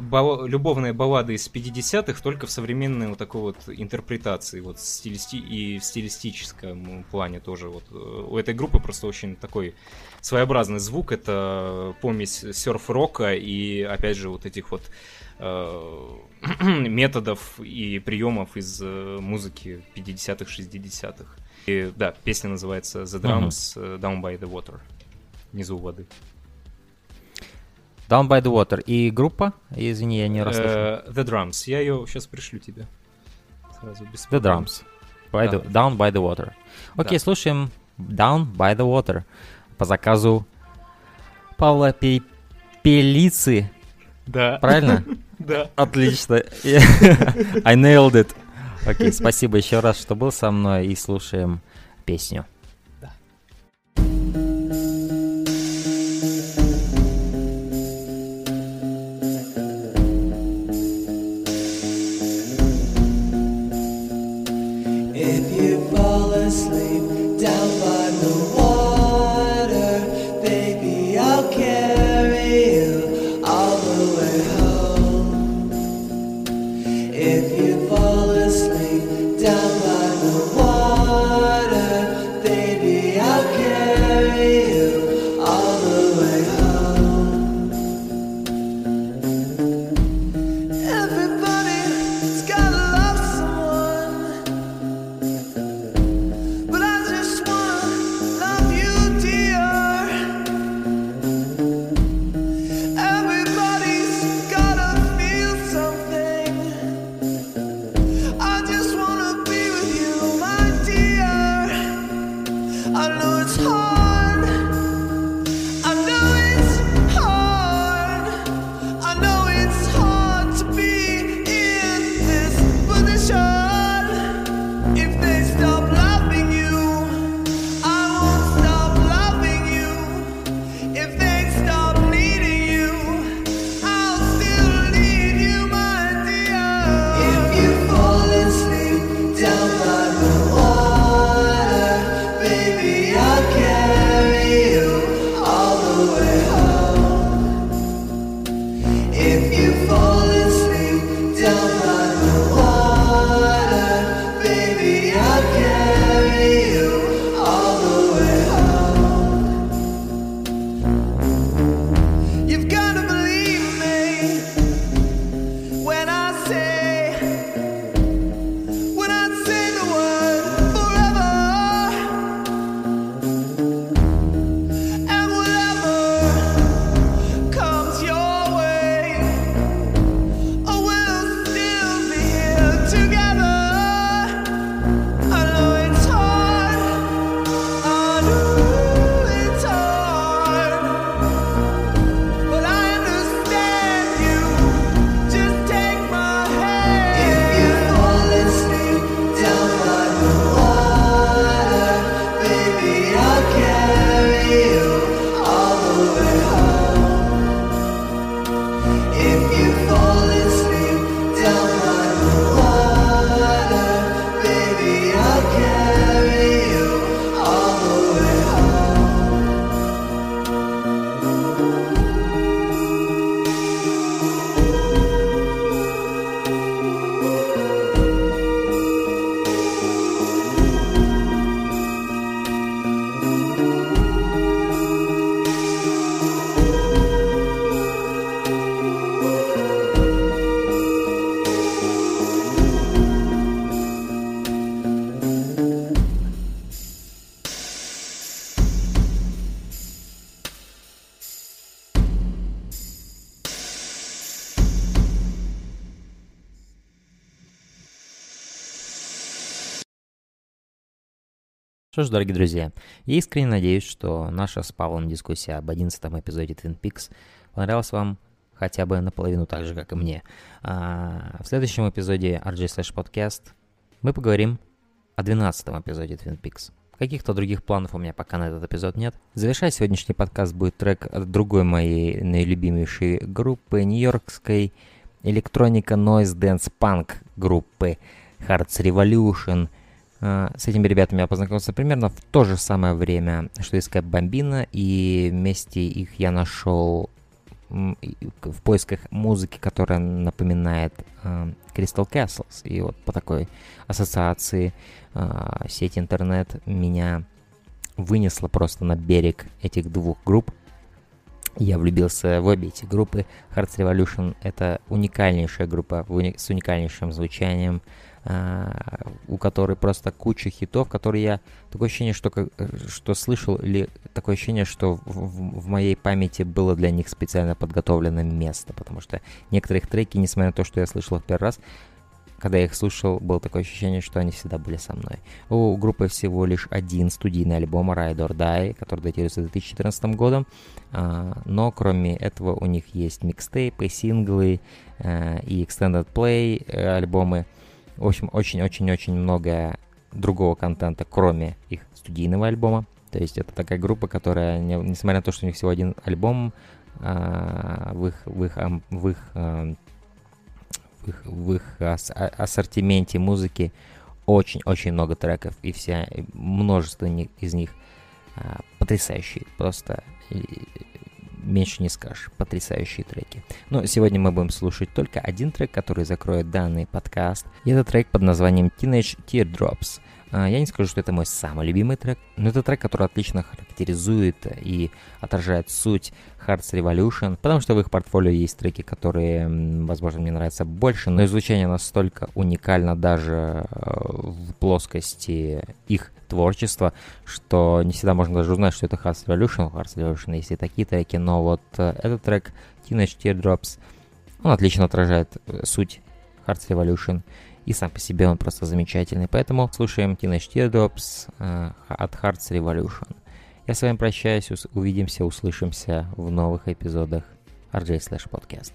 бал- любовной баллады из 50-х, только в современной вот такой вот интерпретации, вот стилисти... и в стилистическом плане тоже. Вот. У этой группы просто очень такой своеобразный звук, это помесь серф-рока и, опять же, вот этих вот э, методов и приемов из э, музыки 50-х, 60-х. И, да, песня называется The Drums э, Down by the Water. Внизу воды. Down by the Water. И группа? Извини, я не расслышал. Э, The Drums. Я ее сейчас пришлю тебе. Сразу без The. Drums. By Да. the, down by the Water. Окей, Да. слушаем Down by the Water по заказу Павла Пе- Пелицы. Да. Правильно? Да. Отлично. I nailed it. Окей, спасибо еще раз, что был со мной, и слушаем песню. Что ж, дорогие друзья, я искренне надеюсь, что наша с Павлом дискуссия об 11 эпизоде Twin Peaks понравилась вам хотя бы наполовину так же, как и мне. А в следующем эпизоде RJ Slash Podcast мы поговорим о 12 эпизоде Twin Peaks. Каких-то других планов у меня пока на этот эпизод нет. Завершая сегодняшний подкаст будет трек от другой моей наилюбимейшей группы, нью-йоркской электроника Noise Dance Punk группы Hearts Revolution. А, с этими ребятами я познакомился примерно в то же самое время, что и Скайп Бомбина, и вместе их я нашел в поисках музыки, которая напоминает э, Crystal Castles. И вот по такой ассоциации э, сеть интернет меня вынесла просто на берег этих двух групп. Я влюбился в обе эти группы. Hearts Revolution — это уникальнейшая группа с уникальнейшим звучанием, у которой просто куча хитов, которые я... Такое ощущение, что, что слышал, или такое ощущение, что в, в, в моей памяти было для них специально подготовлено место, потому что некоторые их треки, несмотря на то, что я слышал в первый раз, когда я их слушал, было такое ощущение, что они всегда были со мной. У группы всего лишь один студийный альбом Ride or Die, который датируется 2014 годом, а, но кроме этого у них есть микстейпы, синглы а, и extended play э, альбомы, в общем, очень-очень-очень много другого контента, кроме их студийного альбома. То есть это такая группа, которая, несмотря на то, что у них всего один альбом, а, в их, в их, в их, а, в их, в их ас ассортименте музыки очень-очень много треков, и все, множество из них а, потрясающие, просто меньше не скажешь. Потрясающие треки. Но сегодня мы будем слушать только один трек, который закроет данный подкаст. И это трек под названием Teenage Teardrops. А, я не скажу, что это мой самый любимый трек, но это трек, который отлично характеризует и отражает суть Hearts Revolution, потому что в их портфолио есть треки, которые, возможно, мне нравятся больше, но звучание настолько уникально даже э, в плоскости их творчества, что не всегда можно даже узнать, что это Hearts Revolution. Hearts Revolution есть и такие треки, но вот э, этот трек Teenage Teardrops, он отлично отражает э, суть Hearts Revolution и сам по себе он просто замечательный. Поэтому слушаем Teenage Teardrops э, от Hearts Revolution. Я с вами прощаюсь, увидимся, услышимся в новых эпизодах RJ Slash Podcast.